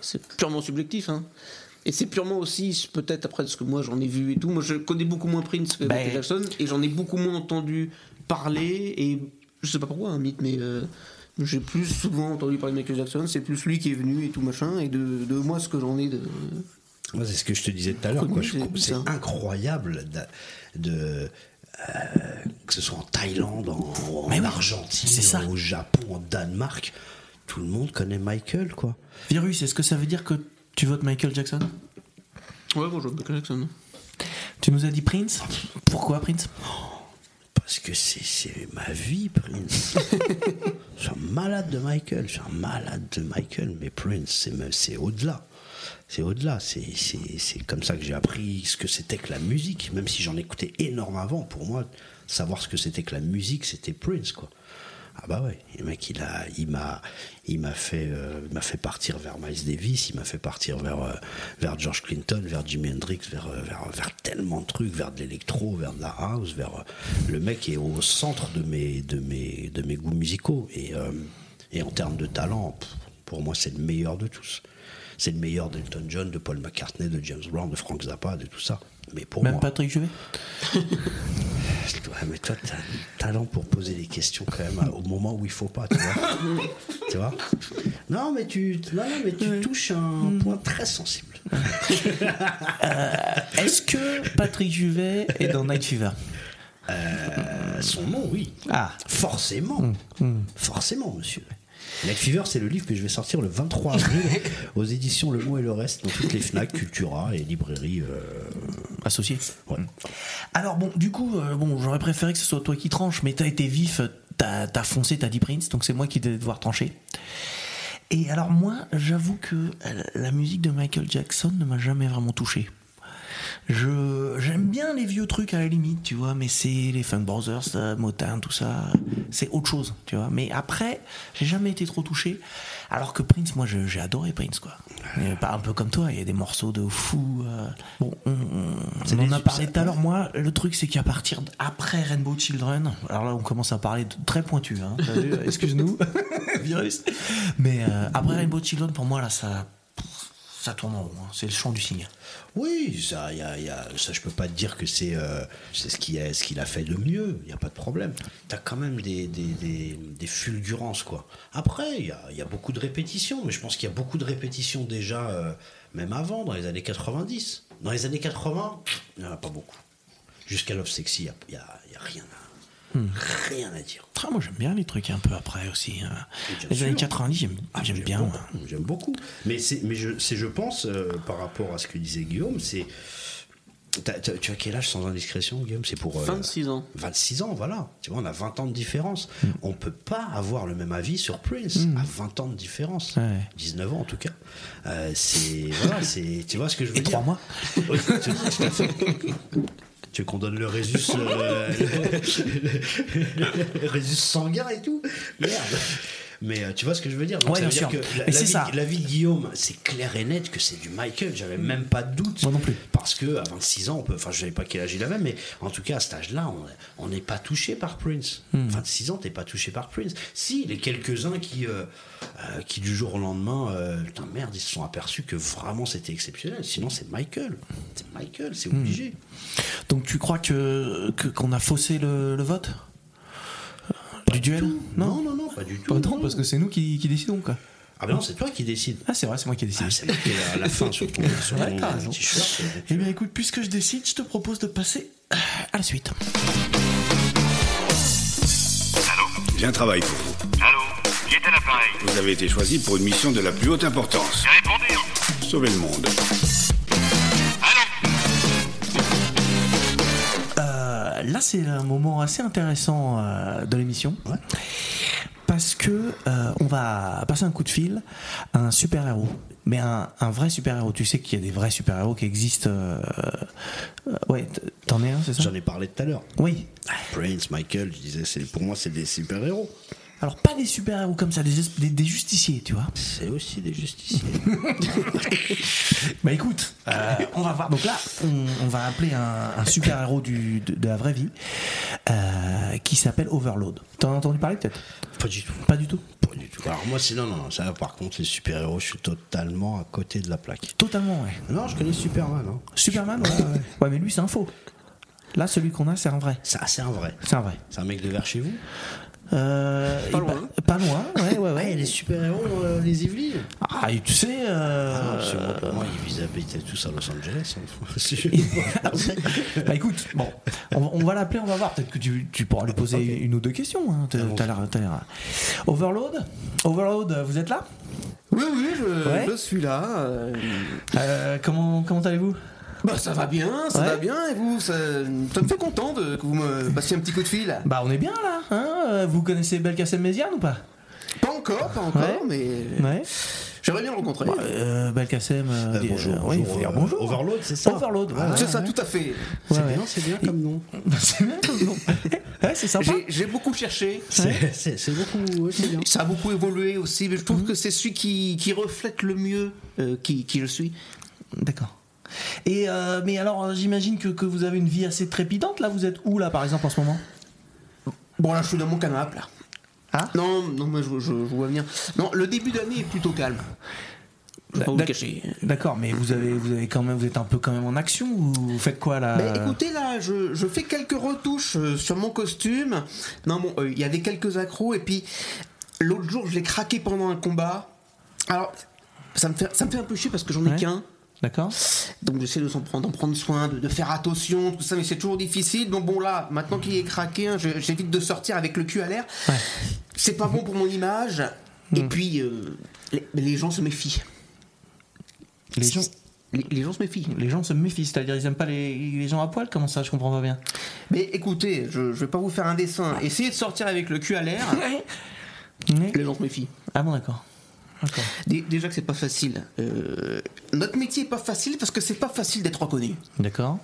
Speaker 2: c'est purement subjectif. Hein. Et c'est purement aussi, peut-être après ce que moi j'en ai vu et tout. Moi, je connais beaucoup moins Prince que
Speaker 3: Ben-
Speaker 2: Michael Jackson et j'en ai beaucoup moins entendu parler. Et je sais pas pourquoi, un mythe, mais euh, j'ai plus souvent entendu parler de Michael Jackson. C'est plus lui qui est venu et tout machin. Et de, de moi, ce que j'en ai de.
Speaker 4: Moi, c'est ce que je te disais tout à l'heure.
Speaker 2: C'est
Speaker 4: incroyable de, de, que ce soit en Thaïlande, en, en
Speaker 3: Mais oui,
Speaker 4: Argentine,
Speaker 3: c'est ça.
Speaker 4: au Japon, en Danemark. Tout le monde connaît Michael, quoi.
Speaker 3: Virus, est-ce que ça veut dire que tu votes Michael Jackson?
Speaker 2: Ouais, bon, je Michael Jackson.
Speaker 3: Tu nous as dit Prince? Pourquoi Prince?
Speaker 4: Parce que c'est- c'est ma vie, Prince. (laughs) je suis un malade de Michael. Je suis un malade de Michael. Mais Prince, c'est me- c'est au-delà. C'est au-delà. C'est- comme ça que j'ai appris ce que c'était que la musique. Même si j'en écoutais énorme avant, pour moi, savoir ce que c'était que la musique, c'était Prince, quoi. Ah bah ouais, le mec il a, il m'a, il m'a fait, euh, m'a fait partir vers Miles Davis, il m'a fait partir vers, euh, vers George Clinton, vers Jimi Hendrix, vers, euh, vers, vers tellement de trucs, vers de l'électro, vers de la house, vers le mec est au centre de mes, de mes, de mes goûts musicaux et, et en termes de talent, pour moi c'est le meilleur de tous. C'est le meilleur d'Elton John, de Paul McCartney, de James Brown, de Frank Zappa, de tout ça. Mais pour
Speaker 3: Même
Speaker 4: moi,
Speaker 3: Patrick Juvet
Speaker 4: Ouais, mais toi, t'as un talent pour poser les questions quand même à- au moment où il faut pas, tu vois. (laughs) tu vois Non, mais tu, non, non, mais tu touches un point très sensible. (laughs)
Speaker 3: Est-ce que Patrick Juvet est dans Night Fever?
Speaker 4: Euh, son nom, oui.
Speaker 3: Ah.
Speaker 4: Forcément. Forcément, monsieur. Night Fever, c'est le livre que je vais sortir le 23 avril (laughs) aux éditions Le Mot et le Reste, dans toutes les FNAC, Cultura et librairies. euh,
Speaker 3: Associé
Speaker 4: ouais.
Speaker 3: Alors bon, du coup, euh, bon, j'aurais préféré que ce soit toi qui tranches, mais t'as été vif. t'as as foncé, t'as dit Prince, donc c'est moi qui vais devoir trancher. Et alors moi, j'avoue que euh, la musique de Michael Jackson ne m'a jamais vraiment touché. Je j'aime bien les vieux trucs à la limite, tu vois, mais c'est les Funk Brothers, euh, Motown, tout ça, c'est autre chose, tu vois. Mais après, j'ai jamais été trop touché. Alors que Prince, moi, j'ai adoré Prince, quoi. Pas un peu comme toi, il y a des morceaux de fou. euh, Bon, on, on-
Speaker 4: C'est
Speaker 3: on en a parlé tout à l'heure. Moi, le truc, c'est qu'à partir après Rainbow Children, alors là, on commence à parler de très pointu. Hein, Excuse-nous, (laughs) virus. Mais euh, après Rainbow Children, pour moi, là, ça, ça tourne en rond. hein. C'est le chant du cygne.
Speaker 4: Oui, ça, y a, y a- ça je peux pas te dire que c'est euh, c'est ce qu'il a, ce a fait de mieux, il n'y a pas de problème. Tu as quand même des, des, des, fulgurances, quoi. Après, il y a, y a beaucoup de répétitions, mais je pense qu'il y a beaucoup de répétitions déjà, euh, même avant, dans les années 90. Dans les années 80, il n'y en a pas beaucoup. Jusqu'à Love Sexy, il n'y a, y a- rien
Speaker 3: Hmm.
Speaker 4: rien à dire.
Speaker 3: Ah, moi, j'aime bien les trucs un peu après aussi. hein. Les
Speaker 4: sûr.
Speaker 3: années 90, j'aime
Speaker 4: Ah,
Speaker 3: bien.
Speaker 4: beaucoup. J'aime beaucoup. Mais, c'est, mais je, c'est, je pense, euh, par rapport à ce que disait Guillaume, c'est. Tu as quel âge sans indiscrétion, Guillaume? C'est pour. euh,
Speaker 2: 26 ans.
Speaker 4: 26 ans, voilà. Tu vois, on a 20 ans de différence.
Speaker 3: Hmm.
Speaker 4: On peut pas avoir le même avis sur Prince à 20 ans de différence.
Speaker 3: Ouais.
Speaker 4: 19 ans en tout cas. Euh, c'est. Voilà, c'est. Tu vois ce que je veux
Speaker 3: Et
Speaker 4: dire?
Speaker 3: trois mois. (laughs)
Speaker 4: Oui, tout- tout à fait. Tu veux qu'on donne le résus, euh, (laughs) le, le résus sanguin et tout? Merde. Mais euh, tu vois ce que je veux dire? Donc
Speaker 3: Ouais,
Speaker 4: ça veut
Speaker 3: bien
Speaker 4: dire
Speaker 3: sûr.
Speaker 4: que la, vie,
Speaker 3: ça.
Speaker 4: la vie de Guillaume, c'est clair et net que c'est du Michael. J'avais même pas de doute.
Speaker 3: Moi non plus.
Speaker 4: Parce que à 26 ans, on peut. Enfin, je savais pas quel âge il avait, mais en tout cas à cet âge-là, on- n'est pas touché par Prince.
Speaker 3: Hmm.
Speaker 4: 26 ans, t'es pas touché par Prince. Si, les quelques-uns qui, euh, euh, qui du jour au lendemain, euh, putain merde, ils se sont aperçus que vraiment c'était exceptionnel. Sinon, c'est Michael. C'est Michael, c'est
Speaker 3: Hmm.
Speaker 4: obligé.
Speaker 3: Donc tu crois que qu'on a faussé le, le vote? Du duel
Speaker 4: Non, non, non, pas du tout.
Speaker 3: Pas
Speaker 4: non.
Speaker 3: parce que c'est nous qui, qui décidons quoi.
Speaker 4: Ah ben non, c'est toi qui décides.
Speaker 3: Ah c'est vrai, c'est moi qui décide.
Speaker 4: Ah, c'est la fin sur ton, sur
Speaker 3: Ouais,
Speaker 4: ton t-shirt.
Speaker 3: Eh bien écoute, puisque je décide, je te propose de passer à la suite.
Speaker 10: J'ai un travail pour vous.
Speaker 12: Allô? Qui est à l'appareil
Speaker 10: Vous avez été choisi pour une mission de la plus haute importance.
Speaker 12: J'ai répondu. hein.
Speaker 10: Sauver le monde.
Speaker 3: Là, c'est un moment assez intéressant euh, de l'émission. Parce que euh, on va passer un coup de fil à un super-héros. Mais un, un vrai super-héros. Tu sais qu'il y a des vrais super-héros qui existent. euh, euh, ouais, t'en es un, c'est ça?
Speaker 4: J'en ai parlé tout à l'heure.
Speaker 3: Oui.
Speaker 4: Prince, Michael, je disais, c'est, pour moi, c'est des super-héros.
Speaker 3: Alors, pas des super-héros comme ça, des, es- des, des justiciers, tu vois.
Speaker 4: C'est aussi des justiciers. (laughs)
Speaker 3: Bah écoute, euh, on va voir. Donc là, on, on va appeler un, un super-héros de, de la vraie vie euh, qui s'appelle Overload. T'en as entendu parler peut-être?
Speaker 4: Pas du tout.
Speaker 3: Pas du tout?
Speaker 4: Pas du tout. Alors moi, c'est non, non, non, ça, par contre, les super-héros, je suis totalement à côté de la plaque.
Speaker 3: Totalement, ouais.
Speaker 4: Non, je connais Superman. Hein.
Speaker 3: Superman, ouais, ouais. Ouais, mais lui, c'est un faux. Là, celui qu'on a, c'est un vrai.
Speaker 4: Ça, c'est un vrai.
Speaker 3: C'est un vrai.
Speaker 4: C'est un mec de vers chez vous?
Speaker 3: Euh,
Speaker 2: Pas loin.
Speaker 3: Pas loin, ouais, ouais, ouais.
Speaker 4: les super-héros, euh, les Yvelines
Speaker 3: Ah, et tu sais. euh,
Speaker 4: Ah, que moi, ils habitaient tous à Los Angeles. hein. (laughs) (laughs)
Speaker 3: bah écoute, bon, on, on va l'appeler, on va voir. Peut-être que tu, tu pourras lui poser une ou deux questions. Hein. T'as- t'as l'air- t'as l'air- Overload? Overload, vous êtes là?
Speaker 2: Oui, oui, je,
Speaker 3: Ouais.
Speaker 2: je suis là. euh,
Speaker 3: Euh, Comment, comment allez-vous?
Speaker 2: Bah, ça va bien, ça
Speaker 3: Ouais.
Speaker 2: va bien. Et vous, ça, ça me fait content de, que vous me passiez un petit coup de fil.
Speaker 3: Bah on est bien là, hein Euh, Vous connaissez Belkacem Méziane ou pas?
Speaker 2: Pas encore, pas encore,
Speaker 3: Ouais.
Speaker 2: mais
Speaker 3: Ouais.
Speaker 2: j'aimerais bien le rencontrer.
Speaker 3: Bah, euh, Belkacem, euh,
Speaker 4: Euh, bonjour,
Speaker 3: euh,
Speaker 4: bonjour, euh,
Speaker 3: bonjour.
Speaker 4: Overload, c'est ça?
Speaker 3: Overload, ouais,
Speaker 2: c'est
Speaker 3: ouais,
Speaker 2: ça, tout à fait.
Speaker 4: C'est
Speaker 3: Ouais,
Speaker 4: bien, c'est bien comme nom. (laughs)
Speaker 3: c'est bien comme nom. (laughs) Ouais, c'est sympa.
Speaker 2: J'ai- beaucoup cherché.
Speaker 4: C'est, c'est- c'est beaucoup, ouais, c'est bien.
Speaker 2: Ça a beaucoup évolué aussi, mais je trouve que c'est celui qui, qui reflète le mieux euh, qui, qui je suis.
Speaker 3: D'accord. Et euh, mais alors, euh, j'imagine que, que vous avez une vie assez trépidante. Là, vous êtes où là, par exemple, en ce moment?
Speaker 2: Bon, là, je suis dans mon canapé, là.
Speaker 3: Ah?
Speaker 2: Non, non, moi, je, je, je vois bien. Non, le début d'année est plutôt calme.
Speaker 3: D'accord, mais vous avez, vous avez quand même, vous êtes un peu quand même en action ou vous faites quoi là?
Speaker 2: Mais écoutez, là, je, je fais quelques retouches euh, sur mon costume. Non, bon, euh, il y avait quelques accros, et puis l'autre jour, je l'ai craqué pendant un combat. Alors, ça me fait, ça me fait un peu chier parce que j'en ai
Speaker 3: Ouais.
Speaker 2: qu'un.
Speaker 3: D'accord.
Speaker 2: Donc j'essaie de s'en prendre, d'en prendre soin, de, de faire attention, tout ça, mais c'est toujours difficile. Donc bon là, maintenant qu'il est craqué, hein, j'évite de sortir avec le cul à l'air.
Speaker 3: Ouais.
Speaker 2: C'est pas bon pour mon image. Et puis euh, les, les gens se méfient.
Speaker 3: Les gens.
Speaker 2: Les, les gens se méfient.
Speaker 3: Les gens se méfient, c'est-à-dire ils aiment pas les, les gens à poil Comment ça Je comprends pas bien.
Speaker 2: Mais écoutez, je, je vais pas vous faire un dessin. Essayez de sortir avec le cul à l'air. (laughs) Les gens se méfient.
Speaker 3: Ah bon, d'accord.
Speaker 2: Déjà que c'est pas facile. Euh, notre métier est pas facile parce que c'est pas facile d'être reconnu.
Speaker 3: D'accord.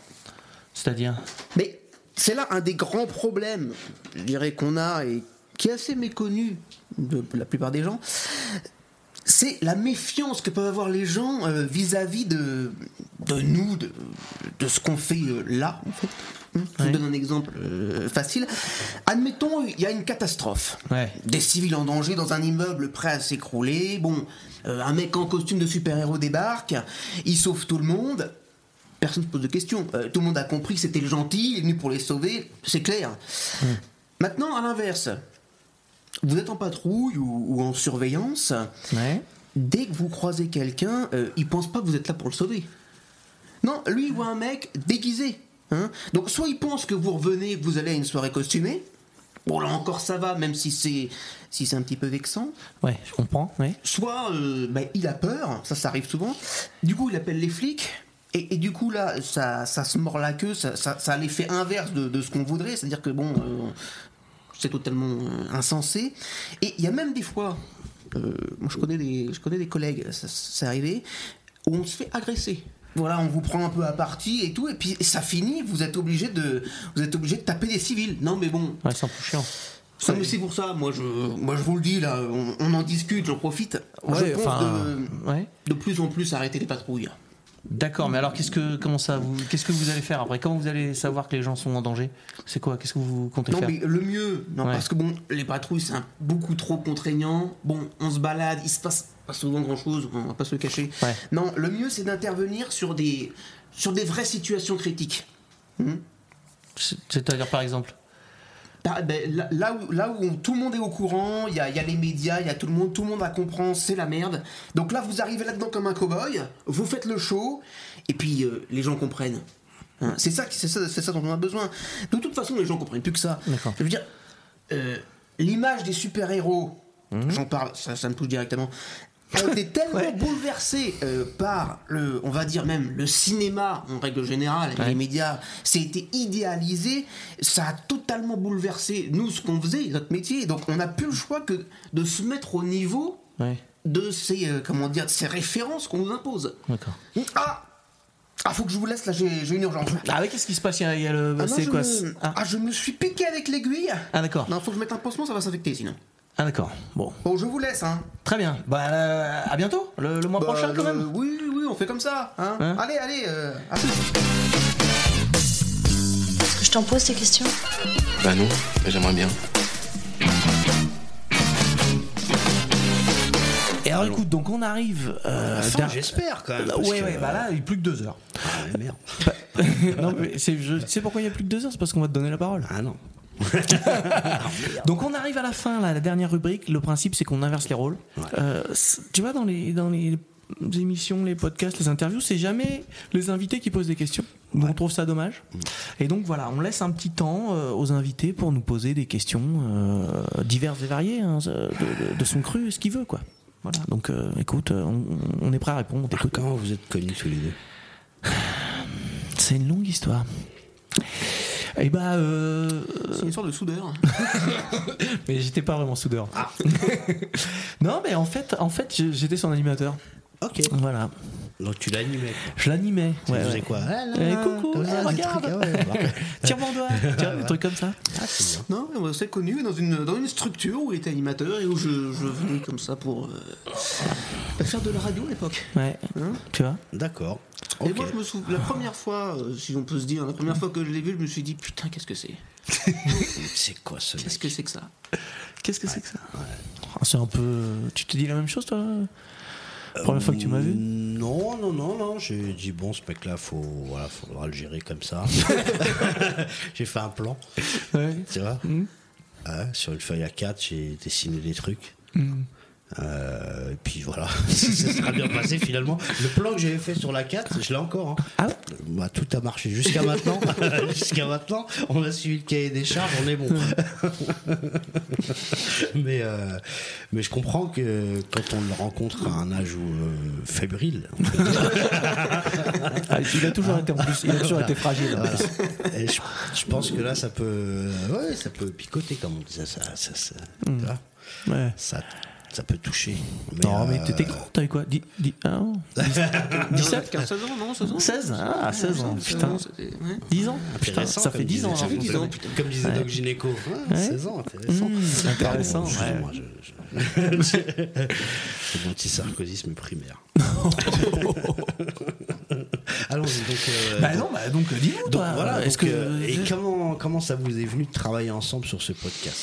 Speaker 3: C'est-à-dire?
Speaker 2: Mais c'est là un des grands problèmes, je dirais, qu'on a et qui est assez méconnu de la plupart des gens. C'est la méfiance que peuvent avoir les gens euh, vis-à-vis de, de nous, de, de ce qu'on fait euh, là, en fait. Je vous donne un exemple euh, facile. Admettons, il y a une catastrophe.
Speaker 3: Ouais.
Speaker 2: Des civils en danger dans un immeuble prêt à s'écrouler. Bon, euh, un mec en costume de super-héros débarque, il sauve tout le monde. Personne ne se pose de questions. Euh, tout le monde a compris que c'était le gentil, il est venu pour les sauver, c'est clair. Maintenant, à l'inverse, vous êtes en patrouille ou, ou en surveillance.
Speaker 3: Ouais.
Speaker 2: Dès que vous croisez quelqu'un, il pense pas que vous êtes là pour le sauver. Non, lui, il voit un mec déguisé. Hein. Donc, soit il pense que vous revenez, que vous allez à une soirée costumée. Bon, là encore, ça va, même si c'est si c'est un petit peu vexant.
Speaker 3: Ouais, je comprends. Ouais.
Speaker 2: Soit euh, bah, il a peur, ça, ça arrive souvent. Du coup, il appelle les flics. Et, et du coup, là, ça, ça se mord la queue, ça, ça, ça a l'effet inverse de, de ce qu'on voudrait. C'est-à-dire que, bon, euh, c'est totalement euh, insensé. Et il y a même des fois, euh, moi je connais des, je connais des collègues, ça c'est arrivé, où on se fait agresser. Voilà, on vous prend un peu à partie et tout, et puis ça finit, vous êtes obligé de, vous êtes obligé de taper des civils. Non, mais bon,
Speaker 3: Ouais, c'est un peu chiant.
Speaker 2: non, mais c'est pour ça, moi je, moi je vous le dis là, on, on en discute, j'en profite.
Speaker 3: Ouais,
Speaker 2: je pense
Speaker 3: enfin,
Speaker 2: de,
Speaker 3: ouais.
Speaker 2: de plus en plus arrêter les patrouilles.
Speaker 3: D'accord, mais alors qu'est-ce que comment ça vous qu'est-ce que vous allez faire après? Comment vous allez savoir que les gens sont en danger? C'est quoi? Qu'est-ce que vous comptez
Speaker 2: Non,
Speaker 3: faire?
Speaker 2: mais le mieux, non,
Speaker 3: Ouais.
Speaker 2: parce que bon, les patrouilles c'est beaucoup trop contraignant. Bon, on se balade, il se passe pas souvent grand chose, on va pas se le cacher.
Speaker 3: Ouais.
Speaker 2: Non, le mieux c'est d'intervenir sur des, sur des vraies situations critiques. Hmm
Speaker 3: C'est- C'est-à-dire par exemple
Speaker 2: Ah, ben, là, là où, là où on- tout le monde est au courant, il y a, y a les médias, il y a tout le monde, tout le monde va comprendre, c'est la merde. Donc là, vous arrivez là-dedans comme un cow-boy, vous faites le show, et puis euh, les gens comprennent. Hein, c'est ça, c'est ça, ça dont on a besoin. De toute façon, les gens comprennent plus que ça. Je veux dire, euh, l'image des super-héros,
Speaker 3: Mhm.
Speaker 2: j'en parle, ça, ça me touche directement, a été (laughs) tellement bouleversée euh, par le, on va dire même le cinéma en règle générale,
Speaker 3: Ouais.
Speaker 2: les médias, c'est été idéalisé, ça a totalement bouleversé nous ce qu'on faisait, notre métier. Donc on n'a plus le choix que de se mettre au niveau
Speaker 3: Ouais.
Speaker 2: de ces, euh, comment dire, de ces références qu'on nous impose.
Speaker 3: D'accord.
Speaker 2: Ah, ah, faut que je vous laisse là, j'ai une urgence.
Speaker 3: Ah ouais, qu'est-ce qui se passe Il y a, il y a le
Speaker 2: Ah
Speaker 3: c'est quoi
Speaker 2: me- ah. je me suis piqué avec l'aiguille.
Speaker 3: Ah d'accord.
Speaker 2: Non, faut que je mette un pansement, ça va s'infecter sinon.
Speaker 3: Ah d'accord. Bon.
Speaker 2: Bon, je vous laisse, hein.
Speaker 3: Très bien. Bah euh, à bientôt. Le, le mois
Speaker 2: Bah,
Speaker 3: prochain quand
Speaker 2: le-
Speaker 3: même.
Speaker 2: Oui, oui, on fait comme ça. Hein
Speaker 3: Hein
Speaker 2: allez, allez, euh, à plus.
Speaker 13: Est-ce que je t'en pose ces questions
Speaker 14: Bah non, mais j'aimerais bien.
Speaker 3: Et alors écoute, donc on arrive. euh,
Speaker 4: j'espère quand même.
Speaker 3: Ouais, ouais, bah là, il n'y a plus que deux heures.
Speaker 4: Ah, ouais, merde. (laughs)
Speaker 3: non, mais c'est, je sais pourquoi il n'y a plus que deux heures, c'est parce qu'on va te donner la parole.
Speaker 4: Ah non. (laughs)
Speaker 3: Donc on arrive à la fin, là, la dernière rubrique. Le principe, c'est qu'on inverse les rôles. Euh, tu vois, dans les, dans les émissions, les podcasts, les interviews, c'est jamais les invités qui posent des questions. On trouve ça dommage. Et donc voilà, on laisse un petit temps euh, aux invités pour nous poser des questions euh, diverses et variées, hein, de, de- de son cru, ce qu'il veut, quoi. Voilà, donc euh, écoute, on, on est prêt à répondre.
Speaker 4: Comment vous êtes connus tous les deux?
Speaker 3: C'est une longue histoire. Et bah, euh,
Speaker 2: C'est une sorte de soudeur. (laughs)
Speaker 3: mais j'étais pas vraiment soudeur. (laughs) non, mais en fait, en fait, j'étais son animateur.
Speaker 4: Ok.
Speaker 3: Voilà.
Speaker 4: Donc tu l'animais.
Speaker 3: Je l'animais.
Speaker 4: Tu
Speaker 3: Ouais,
Speaker 4: faisais
Speaker 3: ouais.
Speaker 4: quoi Ah, là,
Speaker 3: Eh,
Speaker 4: là,
Speaker 3: coucou,
Speaker 4: comme
Speaker 3: eh,
Speaker 4: ça, des
Speaker 3: regarde.
Speaker 4: trucs, ah (laughs) ouais.
Speaker 3: Tire mon doigt. Tiens, des trucs comme ça.
Speaker 4: Ah, c'est bien.
Speaker 2: Non, on s'est connus dans une, dans une structure où il était animateur et où je, je venais comme ça pour euh, bah, faire de la radio à l'époque.
Speaker 3: Ouais.
Speaker 2: Hein
Speaker 3: Tu vois
Speaker 4: D'accord.
Speaker 2: Et moi, je me souviens, la première fois, euh, si on peut se dire, la première fois que je l'ai vu, je me suis dit, putain, qu'est-ce que c'est (laughs)
Speaker 4: C'est quoi ce
Speaker 2: Qu'est-ce que c'est que ça
Speaker 3: Qu'est-ce que c'est que ça Ah, C'est un peu. Tu te dis la même chose, toi? La Première fois que tu m'as vu
Speaker 4: Non, non, non, non. J'ai dit, bon, ce mec-là, faut, voilà, faudra le gérer comme ça. (laughs) j'ai fait un plan.
Speaker 3: Ouais.
Speaker 4: Tu vois
Speaker 3: Mhm.
Speaker 4: Ouais, Sur une feuille à 4, j'ai dessiné des trucs.
Speaker 3: Mhm.
Speaker 4: Euh, et puis voilà, (laughs) ça sera bien passé finalement. Le plan que j'avais fait sur la 4, je l'ai encore. hein.
Speaker 3: Ah ouais
Speaker 4: Bah, tout a marché jusqu'à maintenant. (laughs) jusqu'à maintenant, on a suivi le cahier des charges, on est bon. (laughs) mais, euh, mais je comprends que quand on le rencontre à un âge où, euh, fébrile,
Speaker 3: Ah, il a toujours été en plus, il a toujours été fragile.
Speaker 4: voilà. Et je, je pense que là, ça peut, ouais, ça peut picoter, comme on disait. Ça, ça,
Speaker 3: Ouais.
Speaker 4: ça, ça peut toucher.
Speaker 3: Non, mais
Speaker 4: euh,
Speaker 3: t'étais con, t'avais quoi? Dix- dix- ah, 17
Speaker 2: 16 ans, non 16 ans
Speaker 3: 16 Ah, 16 ans, putain.
Speaker 2: c'était- ouais.
Speaker 3: 10 ans? Putain,
Speaker 4: Intéressant,
Speaker 3: ça fait 10 ans. alors.
Speaker 2: fait 10 ans, putain.
Speaker 4: Comme disait
Speaker 3: Ouais.
Speaker 4: Doc Gynéco. Ouais,
Speaker 3: Ouais.
Speaker 4: 16 ans, intéressant.
Speaker 3: Mmh, intéressant,
Speaker 4: C'est mon petit sarkozysme primaire. (laughs) Allons-y donc. euh,
Speaker 3: Bah non, bah donc dis-nous,
Speaker 4: donc
Speaker 3: toi.
Speaker 4: voilà.
Speaker 3: Est-ce
Speaker 4: donc,
Speaker 3: que.
Speaker 4: euh, et comment comment ça vous est venu de travailler ensemble sur ce podcast?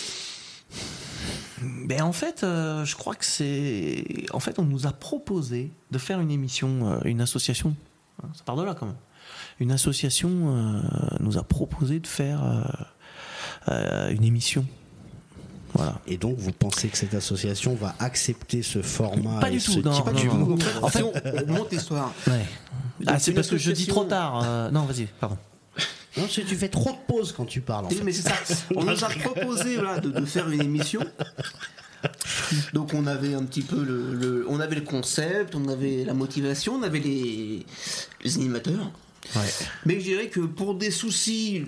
Speaker 3: Ben en fait, euh, je crois que c'est. En fait, on nous a proposé de faire une émission, euh, une association. Hein, Ça part de là quand même. Une association euh, nous a proposé de faire euh, euh, une émission. Voilà.
Speaker 4: Et donc vous pensez que cette association va accepter ce format
Speaker 3: Pas du
Speaker 4: ce
Speaker 3: tout, non,
Speaker 4: type
Speaker 3: non, non.
Speaker 2: En fait, on, on monte l'histoire.
Speaker 3: Ouais. Ah, c'est parce que je dis trop tard. euh, non, vas-y, pardon.
Speaker 4: Non, c'est- tu fais trop de pauses quand tu parles. En
Speaker 2: Oui,
Speaker 4: fait.
Speaker 2: mais c'est ça. On nous a proposé voilà, de, de faire une émission. Donc on avait un petit peu le, le- on avait le concept, on avait la motivation, on avait les, les animateurs.
Speaker 3: Ouais.
Speaker 2: Mais je dirais que pour des soucis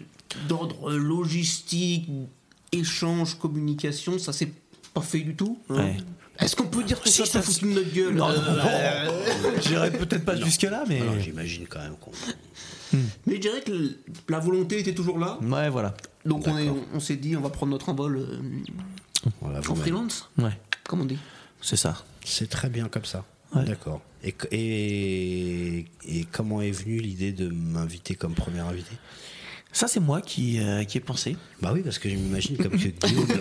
Speaker 2: d'ordre logistique, échange, communication, ça s'est pas fait du tout. hein.
Speaker 3: Ouais.
Speaker 2: Est-ce qu'on peut dire que
Speaker 3: Si,
Speaker 2: ça
Speaker 3: ça
Speaker 2: s'est foutu de notre gueule
Speaker 3: Non,
Speaker 2: Euh,
Speaker 3: non, non. J'irais peut-être pas jusque-là, mais.
Speaker 4: Alors, J'imagine quand même qu'on.
Speaker 2: Mais je dirais que le- la volonté était toujours là.
Speaker 3: Ouais, voilà.
Speaker 2: Donc on est- on s'est dit on va prendre notre envol euh,
Speaker 4: Voilà,
Speaker 2: en freelance,
Speaker 3: Ouais,
Speaker 2: comme on dit.
Speaker 3: c'est ça.
Speaker 4: C'est très bien comme ça.
Speaker 3: Ouais.
Speaker 4: D'accord. Et, et, et comment est venue l'idée de m'inviter comme premier invité?
Speaker 3: Ça, c'est moi qui, euh, qui ai pensé.
Speaker 4: Bah oui, parce que je m'imagine comme que Guillaume (laughs)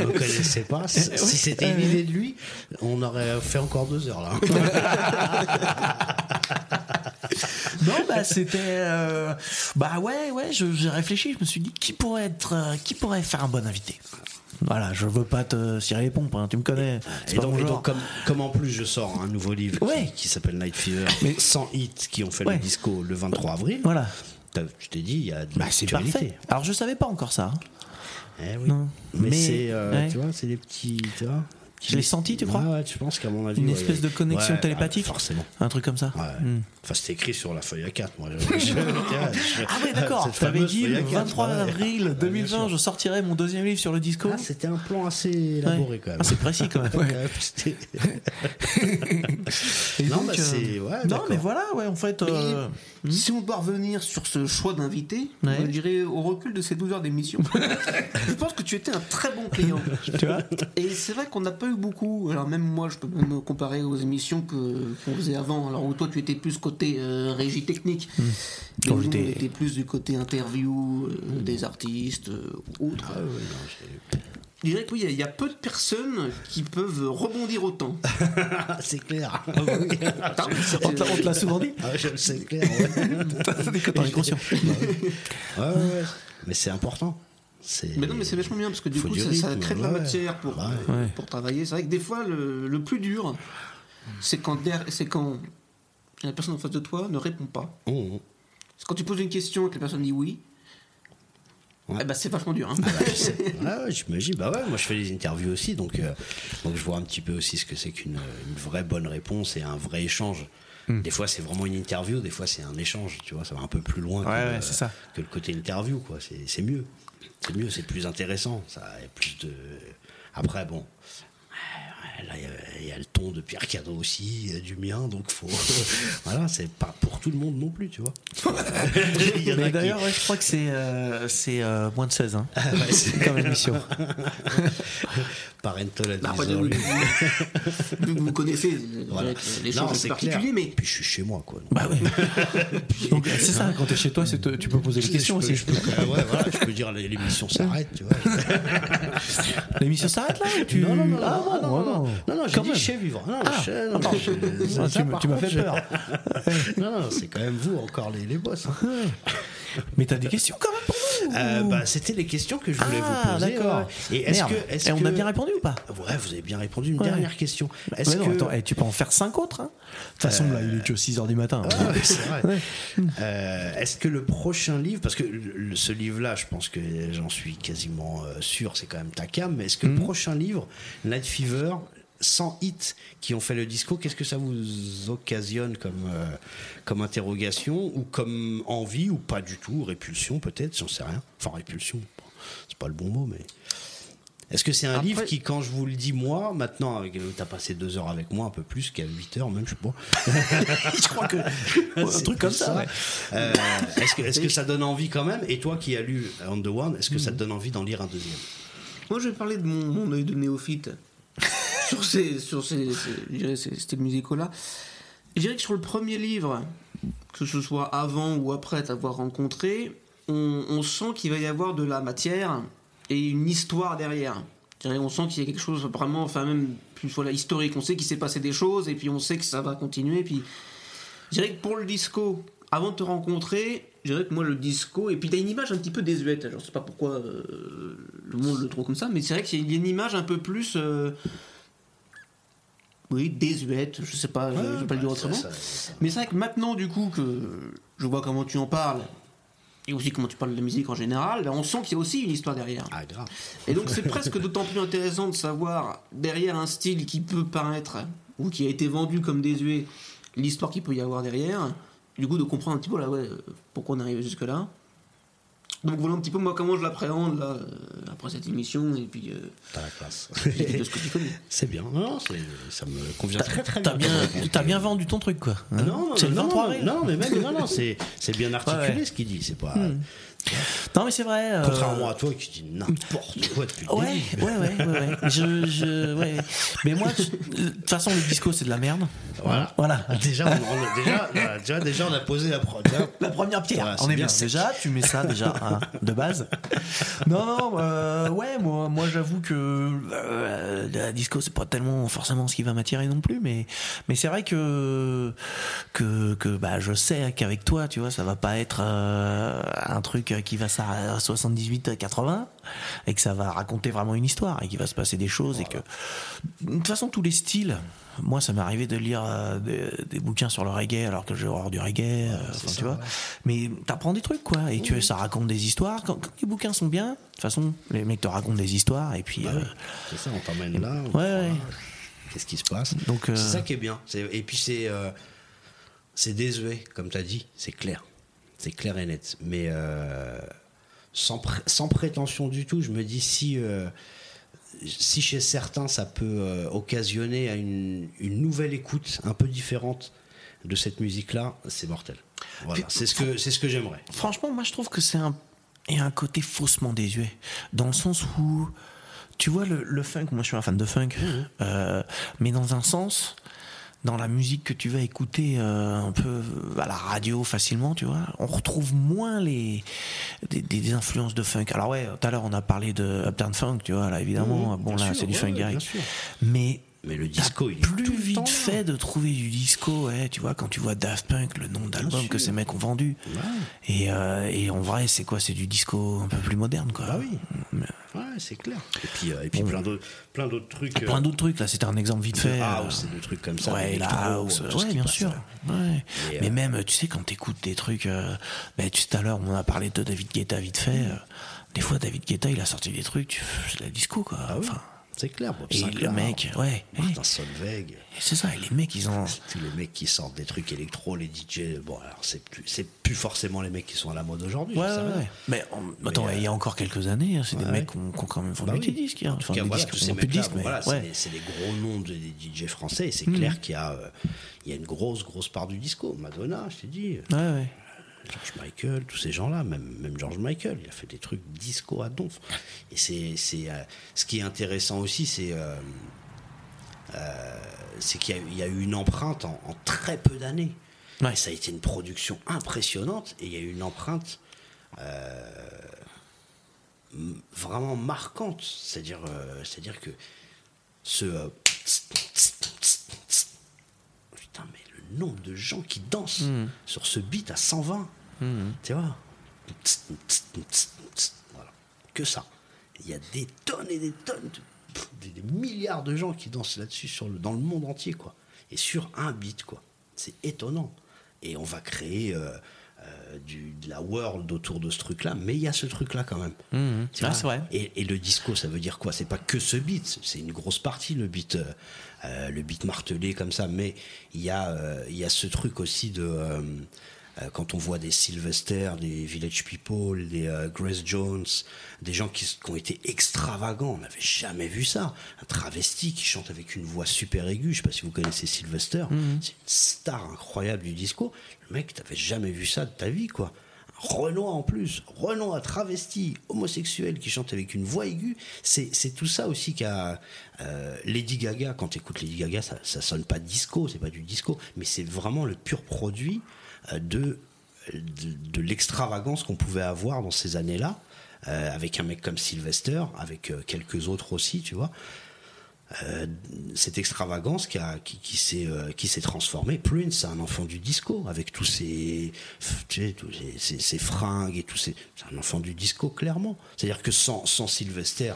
Speaker 4: ne me connaissait pas. Si si c'était une idée de lui, on aurait fait encore deux heures là. (laughs)
Speaker 3: Non, bah c'était. euh, Bah ouais, ouais, j'ai réfléchi, je me suis dit qui pourrait être. euh, qui pourrait faire un bon invité? Voilà, je veux pas te cirer les pompes, hein, tu me connais.
Speaker 4: Et donc, et comme, comme en plus je sors un nouveau livre qui-
Speaker 3: Ouais.
Speaker 4: qui, s'appelle Night Fever,
Speaker 3: Mais-
Speaker 4: 100 hits qui ont fait
Speaker 3: Ouais.
Speaker 4: le disco le 23 avril,
Speaker 3: Voilà.
Speaker 4: je t'ai dit, il y a de
Speaker 3: Bah c'est parfait. Alors je savais pas encore ça. hein.
Speaker 4: Eh oui.
Speaker 3: Non.
Speaker 4: Mais,
Speaker 3: Mais-
Speaker 4: c'est, euh,
Speaker 3: ouais.
Speaker 4: tu vois, c'est des petits, tu vois.
Speaker 3: Je l'ai senti, tu crois?
Speaker 4: Ouais, ouais, je pense qu'à mon avis.
Speaker 3: Une espèce de connexion télépathique
Speaker 4: Forcément.
Speaker 3: Un truc comme ça.
Speaker 4: Ouais.
Speaker 3: Hmm.
Speaker 4: Enfin, c'était écrit sur la feuille A4, moi. Je- je- je- (laughs)
Speaker 3: Ah ouais, d'accord. T'avais dit le
Speaker 4: A4,
Speaker 3: 23
Speaker 4: ouais.
Speaker 3: avril
Speaker 4: Ouais, bien
Speaker 3: 2020,
Speaker 4: sûr.
Speaker 3: je sortirai mon deuxième livre sur le disco.
Speaker 4: Ah, c'était un plan assez élaboré quand même.
Speaker 3: Ah, c'est précis quand même. Ouais. (laughs) (laughs) Et
Speaker 4: Non,
Speaker 3: donc,
Speaker 4: bah,
Speaker 3: euh,
Speaker 4: c'est-
Speaker 3: mais voilà, ouais, en fait. euh,
Speaker 2: Si on doit revenir sur ce choix d'invité, je dirais au recul de ces 12 heures d'émission, je pense que tu étais un très bon client.
Speaker 3: Tu vois
Speaker 2: Et c'est vrai qu'on n'a pas eu beaucoup. Alors même moi, je peux me comparer aux émissions que qu'on faisait avant. Alors où toi, tu étais plus côté euh, régie technique. Mais
Speaker 3: Quand
Speaker 2: nous, on
Speaker 3: j'étais-
Speaker 2: était plus du côté interview euh, des artistes, euh, autres.
Speaker 4: Ah ouais, non,
Speaker 2: Je dirais que oui, il y y, a peu de personnes qui peuvent rebondir autant.
Speaker 4: Ah, (laughs) c'est clair. (laughs)
Speaker 2: Attends,
Speaker 3: On te l'a- on te l'a souvent dit (laughs)
Speaker 4: Ah, je le sais clair. Ouais,
Speaker 3: T'en es conscient.
Speaker 4: ouais, ouais, ouais. Mais c'est important. C'est-
Speaker 2: Mais non, mais c'est vachement bien parce que du
Speaker 4: Faut
Speaker 2: coup,
Speaker 4: du
Speaker 2: ça, ça crée de la matière pour,
Speaker 4: Ouais.
Speaker 2: euh, pour travailler. C'est vrai que des fois, le, le plus dur, c'est quand, c'est quand la personne en face de toi ne répond pas.
Speaker 4: Mmh.
Speaker 2: C'est quand tu poses une question et que la personne dit oui.
Speaker 4: Ouais.
Speaker 2: eh ben, c'est vachement dur. hein.
Speaker 4: Ah bah. Ouais, j'imagine. Bah ouais, moi je fais des interviews aussi, donc, euh, donc je vois un petit peu aussi ce que c'est qu'une une vraie bonne réponse et un vrai échange.
Speaker 3: Hmm.
Speaker 4: Des fois c'est vraiment une interview, des fois c'est un échange, tu vois, ça va un peu plus loin
Speaker 3: Ouais,
Speaker 4: que,
Speaker 3: ouais,
Speaker 4: le-
Speaker 3: c'est ça.
Speaker 4: que le côté interview, quoi. C'est c'est mieux. C'est mieux, c'est plus intéressant. Ça a plus de. Après, bon. Là, il y a- il y, a le ton de Pierre Cadeau aussi, il y a du mien, donc faut. (laughs) voilà, c'est pas pour tout le monde non plus, tu vois. (laughs)
Speaker 3: Mais
Speaker 4: qui-
Speaker 3: d'ailleurs, ouais, je crois que c'est euh, c'est euh, moins de 16 hein,
Speaker 4: Ah ouais, c'est- (laughs)
Speaker 3: comme émission.
Speaker 4: Parental
Speaker 2: Bah,
Speaker 4: advisory.
Speaker 2: Vu que vous connaissez
Speaker 4: Voilà.
Speaker 2: les
Speaker 4: Non,
Speaker 2: choses
Speaker 4: clair.
Speaker 2: mais
Speaker 4: Puis je suis chez moi, quoi.
Speaker 3: Bah oui. Donc c'est ça, quand t'es chez toi, te- tu peux poser des questions
Speaker 4: je peux,
Speaker 3: aussi.
Speaker 4: je peux- ouais, voilà, je peux dire l'émission s'arrête, tu vois.
Speaker 3: L'émission s'arrête là tu...
Speaker 4: Non, non, non,
Speaker 3: ah,
Speaker 4: non, non, non, non, j'ai
Speaker 3: Quand
Speaker 4: dit chez vivre. Non,
Speaker 3: Ah,
Speaker 4: chez- non,
Speaker 3: attends.
Speaker 4: je-
Speaker 3: Ah,
Speaker 4: ça,
Speaker 3: tu m'as fait peur. (laughs)
Speaker 4: non, non, c'est quand même vous encore les, les boss. hein. (laughs)
Speaker 3: Mais t'as des questions quand même pour nous
Speaker 4: Euh, bah, C'était les questions que je voulais
Speaker 3: Ah,
Speaker 4: vous poser.
Speaker 3: d'accord.
Speaker 4: Et est-ce que, est-ce
Speaker 3: Et on
Speaker 4: que-
Speaker 3: a bien répondu ou pas
Speaker 4: Ouais, vous avez bien répondu. Une
Speaker 3: Ouais.
Speaker 4: dernière question. Est-ce que
Speaker 3: attends, eh, tu peux en faire 5 autres. hein. De toute façon, là, il est que 6h du matin.
Speaker 4: Ah ouais, c'est vrai. Euh, Est-ce que le prochain livre, parce que le- ce livre-là, je pense que j'en suis quasiment euh, sûr, c'est quand même ta cam, mais est-ce que le prochain livre, Night Fever, 100 hits qui ont fait le disco, qu'est-ce que ça vous occasionne comme, euh, comme interrogation ou comme envie ou pas du tout, répulsion peut-être, j'en sais rien. Enfin, répulsion, c'est pas le bon mot, mais. Est-ce que c'est un
Speaker 2: Après-
Speaker 4: livre qui, quand je vous le dis moi, maintenant, avec- t'as passé deux heures avec moi, un peu plus qu'à 8 heures même, je sais pas. (laughs)
Speaker 3: je crois que. (laughs) Un truc comme
Speaker 4: plus
Speaker 3: ça, ouais.
Speaker 4: Euh, est-ce que, est-ce que ça donne envie quand même? Et toi qui as lu On the One, est-ce que ça te donne envie d'en lire un deuxième?
Speaker 2: Moi, je vais parler de mon, mon œil de néophyte sur ces, sur ces, ces, ces styles musicaux-là. Je dirais que sur le premier livre, que ce soit avant ou après t'avoir rencontré, on, sent qu'il va y avoir de la matière et une histoire derrière. On sent qu'il y a quelque chose vraiment, enfin même plus voilà, historique. On sait qu'il s'est passé des choses et puis on sait que ça va continuer. Puis je dirais que pour le disco, avant de te rencontrer, je dirais que moi le disco, et puis t'as une image un petit peu désuète, je sais pas pourquoi euh, le monde le trouve comme ça, mais c'est vrai qu'il y a une image un peu plus. euh, oui, désuète, je sais pas, je je vais pas le dire
Speaker 4: bah,
Speaker 2: autrement.
Speaker 4: ça- ça-
Speaker 2: Mais c'est vrai que maintenant, du coup, que je vois comment tu en parles, et aussi comment tu parles de la musique en général, ben, on sent qu'il y a aussi une histoire derrière.
Speaker 4: Ah, grave.
Speaker 2: Et donc c'est presque d'autant plus intéressant de savoir derrière un style qui peut paraître ou qui a été vendu comme désuet, l'histoire qu'il peut y avoir derrière. Du coup de comprendre un petit peu là, ouais, euh, pourquoi on est arrivé jusque là. Donc voilà un petit peu moi comment je l'appréhende là euh, après cette émission et puis euh,
Speaker 4: T'as la classe. (laughs)
Speaker 2: de ce que tu connais. (laughs)
Speaker 4: C'est bien. Non, ça me convient très très
Speaker 3: T'as
Speaker 4: bien.
Speaker 3: t'as bien vendu ton truc, quoi. hein.
Speaker 4: Non, non, non,
Speaker 3: 23
Speaker 4: non, mais même, non, non, c'est c'est bien articulé (laughs)
Speaker 3: Ouais, ouais.
Speaker 4: ce qu'il dit. C'est pas.
Speaker 3: Hmm. Non, mais c'est vrai. euh,
Speaker 4: Contrairement à toi qui dis n'importe quoi depuis le
Speaker 3: Ouais,
Speaker 4: début.
Speaker 3: ouais, ouais, ouais, ouais. Je, je, ouais. Mais moi, de toute façon, le disco, c'est de la merde.
Speaker 4: Voilà.
Speaker 3: Voilà.
Speaker 4: Déjà, on, on- déjà, voilà, déjà, déjà, on a posé la,
Speaker 3: La première pierre.
Speaker 4: Voilà,
Speaker 3: on est bien.
Speaker 4: bien
Speaker 3: Déjà, tu mets ça déjà hein, de base. Non, non, euh, ouais, moi, moi, j'avoue que euh, la disco, c'est pas tellement forcément ce qui va m'attirer non plus, mais, mais c'est vrai que que que bah, je sais qu'avec toi, tu vois, ça va pas être euh, un truc qui va à 78-80 et que ça va raconter vraiment une histoire et qu'il va se passer des choses et que de toute façon tous les styles moi ça m'est arrivé de lire euh, des, des bouquins sur le reggae alors que j'ai horreur du reggae euh, enfin, tu vois mais t'apprends des trucs quoi et tu ça raconte des histoires quand, quand les bouquins sont bien de toute façon les mecs te racontent des histoires et puis euh,
Speaker 4: c'est ça, on t'emmène là. on
Speaker 3: ouais, ouais.
Speaker 4: Qu'est-ce qui se passe
Speaker 3: Donc, euh,
Speaker 4: C'est ça qui est bien. Et puis c'est euh, c'est désuet, comme tu as dit, c'est clair. C'est clair et net. Mais euh, sans, pré- sans prétention du tout, je me dis si, euh, si chez certains ça peut euh, occasionner une, une nouvelle écoute un peu différente de cette musique-là, c'est mortel. Voilà, c'est ce que, ce que j'aimerais.
Speaker 3: Franchement, moi je trouve que c'est un, a un côté faussement désuet. Dans le sens où, tu vois, le, le funk, moi je suis un fan de funk, euh, mais dans un sens, dans la musique que tu vas écouter euh, un peu à la radio facilement, tu vois, on retrouve moins les des, des- influences de funk. Alors ouais, tout à l'heure on a parlé de Uptown Funk, tu vois, là évidemment, bon là c'est du
Speaker 4: ouais,
Speaker 3: funk direct. Mais
Speaker 4: Mais le disco, il est
Speaker 3: plus
Speaker 4: tout
Speaker 3: vite
Speaker 4: temps
Speaker 3: fait de trouver du disco, ouais, tu vois, quand tu vois Daft Punk, le nombre d'albums que ces mecs ont vendus. Et, euh, et en vrai, c'est quoi? C'est du disco un peu plus moderne, quoi.
Speaker 4: Bah oui. Ouais, c'est clair. Et puis, euh, et puis plein d'autres plein d'autres trucs. euh,
Speaker 3: Plein d'autres trucs, là, c'était un exemple vite fait.
Speaker 4: house
Speaker 3: euh,
Speaker 4: et de trucs comme ça.
Speaker 3: Ouais, la house,
Speaker 4: tout
Speaker 3: ouais, bien
Speaker 4: passe,
Speaker 3: sûr. Ouais. Mais
Speaker 4: euh,
Speaker 3: même, tu sais, quand t'écoutes des trucs, euh, ben, tu tout à l'heure, on a parlé de David Guetta vite fait. euh, des fois, David Guetta, il a sorti des trucs, tu- c'est de la disco, quoi. Enfin,
Speaker 4: C'est clair, Bob
Speaker 3: et
Speaker 4: Sinclair,
Speaker 3: le mec, ouais.
Speaker 4: Martin Solveig.
Speaker 3: C'est ça, et les mecs, ils ont.
Speaker 4: Tous les mecs qui sortent des trucs électro, les DJ, bon, alors c'est plus, c'est plus forcément les mecs qui sont à la mode aujourd'hui.
Speaker 3: Ouais, ouais, ouais. Mais, en- attends,
Speaker 4: Mais,
Speaker 3: il y a encore quelques années, hein, c'est des mecs qui ont, qui ont quand même vendu
Speaker 4: Bah
Speaker 3: des
Speaker 4: oui.
Speaker 3: disques. hein.
Speaker 4: En tout
Speaker 3: Enfin,
Speaker 4: cas,
Speaker 3: des
Speaker 4: voilà,
Speaker 3: disques,
Speaker 4: tous ces
Speaker 3: plus de disques, mais
Speaker 4: voilà, c'est des- gros noms de- des DJ français, et c'est
Speaker 3: Mhm.
Speaker 4: clair qu'il y a, euh, il y a une grosse, grosse part du disco. Madonna, je t'ai dit.
Speaker 3: Ouais, ouais.
Speaker 4: George Michael, tous ces gens-là, même, même George Michael, il a fait des trucs disco à donf. Et c'est, c'est, euh, ce qui est intéressant aussi, c'est, euh, euh, c'est qu'il y a, il y a eu une empreinte en, en très peu d'années. Et ça a été une production impressionnante et il y a eu une empreinte vraiment marquante. C'est-à-dire, c'est-à-dire que ce. putain, mais le nombre de gens qui dansent
Speaker 3: Mm.
Speaker 4: sur ce beat à 120. Tu vois? Tss, tss, tss, tss, Voilà. Que ça. Il y a des tonnes et des tonnes, de- pff, des, des milliards de gens qui dansent là-dessus sur le, dans le monde entier, quoi. Et sur un beat, quoi. C'est étonnant. Et on va créer euh, euh, du, de la world autour de ce truc-là, mais il y a ce truc-là quand même.
Speaker 3: Mhm.
Speaker 4: Tu
Speaker 3: Ah,
Speaker 4: vois
Speaker 3: vrai.
Speaker 4: Et, et le disco, ça veut dire quoi? C'est pas que ce beat, c'est une grosse partie le beat, euh, le beat martelé comme ça. Mais il y a, euh, y a ce truc aussi de quand on voit des Sylvester, des Village People, des euh, Grace Jones, des gens qui, ont été extravagants. On n'avait jamais vu ça. Un travesti qui chante avec une voix super aiguë. Je sais pas si vous connaissez Sylvester.
Speaker 3: Mhm.
Speaker 4: C'est une star incroyable du disco. Le mec, t'avais jamais vu ça de ta vie, quoi. Renoir en plus, Renoir travesti, homosexuel qui chante avec une voix aiguë, c'est tout ça aussi qu'a euh, Lady Gaga. Quand tu écoutes Lady Gaga, ça, ça sonne pas disco, c'est pas du disco, mais c'est vraiment le pur produit euh, de, de, l'extravagance qu'on pouvait avoir dans ces années-là, euh, avec un mec comme Sylvester, avec euh, quelques autres aussi, tu vois. Euh, cette extravagance qui, qui, qui s'est transformée. Prince, c'est un enfant du disco avec tous ses, tous fringues et tous. C'est un enfant du disco clairement. C'est-à-dire que sans, sans Sylvester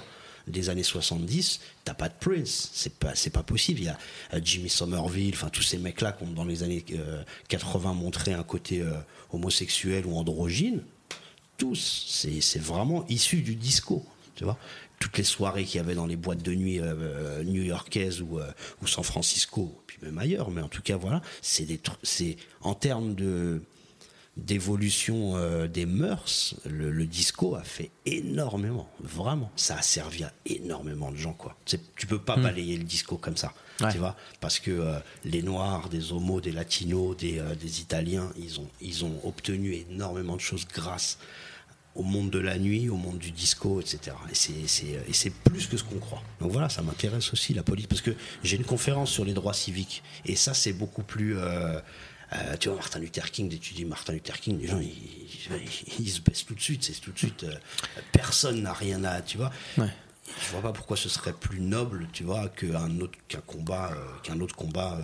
Speaker 4: des années 70, t'as pas de Prince. C'est pas c'est pas possible. Il y a euh, Jimmy Somerville, enfin tous ces mecs-là qui ont dans les années euh, 80 montré un côté euh, homosexuel ou androgyne tous. C'est c'est vraiment issu du disco, tu vois. Toutes les soirées qu'il y avait dans les boîtes de nuit euh, euh, new-yorkaises ou, euh, ou San Francisco, puis même ailleurs, mais en tout cas, voilà, c'est des c'est en termes de d'évolution euh, des mœurs, le, le disco a fait énormément, vraiment. Ça a servi à énormément de gens, quoi. Tu peux pas
Speaker 3: Mm.
Speaker 4: balayer le disco comme ça,
Speaker 3: Ouais.
Speaker 4: tu vois, parce que euh, les Noirs, des Homos, des Latinos, des, euh, des Italiens, ils ont, ils ont obtenu énormément de choses grâce au monde de la nuit, au monde du disco, etc. Et c'est, plus que ce qu'on croit. Donc voilà, ça m'intéresse aussi la police, parce que j'ai une conférence sur les droits civiques, et ça c'est beaucoup plus... euh, euh, tu vois, Martin Luther King, tu dis Martin Luther King, les gens, ils, ils- ils se baissent tout de suite, c'est tout de suite... euh, personne n'a rien à... Tu vois je vois pas pourquoi ce serait plus noble, tu vois, qu'un autre qu'un combat, euh, qu'un autre combat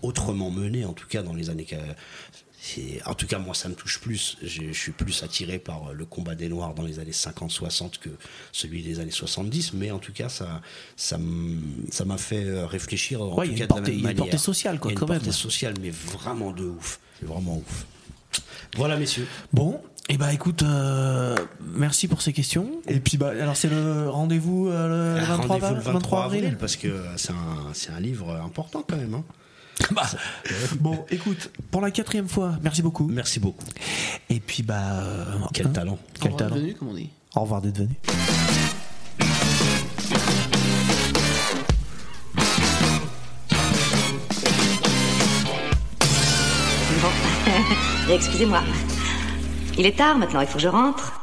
Speaker 4: autrement mené, en tout cas dans les années. En tout cas, moi, ça me touche plus. Je, je suis plus attiré par euh, le combat des Noirs dans les années 50-60 que celui des années 70. Mais en tout cas, ça, ça m'a fait euh, réfléchir. En
Speaker 3: Ouais,
Speaker 4: tout
Speaker 3: il y a
Speaker 4: cas,
Speaker 3: une
Speaker 4: de la
Speaker 3: portée-
Speaker 4: même
Speaker 3: il y a une portée sociale, quoi,
Speaker 4: Il y a une
Speaker 3: quand même.
Speaker 4: portée sociale, mais vraiment de ouf. C'est vraiment ouf. Voilà, messieurs.
Speaker 3: Bon, et bah écoute, euh, merci pour ces questions. Et puis bah alors c'est le rendez-vous euh, le,
Speaker 4: Ah,
Speaker 3: 23,
Speaker 4: Rendez-vous le
Speaker 3: 23
Speaker 4: 23
Speaker 3: avril.
Speaker 4: avril, parce que c'est un, c'est un livre important quand même. hein. (laughs)
Speaker 3: Bah, bon, écoute, pour la quatrième fois, merci beaucoup.
Speaker 4: Merci beaucoup.
Speaker 3: Et puis bah euh,
Speaker 4: Quel
Speaker 3: hein,
Speaker 4: talent.
Speaker 3: Quel
Speaker 2: Au revoir
Speaker 3: talent.
Speaker 2: d'être venu, comme on dit.
Speaker 3: Au revoir d'être venu.
Speaker 15: Bon, (laughs) excusez-moi. Il est tard maintenant, il faut que je rentre.